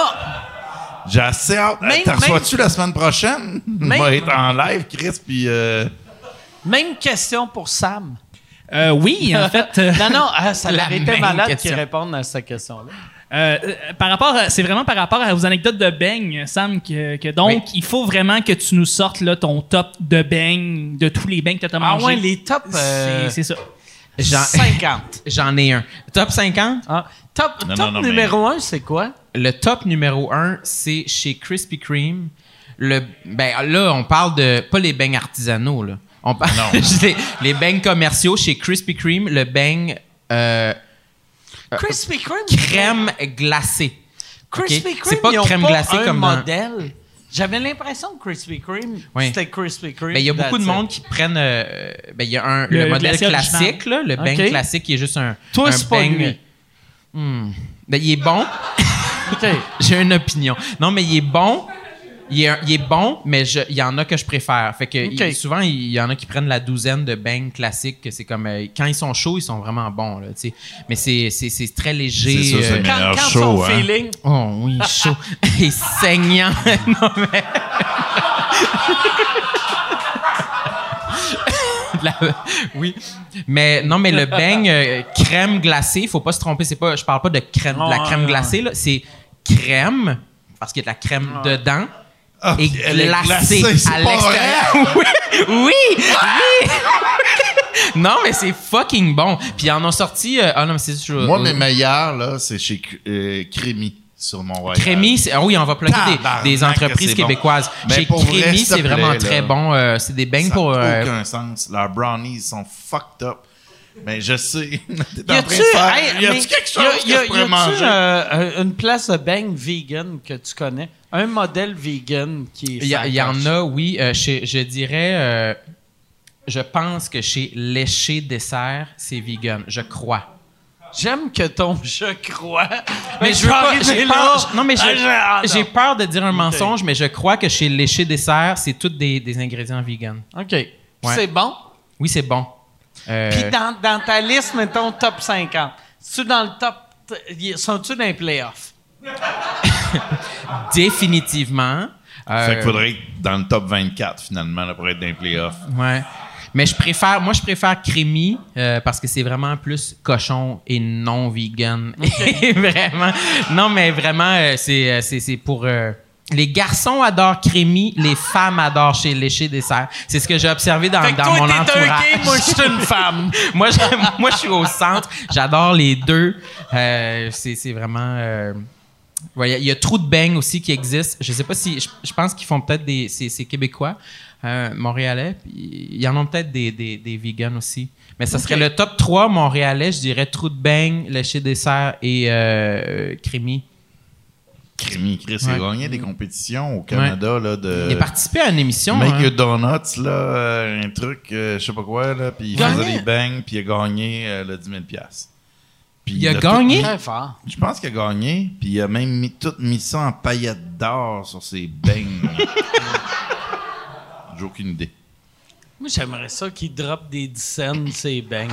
J'ai assez hâte. Même- T'en reçois-tu la semaine prochaine? On va être en live, Chris, puis... euh, même question pour Sam. Euh, oui, en fait. euh, Non, non, ah, ça La l'aurait été même malade question. qu'il réponde à cette question-là. Euh, euh, par rapport, à- c'est vraiment par rapport à vos anecdotes de beigne, Sam, que, que donc Oui. il faut vraiment que tu nous sortes là, ton top de beignes, de tous les beignes que tu as Ah mangés. ouais, les tops. euh, C'est c'est ça. J'en- 50. J'en ai un. Top 50? Ah, top Non, top non, non, mais- numéro 1, c'est quoi? Le top numéro un, c'est chez Krispy Kreme. Le, ben là, on parle de pas les beignes artisanaux là. On parle les, les beignes commerciaux chez Krispy Kreme. Le beigne euh, Krispy Kreme? crème glacée. Krispy? Kreme, C'est pas ils ont crème pas glacée un comme dans- modèle. J'avais l'impression que Krispy Kreme, Oui. c'était Krispy Kreme. Ben, il y a beaucoup de monde qui prennent. euh, ben, il y a un, Le- le, le modèle classique, là, le beigne Ok. classique qui est juste un. Toi, un c'est pas beigne- lui. Hmm. Ben, il est bon. OK. J'ai une opinion. Non, mais il est bon. Il est, un- il est bon, mais je- il y en a que je préfère. Fait que il- souvent, il y en a qui prennent la douzaine de beignes classiques. que C'est comme euh, quand ils sont chauds, ils sont vraiment bons. Là, tu sais. mais c'est, c'est, c'est très léger. C'est ça, c'est euh, Quand, meilleur quand show, son hein. feeling... Oh oui, chaud et saignant. non, mais... La- oui, mais non, mais le beigne euh, crème glacée, faut pas se tromper. C'est pas, je parle pas de crème, de la crème glacée là. C'est crème parce qu'il y a de la crème dedans Elle est glacée c'est à l'extérieur. oui, oui, oui. non, mais c'est fucking bon. Puis ils en ont sorti. euh, ah non, mais c'est juste. Moi, mes meilleurs, là, c'est chez euh, Crémy, sur Mont-Royal. Crémy, c'est- ah oui, on va plugger des- des, entreprises bon. québécoises. Mais Chez Crémy, c'est vraiment plaît, très là. bon. euh, c'est des Ça pour. n'a euh, aucun sens. Leurs brownies sont fucked up. Mais je sais. T'es Y en a-tu train de faire. hey, y a-tu mais quelque chose y a- que y a- je pourrais y a-tu, manger? euh, une place de bang vegan que tu connais? Un modèle vegan qui est Il y, en a, oui. euh, chez- je dirais. euh, je pense que chez Léché Dessert, c'est vegan. Je crois. J'aime que ton je crois. Mais je veux pas. là. non, mais Ah, j'ai- ah, peur de dire un mensonge, mais je crois que chez Léché Dessert, c'est tous des, des ingrédients vegan. OK. C'est bon? Oui, c'est bon. Euh, Puis dans, dans ta liste, mettons top 50. Es-tu dans le top. Sont-tu dans les playoffs? définitivement. euh, Fait qu'il faudrait être dans le top 24, finalement, là, pour être dans les playoffs. Ouais. Mais je préfère, moi, je préfère Crémy euh, parce que c'est vraiment plus cochon et non vegan. vraiment. Non, mais vraiment, euh, c'est, euh, c'est, c'est pour. euh, les garçons adorent Crémy, les femmes adorent chez Léché Dessert. C'est ce que j'ai observé dans, Fait que dans toi, mon t'es un entourage. gay, moi, je suis une femme. moi, je, moi, je suis au centre. J'adore les deux. Euh, c'est, c'est vraiment. Ouais, Il y a- il y, a trop de beignes aussi qui existent. Je sais pas si. Je, je pense qu'ils font peut-être des. C'est, québécois, euh, montréalais. Il y en a peut-être des, des, des vegans aussi. Mais ça serait le top 3 montréalais, je dirais trou de beignes, léché dessert et euh, crémy. Crémy, Chris, il a gagné des compétitions au Canada, là, de... Il a participé à une émission. Make hein. Your Donuts, là, euh, un truc, euh, je sais pas quoi, là, puis il Gagné? faisait des bangs, puis il a gagné euh, le 10 000 piastres. Puis Il a gagné? mis- Très fort. Je pense qu'il a gagné, puis il a même mis, tout mis ça en paillettes d'or sur ses bangs. J'ai aucune idée. Moi, j'aimerais ça qu'il drop des dizaines, c'est bang.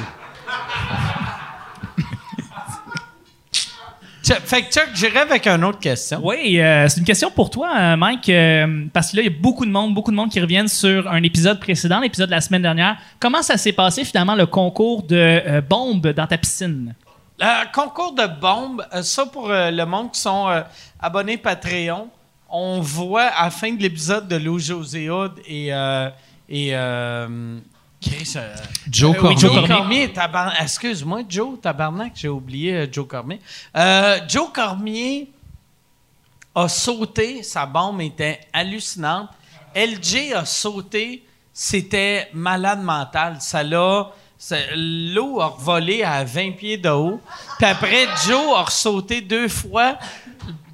Chuck- fait que Chuck, j'irai avec une autre question. Oui, euh, c'est une question pour toi, euh, Mike, euh, parce que là, il y a beaucoup de monde, beaucoup de monde qui reviennent sur un épisode précédent, l'épisode de la semaine dernière. Comment ça s'est passé finalement le concours de euh, bombes dans ta piscine? Euh, concours de bombes, euh, ça pour euh, le monde qui sont euh, abonnés Patreon, on voit à la fin de l'épisode de Lou José Hood et, et Chris, Joe oui, Cormier. Joe Cormier. Excuse-moi, Joe, tabarnak, j'ai oublié Joe Cormier. Joe Cormier a sauté, sa bombe était hallucinante. LG a sauté, c'était malade mental. Ça l'a. L'eau a volé à 20 pieds de haut. Puis après, Joe a ressauté deux fois.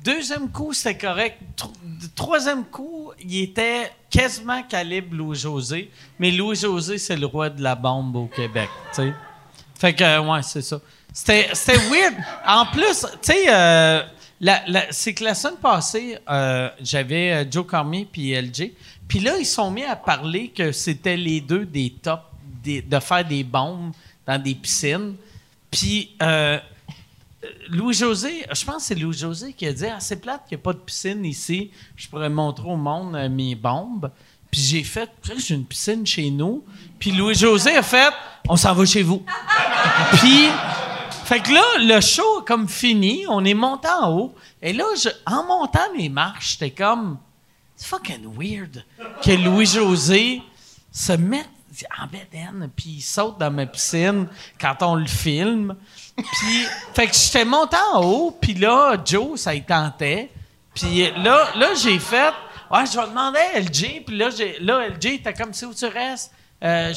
Deuxième coup, c'était correct. Tro- Troisième coup, il était quasiment calibre Louis-José. Mais Louis-José, c'est le roi de la bombe au Québec, tu sais. Fait que, euh, ouais, c'est ça. C'était, weird. En plus, tu sais, euh, c'est que la semaine passée, euh, j'avais Joe Cormier puis LG. Puis là, ils sont mis à parler que c'était les deux des tops de faire des bombes dans des piscines. Puis euh, Louis-José, je pense que c'est Louis-José qui a dit Ah, c'est plate qu'il n'y a pas de piscine ici. Je pourrais montrer au monde euh, mes bombes. Puis j'ai fait J'ai une piscine chez nous. Puis Louis-José a fait On s'en va chez vous. Puis, fait que là, le show comme fini. On est monté en haut. Et là, je- en montant les marches, j'étais comme C'est fucking weird que Louis-José se mette en bedaine, puis il saute dans ma piscine quand on le filme. Puis, fait que j'étais monté en haut, puis là, Joe, ça y tentait. Puis là, là j'ai fait, ouais, je vais demander à LJ, puis là, là, LJ était comme, c'est où tu restes? Euh,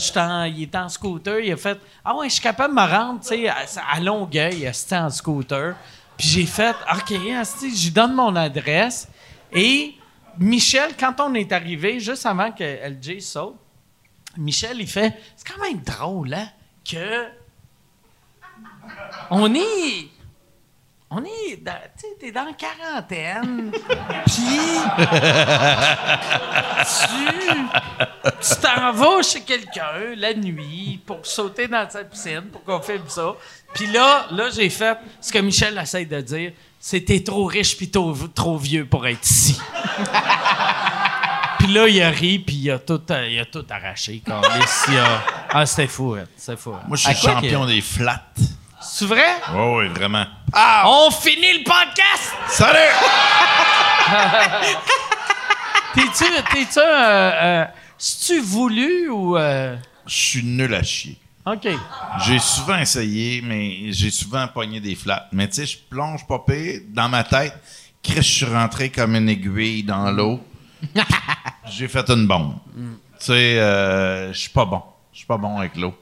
il était en scooter, il a fait, ah ouais, je suis capable de me rendre, tu sais, à, à Longueuil, c'était en scooter. Puis j'ai fait, OK, je lui donne mon adresse. Et Michel, quand on est arrivé, juste avant que LJ saute, Michel, il fait, c'est quand même drôle, hein, que on est. On est. dans- Tu sais, t'es dans la quarantaine. Puis. tu. Tu t'en vas chez quelqu'un la nuit pour sauter dans sa piscine, pour qu'on filme ça. Puis là, là, j'ai fait ce que Michel essaie de dire c'est t'es trop riche puis trop, trop vieux pour être ici. Puis là, il a ri, puis il a tout, euh, il a tout arraché. a- Ah, c'était fou, hein, c'était fou. hein. Moi, je suis champion des flats. C'est vrai? Oui, oui, vraiment. On finit le podcast! Salut! T'es-tu, t'es-tu, euh, euh, tu voulu ou. euh, Je suis nul à chier. OK. J'ai souvent essayé, mais j'ai souvent pogné des flats. Mais tu sais, je plonge pas pire. Dans ma tête, Chris, je suis rentré comme une aiguille dans l'eau. j'ai fait une bombe. Tu sais, euh, je suis pas bon. Je suis pas bon avec l'eau.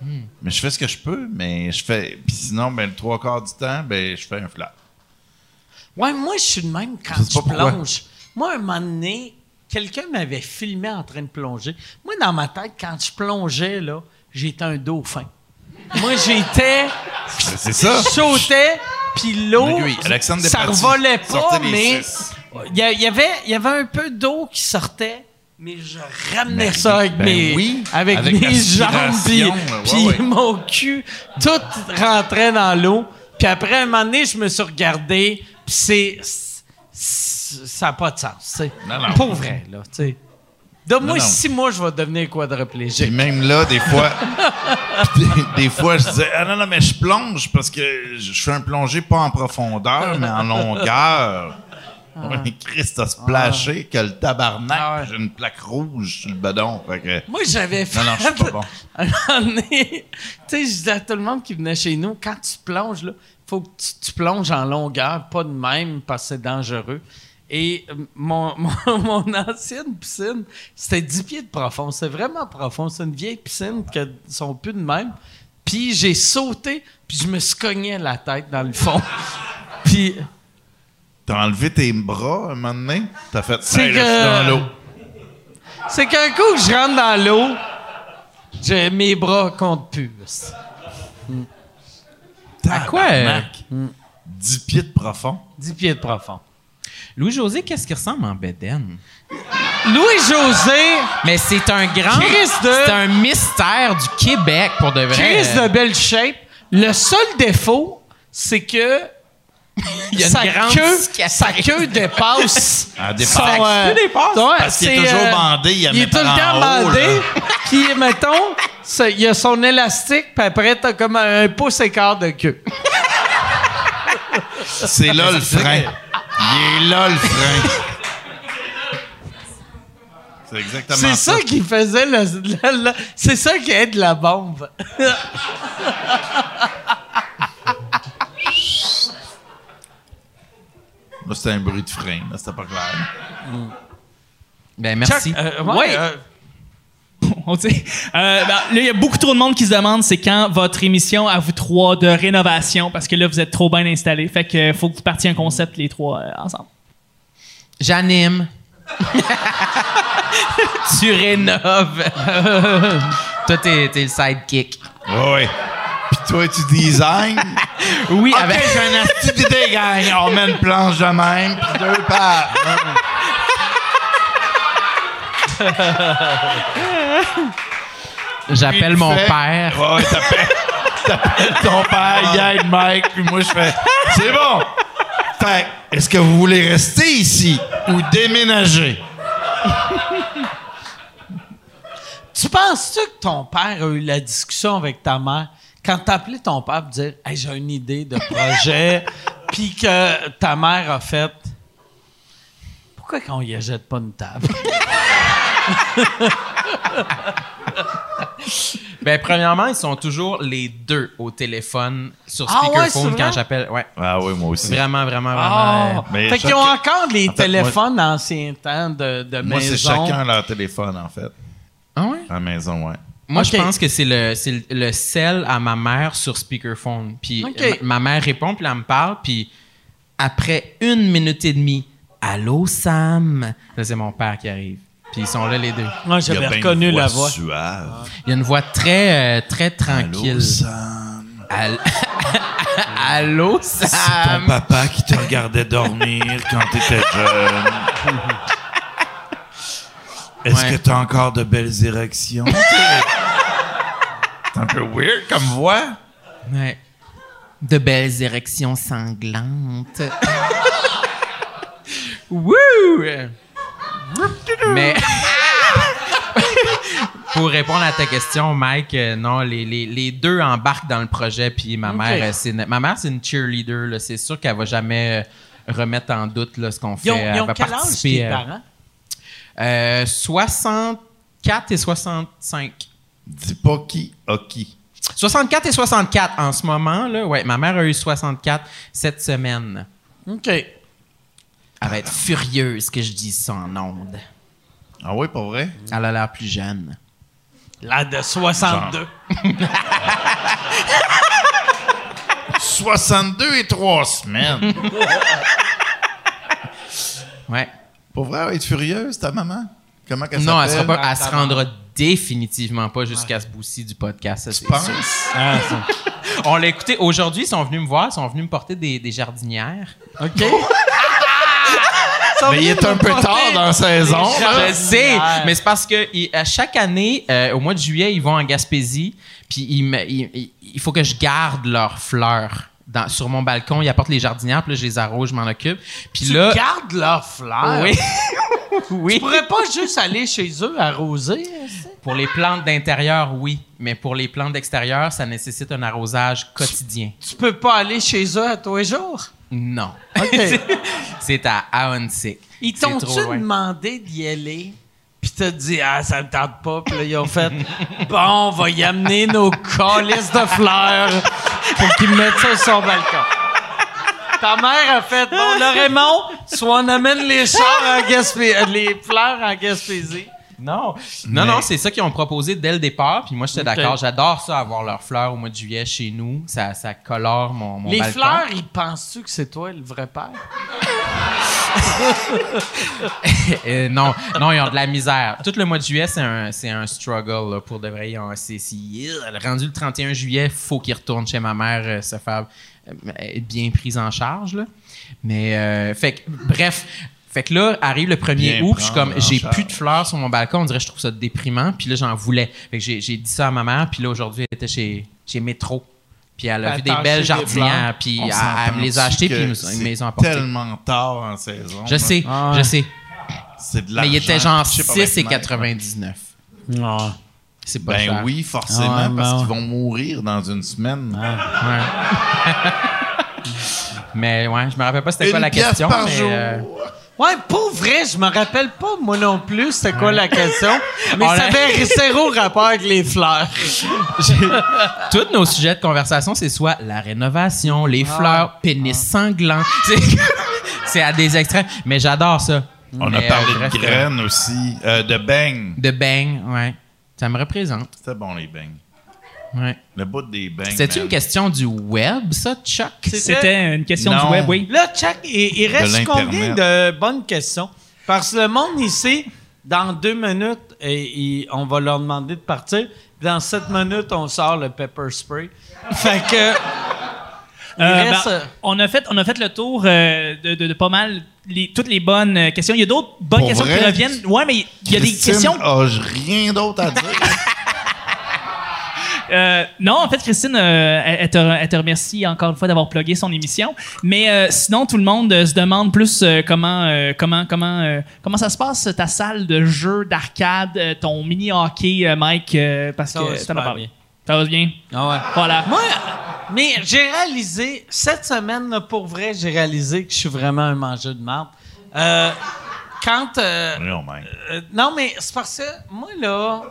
Mais je fais ce que je peux, mais je fais. Puis sinon, ben, le trois quarts du temps, ben, je fais un flat. Ouais, moi, je suis de même quand Je plonge. Moi, un moment donné, quelqu'un m'avait filmé en train de plonger. Moi, dans ma tête, quand je plongeais, là, j'étais un dauphin. Moi, j'étais. C'est ça. Je sautais, puis l'eau. Ça Despatie revolait pas, mais. six. Il y, avait, y avait un peu d'eau qui sortait, mais je ramenais Ben, ça avec ben mes, oui, avec avec mes jambes, puis, l'aspiration, ouais, puis ouais. mon cul, tout rentrait dans l'eau. Puis après, un moment donné, je me suis regardé, puis c'est... Ça n'a pas de sens. Non, non. Vrai, là, tu sais. Donne-moi six mois, je vais devenir Puis quadriplégique. même là, des fois, des, des fois, je disais, ah non, non, mais je plonge parce que je je fais un plongée pas en profondeur, mais en longueur. Ouais, Christ, t'as splashé que le tabarnak, Ah ouais. j'ai une plaque rouge sur le bedon. Fait que, Moi, j'avais fait... non, non, je suis pas bon. tu sais, je disais à tout le monde qui venait chez nous, quand tu plonges, là, faut que tu, tu plonges en longueur, pas de même, parce que c'est dangereux. Et euh, mon, mon, mon ancienne piscine, c'était 10 pieds de profond. C'est vraiment profond. C'est une vieille piscine qui sont plus de même. Puis j'ai sauté, puis je me suis cogné la tête dans le fond. puis T'as enlevé tes bras un moment donné? T'as fait, Hey, que- dans l'eau. c'est qu'un coup que je rentre dans l'eau, j'ai mes bras comptent plus. À quoi? euh, Tabarnak. 10 pieds de profond. 10 pieds de profond. Louis-José, qu'est-ce qui ressemble en Bédène? Louis-José, Mais c'est un grand... Chris de- C'est un mystère du Québec, pour de vrai. Chris de belle shape. Le seul défaut, c'est que Il y a une sa, grande queue, sa queue dépasse. Elle dépasse. son, Sa euh, dépasse? ouais, Parce qu'il est toujours euh, bandé, il est tout le temps haut, bandé. Puis, mettons, il y a son élastique, puis après, t'as comme un pouce écart de queue. C'est là le frein. Il est là le frein. C'est exactement C'est ça. ça qui faisait le. le- le- c'est ça qui aide la bombe. Là, c'était un bruit de frein. Là, c'était pas clair. Ben, merci. Chuck, euh, ouais, Ouais. euh, On dit- Euh, ben, là, il y a beaucoup trop de monde qui se demande c'est quand votre émission à vous trois de rénovation parce que là vous êtes trop bien installés. Fait que faut que vous partiez un concept les trois euh, ensemble. J'anime. tu rénoves. Toi, t'es, t'es le sidekick. Oui. Puis toi, tu design? Oui, OK, avec... j'ai un d'idée, gang. On met une planche de même, puis deux pattes. J'appelle mon fais- père. Ouais, t'appelles, t'appelles ton père, il aide Mike, puis moi, je fais C'est bon. Fait que, est-ce que vous voulez rester ici ou déménager? Tu penses-tu que ton père a eu la discussion avec ta mère? Quand t'as appelé ton père pour dire hey, j'ai une idée de projet, puis que ta mère a fait pourquoi qu'on y jette pas une table? Ben, premièrement, ils sont toujours les deux au téléphone sur Ah ouais, speakerphone quand j'appelle. Ouais. Ah oui, moi aussi. Vraiment, vraiment, vraiment. Ah! euh, Mais fait qu'ils ont encore les En fait, téléphones anciens temps de, de Moi, c'est maison. chacun leur téléphone, en fait. Ah ouais? À la maison, ouais. Moi, je pense que c'est le, c'est le, le sel à ma mère sur speakerphone. Puis euh, ma, ma mère répond, puis elle me parle, puis après une minute et demie, Allô, Sam? Là, c'est mon père qui arrive. Puis ils sont là, les deux. Moi, Il y a j'avais reconnu la voix. suave. Il y a une voix très, euh, très Allô, tranquille. Sam. All- Allô, C'est ton Sam? papa qui te regardait dormir quand t'étais jeune. Est-ce Ouais. que t'as encore de belles érections? Un peu weird comme voix. Ouais. De belles érections sanglantes. Wouh! Mais pour répondre à ta question, Mike, euh, non, les, les- les deux embarquent dans le projet. Puis ma mère, euh, c'est une- ma mère, c'est une cheerleader. là. C'est sûr qu'elle va jamais euh, remettre en doute là, ce qu'on fait. Ils ont, ils ont va quel âge, participer. tes parents? euh, 64 et 65. Dis pas qui a qui. 64 et 64 en ce moment. Là. Ouais, ma mère a eu 64 cette semaine. OK. Elle va être furieuse que je dise ça en ondes. Ah oui, pas vrai? Elle a l'air plus jeune. Là, de 62. 62 et 3 semaines. Ouais. Pour vrai, elle va être furieuse, ta maman? Comment qu'elle Non, elle, sera pas, elle se rendra définitivement pas jusqu'à ce bout-ci du podcast. ça, Tu penses? sûr. Ah, On l'a écouté aujourd'hui, ils sont venus me voir, ils sont venus me porter des, des jardinières. OK. Mais il est un peu tard dans la saison. Je sais, mais c'est parce que il- à chaque année, euh, au mois de juillet, ils vont en Gaspésie, puis il faut que je garde leurs fleurs. Dans, sur mon balcon, ils apportent les jardinières, puis là, je les arrose, je m'en occupe. Puis Tu là, gardes leurs fleurs. oui, oui. Tu pourrais pas juste aller chez eux arroser? Pour les plantes d'intérieur, oui, mais pour les plantes d'extérieur, ça nécessite un arrosage quotidien. Tu peux pas aller chez eux à tous les jours? Non. C'est à Ahuntsic. Ils t'ont-tu demandé d'y aller? Puis t'as dit, ah, ça me tente pas. Puis là, ils ont fait, bon, on va y amener nos calices de fleurs pour qu'ils mettent ça sur son balcon. Ta mère a fait, bon, là, Raymond, soit on amène les chars en Gaspé- les fleurs en Gaspésie. Non. Non, non, c'est ça qu'ils ont proposé dès le départ. Puis moi, j'étais d'accord. J'adore ça, avoir leurs fleurs au mois de juillet chez nous. Ça, ça colore mon, mon les balcon. fleurs, ils pensent-tu que c'est toi le vrai père? Euh, non, non, ils ont de la misère. Tout le mois de juillet, c'est un, un struggle. là, pour de vrai. Ils ont- c'est- euh, rendu le 31 juillet, faut qu'ils retournent chez ma mère euh, se faire euh, être bien prise en charge. Là. Mais, euh, fait que, bref. Fait que là, arrive le 1er Bien août, puis je suis comme, j'ai plus de fleurs sur mon balcon. On dirait que je trouve ça déprimant. Puis là, j'en voulais. Fait que j'ai, j'ai dit ça à ma mère. Puis là, aujourd'hui, elle était chez, chez Métro. Puis elle a vu des belles jardinières. Puis elle, elle me les a achetées. Puis ils me- ils me les ont c'est apportées. tellement tard en saison. Je là. sais, Ah je sais. C'est de Mais il était genre pitché par 6 la et fenêtre. 99. Non. C'est pas Ben cher. oui, forcément, Ah parce ben qu'ils vont mourir dans une semaine. Ouais. mais ouais, je me rappelle pas c'était quoi la question. par mais, jour. euh, Ouais, pour vrai, je me rappelle pas, moi non plus, c'était quoi la question. Mais On ça a- avait zéro rapport avec les fleurs. tous nos sujets de conversation, c'est soit la rénovation, les Ah. fleurs, pénis sanglant. C'est- C'est à des extrêmes. Mais j'adore ça. On Mais, a parlé euh, de bref, euh, graines aussi, euh, de beignes. De bang, ouais. Ça me représente. C'était bon, les beignes. Ouais. Le bout des beignes. C'était-tu man. une question du web, ça, Chuck? C'était une question Non. du web, oui. Là, Chuck, il, il reste combien de bonnes questions? Parce que le monde ici, dans deux minutes, et, on va leur demander de partir. Dans sept minutes, on sort le pepper spray. Fait que. Euh, reste, ben, euh, on, a fait, on a fait le tour euh, de, de- de pas mal les- toutes les bonnes questions. Il y a d'autres bonnes Pour questions qui reviennent. Ouais, mais il y a des questions. a rien d'autre à dire. Euh, non, en fait, Christine, euh, elle, te, elle te remercie encore une fois d'avoir plugué son émission. Mais euh, sinon, tout le monde euh, se demande plus euh, comment, euh, comment, comment, euh, comment ça se passe ta salle de jeu d'arcade, euh, ton mini hockey, euh, Mike, euh, parce Ça va que t'en as parlé. bien. Ça va bien? ah ouais. Voilà. Moi, mais j'ai réalisé, cette semaine, là, pour vrai, j'ai réalisé que je suis vraiment un mangeur de marde. Euh, quand. euh, non. Euh, non, mais c'est parce que moi, là,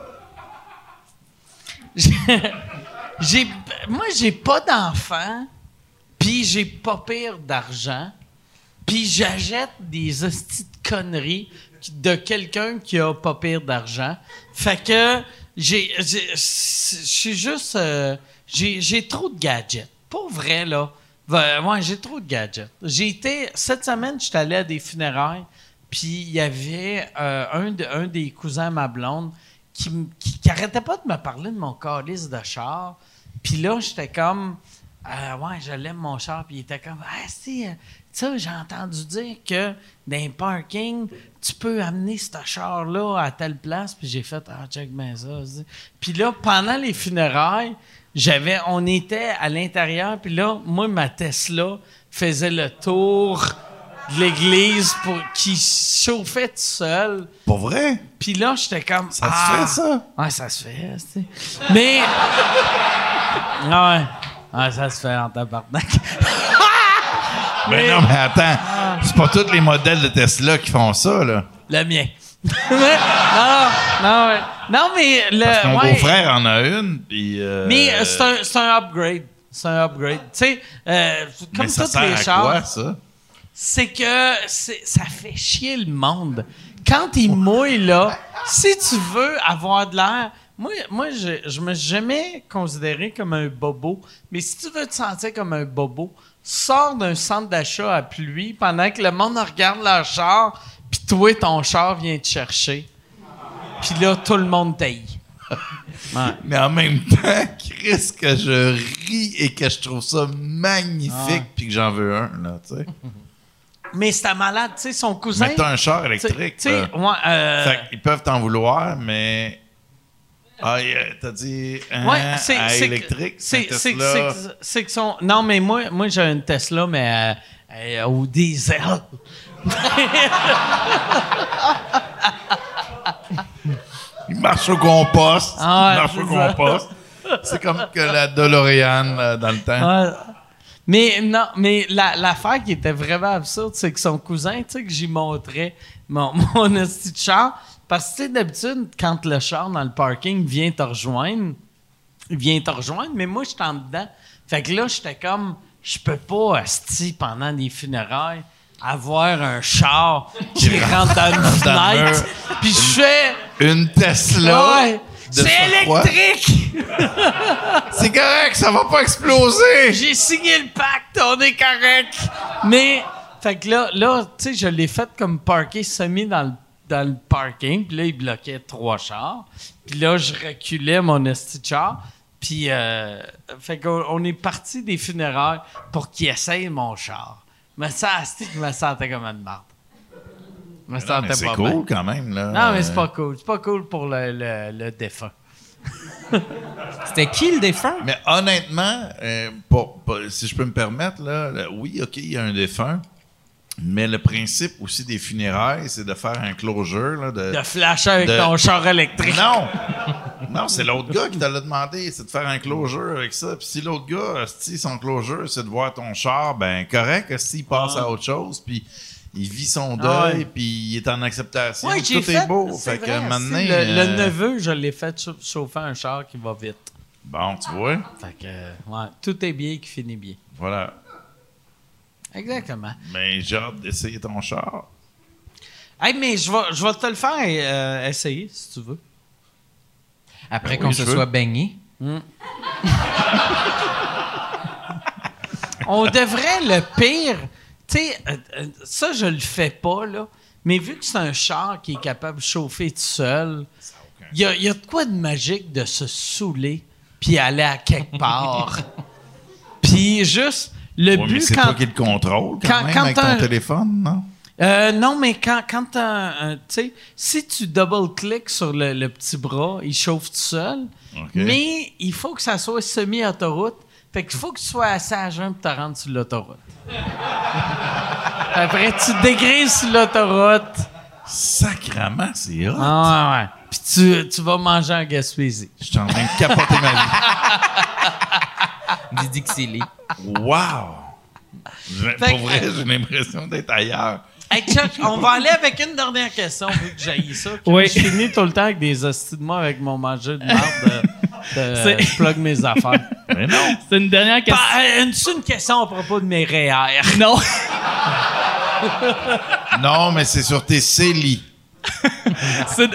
j'ai, moi, j'ai pas d'enfant, puis j'ai pas pire d'argent, puis j'achète des hosties de conneries de quelqu'un qui a pas pire d'argent. Fait que j'ai, j'ai- je suis juste, euh, j'ai, j'ai trop de gadgets. Pour vrai, là. Ben, j'ai trop de gadgets. J'ai été, cette semaine, j'étais allé à des funérailles, puis il y avait euh, un, de- un des cousins à ma blonde qui, arrêtait pas de me parler de mon calice de char. Puis là, j'étais comme, euh, ouais, je l'aime mon char. Puis il était comme, ah, si, euh, tu sais, j'ai entendu dire que dans un parking, tu peux amener ce char-là à telle place. Puis j'ai fait, ah, check bien ça. Puis là, pendant les funérailles, j'avais, on était à l'intérieur. Puis là, moi, ma Tesla faisait le tour de l'église pour qui chauffait tout seul. Pour vrai? Puis là, j'étais comme. Ça ah. se fait, ça? Ouais, ça se fait, tu sais. Mais. ouais. Ouais, ça se fait en tabarnak. Mais Mais- non, mais attends. C'est pas tous les modèles de Tesla qui font ça, là. Le mien. Non, non, ouais. Non, mais le. Parce que mon ouais. beau-frère en a une, puis... euh, Mais euh, c'est un, c'est un upgrade. C'est un upgrade. Tu sais, euh, comme sert les chars. quoi, ça? C'est que ça fait chier le monde. Quand il mouille, là, si tu veux avoir de l'air. Moi, moi je, je me suis jamais considéré comme un bobo, mais si tu veux te sentir comme un bobo, sors d'un centre d'achat à pluie pendant que le monde regarde leur char, puis toi, ton char vient te chercher. Puis là, tout le monde taille. Mais en même temps, Chris, que je ris et que je trouve ça magnifique, Ah. puis que j'en veux un, là, tu sais. Mais c'était malade, tu sais, son cousin. Mais t'as un char électrique, tu sais, là. ouais, euh, Fait qu'ils peuvent t'en vouloir, mais... Ah, t'as dit hein, Ouais, c'est électrique, c'est que- Tesla. son non mais moi moi j'ai une Tesla mais euh, euh, au diesel. Il marche au compost. Ah il marche au compost. C'est comme que la DeLorean euh, dans le temps. Mais non, mais la- l'affaire qui était vraiment absurde, c'est que son cousin, tu sais, que j'y montrais mon, mon de char, parce que tu sais, d'habitude, quand le char dans le parking vient te rejoindre, il vient te rejoindre, mais moi, j'étais en dedans. Fait que là, j'étais comme, je peux pas, esti, pendant des funérailles, avoir un char qui rentre dans une fenêtre, puis je fais... Une Tesla. Ouais, c'est électrique! C'est correct, ça va pas exploser. J'ai signé le pacte, on est correct. Mais, fait que là, là tu sais, je l'ai fait comme parquer semi dans le, dans le parking. Puis là, il bloquait trois chars. Puis là, je reculais mon esti char. Puis, euh, fait qu'on on est parti des funérailles pour qu'il essaye mon char. Mais ça, asti, je me sentais comme une marde. Me Non, mais c'est pas cool bien. quand même, là. Non, mais c'est pas cool. C'est pas cool pour le, le, le défunt. C'était qui le défunt? Mais honnêtement, euh, pas- si je peux me permettre, là, là, oui, OK, il y a un défunt, mais le principe aussi des funérailles, c'est de faire un closure. Là, de, De flasher avec de- ton char électrique. Non! Non, c'est l'autre gars qui te l'a demandé, c'est de faire un closure avec ça. Puis si l'autre gars, si son closure, c'est de voir ton char, ben correct, s'il passe à autre chose, puis il vit son deuil, Ah ouais. puis il est en acceptation. Ouais, tout est fait, beau. Fait que maintenant, le, le euh, neveu, je l'ai fait chau- chauffer un char qui va vite. Bon, tu vois, Fait que, euh, ouais, tout est bien qui finit bien. voilà. Exactement. Mais j'ai hâte d'essayer ton char. Hey, mais je vais, je vais te le faire euh, essayer, si tu veux. Après Ben qu'on oui, se soit baigné. On devrait le pire. Tu sais, euh, euh, ça, je le fais pas, là. Mais vu que c'est un char qui est capable de chauffer tout seul, il y a, il y a de quoi de magique de se saouler puis aller à quelque part. puis juste, le Ouais, but c'est quand. toi qui le contrôle quand, quand- même quand avec t'as ton un- téléphone, non? Euh, non, mais quand, quand Tu sais, si tu double-cliques sur le, le petit bras, il chauffe tout seul. Mais il faut que ça soit semi-autoroute. Fait qu'il faut que tu sois assez à jeun pour te rendre sur l'autoroute. Après, tu dégrises sur l'autoroute? Sacrement, c'est hot. Ah ouais, ouais. Puis tu, tu vas manger en Gaspésie. Je suis en train de capoter ma vie. Didi Xili. Wow! Fait pour que- vrai, j'ai l'impression d'être ailleurs. Hey Chuck, on va aller avec une dernière question vu que j'ai ça. Oui. Je finis tout le temps avec des hosties de moi avec mon manger de marde. Euh, euh, C'est- je plug mes affaires. Mais non. C'est une dernière question. Bah, euh, une, c'est une question à propos de mes REER. Non. Non, mais c'est sur tes CELI. C'est-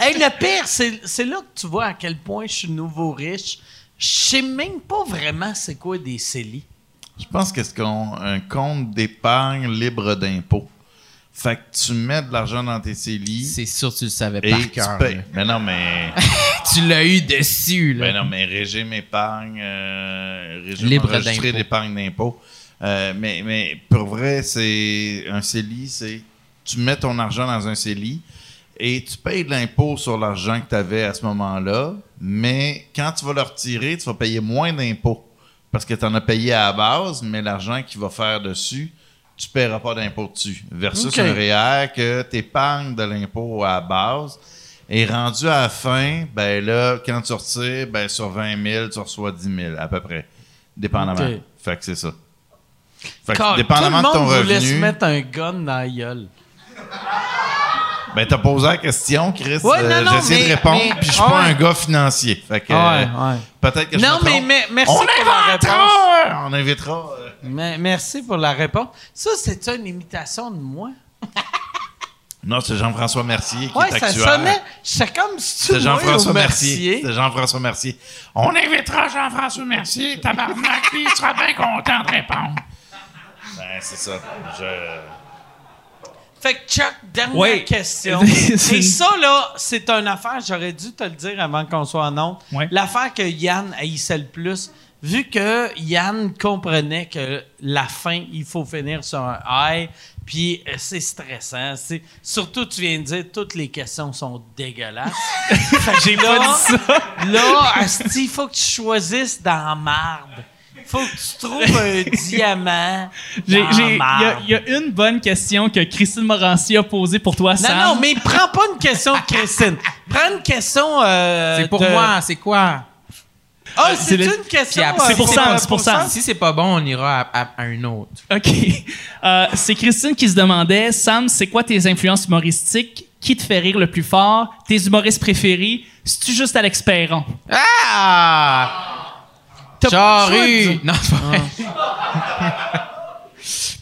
Hey, le pire, c'est, c'est là que tu vois à quel point je suis nouveau riche. Je sais même pas vraiment c'est quoi des CELI. Je pense que c'est qu'on- un compte d'épargne libre d'impôt. Fait que tu mets de l'argent dans tes CELI C'est sûr que tu le savais et par tu payes. Mais non, mais... Tu l'as eu dessus, là. Ben non, mais régime épargne, euh, régime Libre enregistré d'épargne d'impôt. Euh, mais, mais pour vrai, c'est un CELI, c'est tu mets ton argent dans un CELI et tu payes de l'impôt sur l'argent que tu avais à ce moment-là, mais quand tu vas le retirer, tu vas payer moins d'impôts parce que tu en as payé à la base, mais l'argent qu'il va faire dessus, tu ne paieras pas d'impôt dessus. Versus Ok. un REER que tu épargnes de l'impôt à la base. Et rendu à la fin, ben là, quand tu retires, ben sur 20 000, tu reçois 10 000 à peu près. Dépendamment. Ok. Fait que c'est ça. Fait que Car dépendamment tout de le ton monde voulait se revenu, mettre un gun dans la gueule. Ben t'as posé la question, Chris. Ouais, euh, mais- de répondre, puis je suis pas ouais. un gars financier. Fait que Ouais, euh, peut-être que je Non, me mais, mais merci On pour la réponse. On invitera. euh, Mais- merci pour la réponse. Ça, c'est une imitation de moi? Non, c'est Jean-François Mercier qui est ça actuel. sonnait. C'est comme si tu C'est Jean-François Mercier. Mercier. C'est Jean-François Mercier. On invitera Jean-François Mercier, tabarnak, puis il sera bien content de répondre. Ben, c'est ça. Je... Fait que Chuck, dernière question. Et ça, là, c'est une affaire, j'aurais dû te le dire avant qu'on soit en honte. L'affaire que Yann haïssait le plus, vu que Yann comprenait que la fin, il faut finir sur un high, puis euh, c'est stressant. C'est, surtout, tu viens de dire, toutes les questions sont dégueulasses. Fait que J'ai là, pas dit ça. Là, il faut que tu choisisses dans marde. Faut que tu trouves un diamant Il y, a- y une bonne question que Christine Morancy a posée pour toi, Non, Sam. non, mais prends pas une question de Christine. Prends une question. euh, C'est pour de- moi, c'est quoi? Ah, c'est c'est le- une question. Euh, C'est pour pas- c'est pour Sam. Si c'est pas bon, on ira à, à- à un autre. OK. Euh, c'est Christine qui se demandait, Sam, c'est quoi tes influences humoristiques? Qui te fait rire le plus fort? Tes humoristes préférés? C'est-tu juste Alex Perron? Ah! Dire- Non, c'est pas vrai.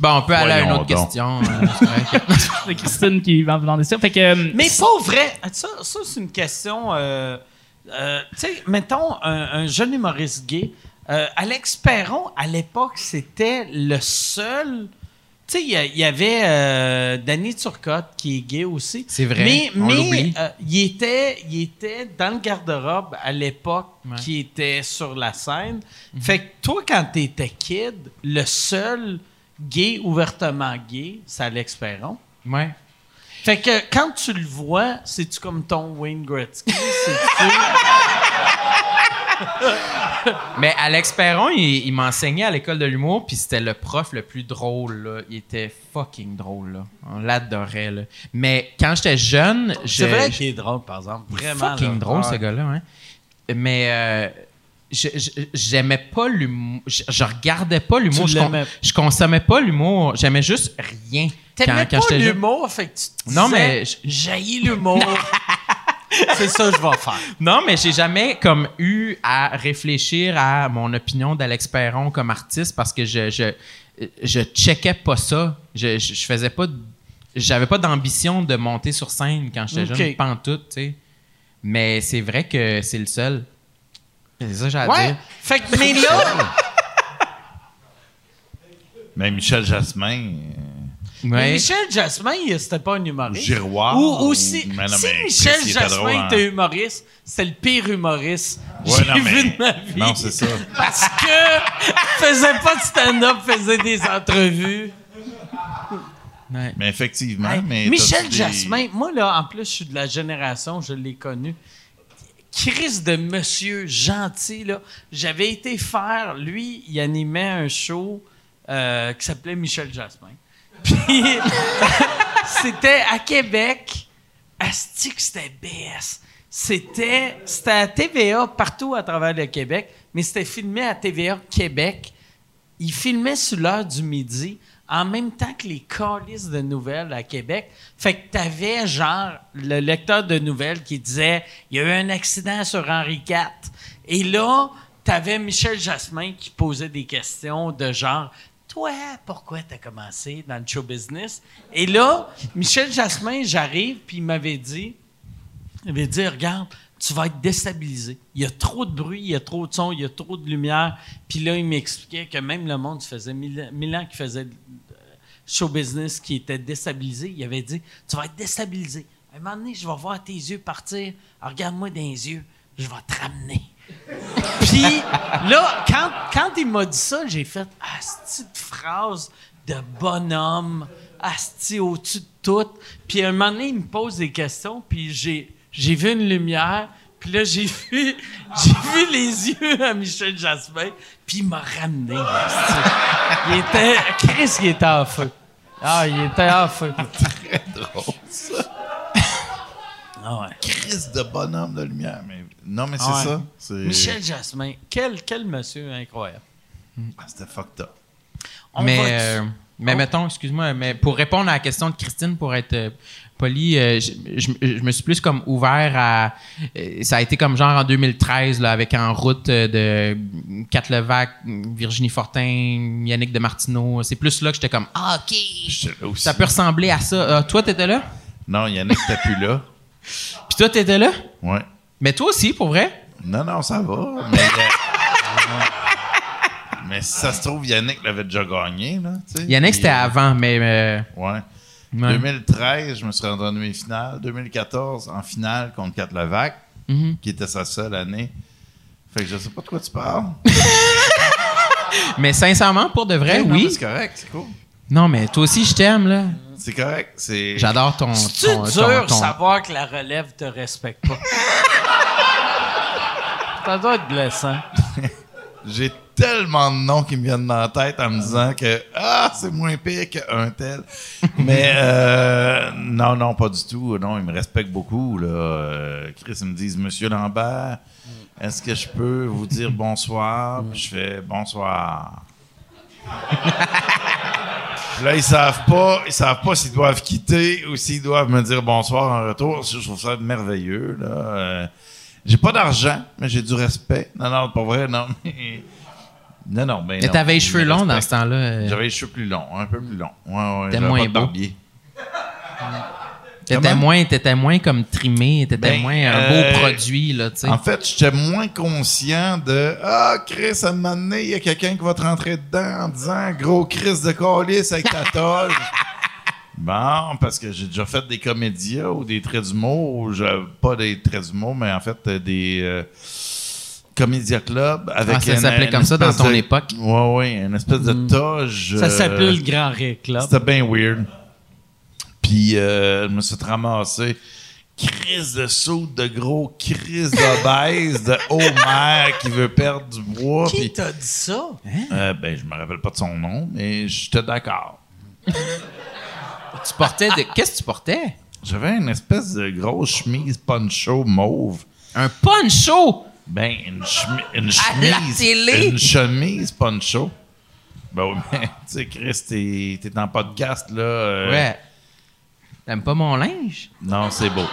bon, on peut aller à une autre donc. question. c'est correct. C'est Christine qui va me demander ça. Fait que, euh, Mais pas vrai. Ça, ça c'est une question. euh, euh, tu sais, mettons un, un jeune humoriste gay. Euh, Alex Perron, à l'époque, c'était le seul. Tu sais, il y avait euh, Danny Turcotte qui est gay aussi. C'est vrai, Mais, on mais euh, il, était, il était dans le garde-robe à l'époque Ouais. qui était sur la scène. Fait que toi, quand t'étais kid, le seul gay ouvertement gay, c'est Alex Perron. Ouais. Fait que quand tu le vois, c'est-tu comme ton Wayne Gretzky? C'est-tu... Mais Alex Perron, il, il m'enseignait à l'école de l'humour, puis c'était le prof le plus drôle. Là. Il était fucking drôle. Là. On l'adorait. Là. Mais quand j'étais jeune, je- C'est vrai qu'il est drôle, par exemple. Vraiment. fucking drôle, ce gars-là. Hein? Mais euh, j'aimais pas l'humour. Je, je regardais pas l'humour. Je, con- l'aimais. je consommais pas l'humour. J'aimais juste rien. T'aimais pas l'humour, fait que tu te Non, mais J'haïs l'humour. c'est ça que je vais faire. Non, mais j'ai jamais comme eu à réfléchir à mon opinion d'Alex Perron comme artiste parce que je je je checkais pas ça. Je je, je faisais pas j'avais pas d'ambition de monter sur scène quand j'étais jeune, tout, tu sais. Mais c'est vrai que c'est le seul. C'est ça que j'ai à Ouais. dire. Fait que, mais là, Mais Michel Jasmin, euh, mais. Michel Jasmin, il- c'était pas un humoriste. Giroir. Ou, ou si, Mais non, si mais Michel drôle, Jasmin hein. était humoriste, c'est le pire humoriste que Ouais, j'ai mais- vu de ma vie. Non, c'est ça. Parce que faisait pas de stand-up, faisait des entrevues. Ouais. Mais effectivement. Mais Michel des- Jasmin, moi là, en plus, je suis de la génération, je l'ai connu. Chris de monsieur gentil, là. J'avais été faire, lui, il animait un show euh, qui s'appelait Michel Jasmin. Puis, c'était à Québec. Asti que c'était BS. C'était, c'était à TVA partout à travers le Québec, mais c'était filmé à TVA Québec. Il filmait sur l'heure du midi en même temps que les calices de nouvelles à Québec. Fait que t'avais, genre, le lecteur de nouvelles qui disait « Il y a eu un accident sur Henri IV. » Et là, t'avais Michel Jasmin qui posait des questions de genre « Toi, pourquoi t'as commencé dans le show business? » Et là, Michel Jasmin, j'arrive, puis il m'avait dit... Il avait dit, regarde, tu vas être déstabilisé. Il y a trop de bruit, il y a trop de son, il y a trop de lumière. Puis là, il m'expliquait que même le monde, faisait mille, mille ans qu'il faisait show business qui était déstabilisé. Il avait dit, tu vas être déstabilisé. À un moment donné, je vais voir tes yeux partir. Alors, Regarde-moi dans les yeux. Je vais te ramener. Puis là, quand, quand il m'a dit ça, j'ai fait ah, cette petite phrase de bonhomme, asti au-dessus de tout? Puis à un moment donné, il me pose des questions, puis j'ai, j'ai vu une lumière, puis là, j'ai vu, j'ai vu les yeux à Michel Jasmin, puis il m'a ramené. asti. Il était, Chris, il était en feu. Ah, il était en feu. Très drôle, ça. Ah ouais. Crise de bonhomme de lumière. Mais... Non, mais c'est ouais. ça. C'est... Michel Jasmin, quel, quel monsieur incroyable. Ah, c'était fucked up. On mais, euh, mais mettons, excuse-moi, mais pour répondre à la question de Christine, pour être euh, poli, euh, je, je- je me suis plus comme ouvert à. euh, ça a été comme genre en 2013, là, avec En route de Kat Levac, Virginie Fortin, Yannick de Martineau. C'est plus là que j'étais comme Ah, OK. Aussi. Ça peut ressembler à ça. Ah, toi, t'étais là? Non, Yannick n'était plus là. Puis toi, t'étais là? Ouais. Mais toi aussi, pour vrai? Non, non, ça va. Mais, euh, mais si ça se trouve, Yannick l'avait déjà gagné. Là, tu sais. Yannick, c'était euh, avant, mais. euh, Ouais. ouais. 2013, je me suis rendu en demi-finale. 2014, en finale contre Kat Levac, Mhm. qui était sa seule année. Fait que je sais pas de quoi tu parles. Mais sincèrement, pour de vrai, oui. C'est correct, c'est cool. Non, mais toi aussi, je t'aime, là. C'est correct. C'est... J'adore ton. C'est ton, dur ton- savoir que la relève te respecte pas? ça doit être blessant. J'ai tellement de noms qui me viennent dans la tête en me disant que ah c'est moins pire qu'un tel. Mais euh, non non pas du tout. Non ils me respectent beaucoup là. Euh, Chris ils me disent Monsieur Lambert, est-ce que je peux vous dire bonsoir? Puis je fais bonsoir. Là, ils savent pas, ils savent pas s'ils doivent quitter ou s'ils doivent me dire bonsoir en retour. Je trouve ça merveilleux, là. Euh, j'ai pas d'argent, mais j'ai du respect. Non, non, pas vrai, non. mais- Non, non, ben Mais non, t'avais les cheveux longs dans ce temps-là. euh, J'avais les cheveux plus longs, un peu plus longs. Ouais, ouais. T'es j'avais moins pas beau. barbier. T'étais moins, t'étais moins comme trimé, t'étais Ben, moins un euh, beau produit, là, tu sais. En fait, j'étais moins conscient de Ah, Chris, à un moment donné, il y a quelqu'un qui va te rentrer dedans en disant Gros Chris de calice avec ta toge. bon, parce que j'ai déjà fait des comédias ou des traits d'humour, ou je- pas des traits d'humour, mais en fait des euh, comédia club avec Ah, ça s'appelait une comme ça dans espèce ton de- époque? Ouais, ouais, une espèce de toge. Ça euh, s'appelait le Grand Rire Club. C'était bien weird. Puis euh, je me suis ramasser crise de soude de gros, crise d'obèse, de Homer qui veut perdre du bois. Qui t'a dit ça? euh, ben, je me rappelle pas de son nom, mais j'étais d'accord. Tu portais de... Qu'est-ce que tu portais? J'avais une espèce de grosse chemise poncho mauve. Un poncho! Ben, une, chemi- une À la chemise. télé? Une chemise poncho. Ben oui, mais, tu sais, Chris, t'es, t'es en podcast, là. euh, Ouais. T'aimes pas mon linge? Non, c'est beau.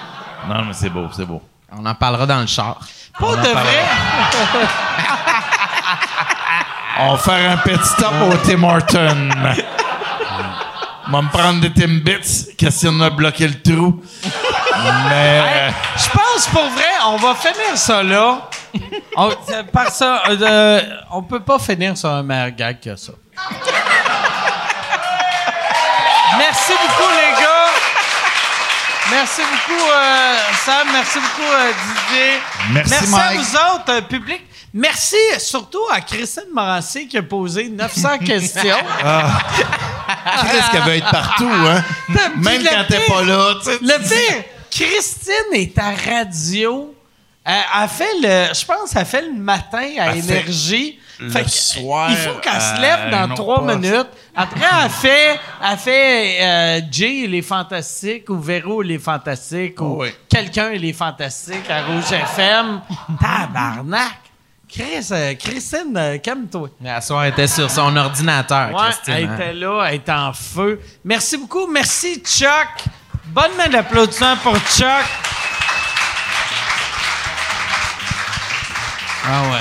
Non, mais c'est beau, c'est beau. On en parlera dans le char. Pas de vrai? On va faire un petit stop au Tim Horton. On va me prendre des Timbits, question de bloquer le trou. Mais euh, Je pense pour vrai, on va finir ça là. On, euh, par ça, euh, on peut pas finir sur un meilleur gag que ça. Merci beaucoup, les gars. Merci beaucoup, euh, Sam. Merci beaucoup, euh, Didier. Merci, à Mike. vous autres, euh, public. Merci surtout à Christine Morancy qui a posé 900 questions. Chris qui veut être partout, hein? Même quand t'es pas là, tu sais. Le pire, Christine est à radio. Elle, fait le, je pense, elle fait le matin à fait Énergie. le soir Il faut qu'elle se lève dans trois poste. minutes. Après, elle fait, elle fait euh, Jay et les Fantastiques ou Véro et les Fantastiques ou Oh oui. quelqu'un et les Fantastiques à Rouge FM. Tabarnak! Chris, euh, Christine, euh, calme-toi. Mais à soir, elle était sur son ordinateur, Ouais, Christine. elle hein. était là, elle était en feu. Merci beaucoup. Merci, Chuck. Bonne main d'applaudissement pour Chuck. Ah ouais.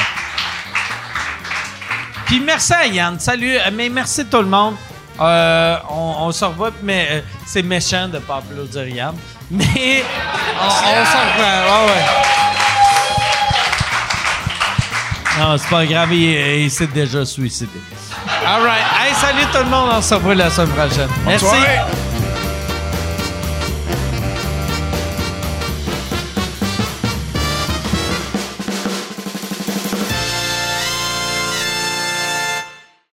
Puis merci à Yann. Salut. Euh, Mais merci tout le monde. Euh, on, on se revoit, mais euh, c'est méchant de ne pas applaudir Yann. Mais on, on s'en revoit. Ouais, ouais. Non, c'est pas grave, il, il s'est déjà suicidé. All right. Hey, salut tout le monde. On se revoit la semaine prochaine. Merci. soirée.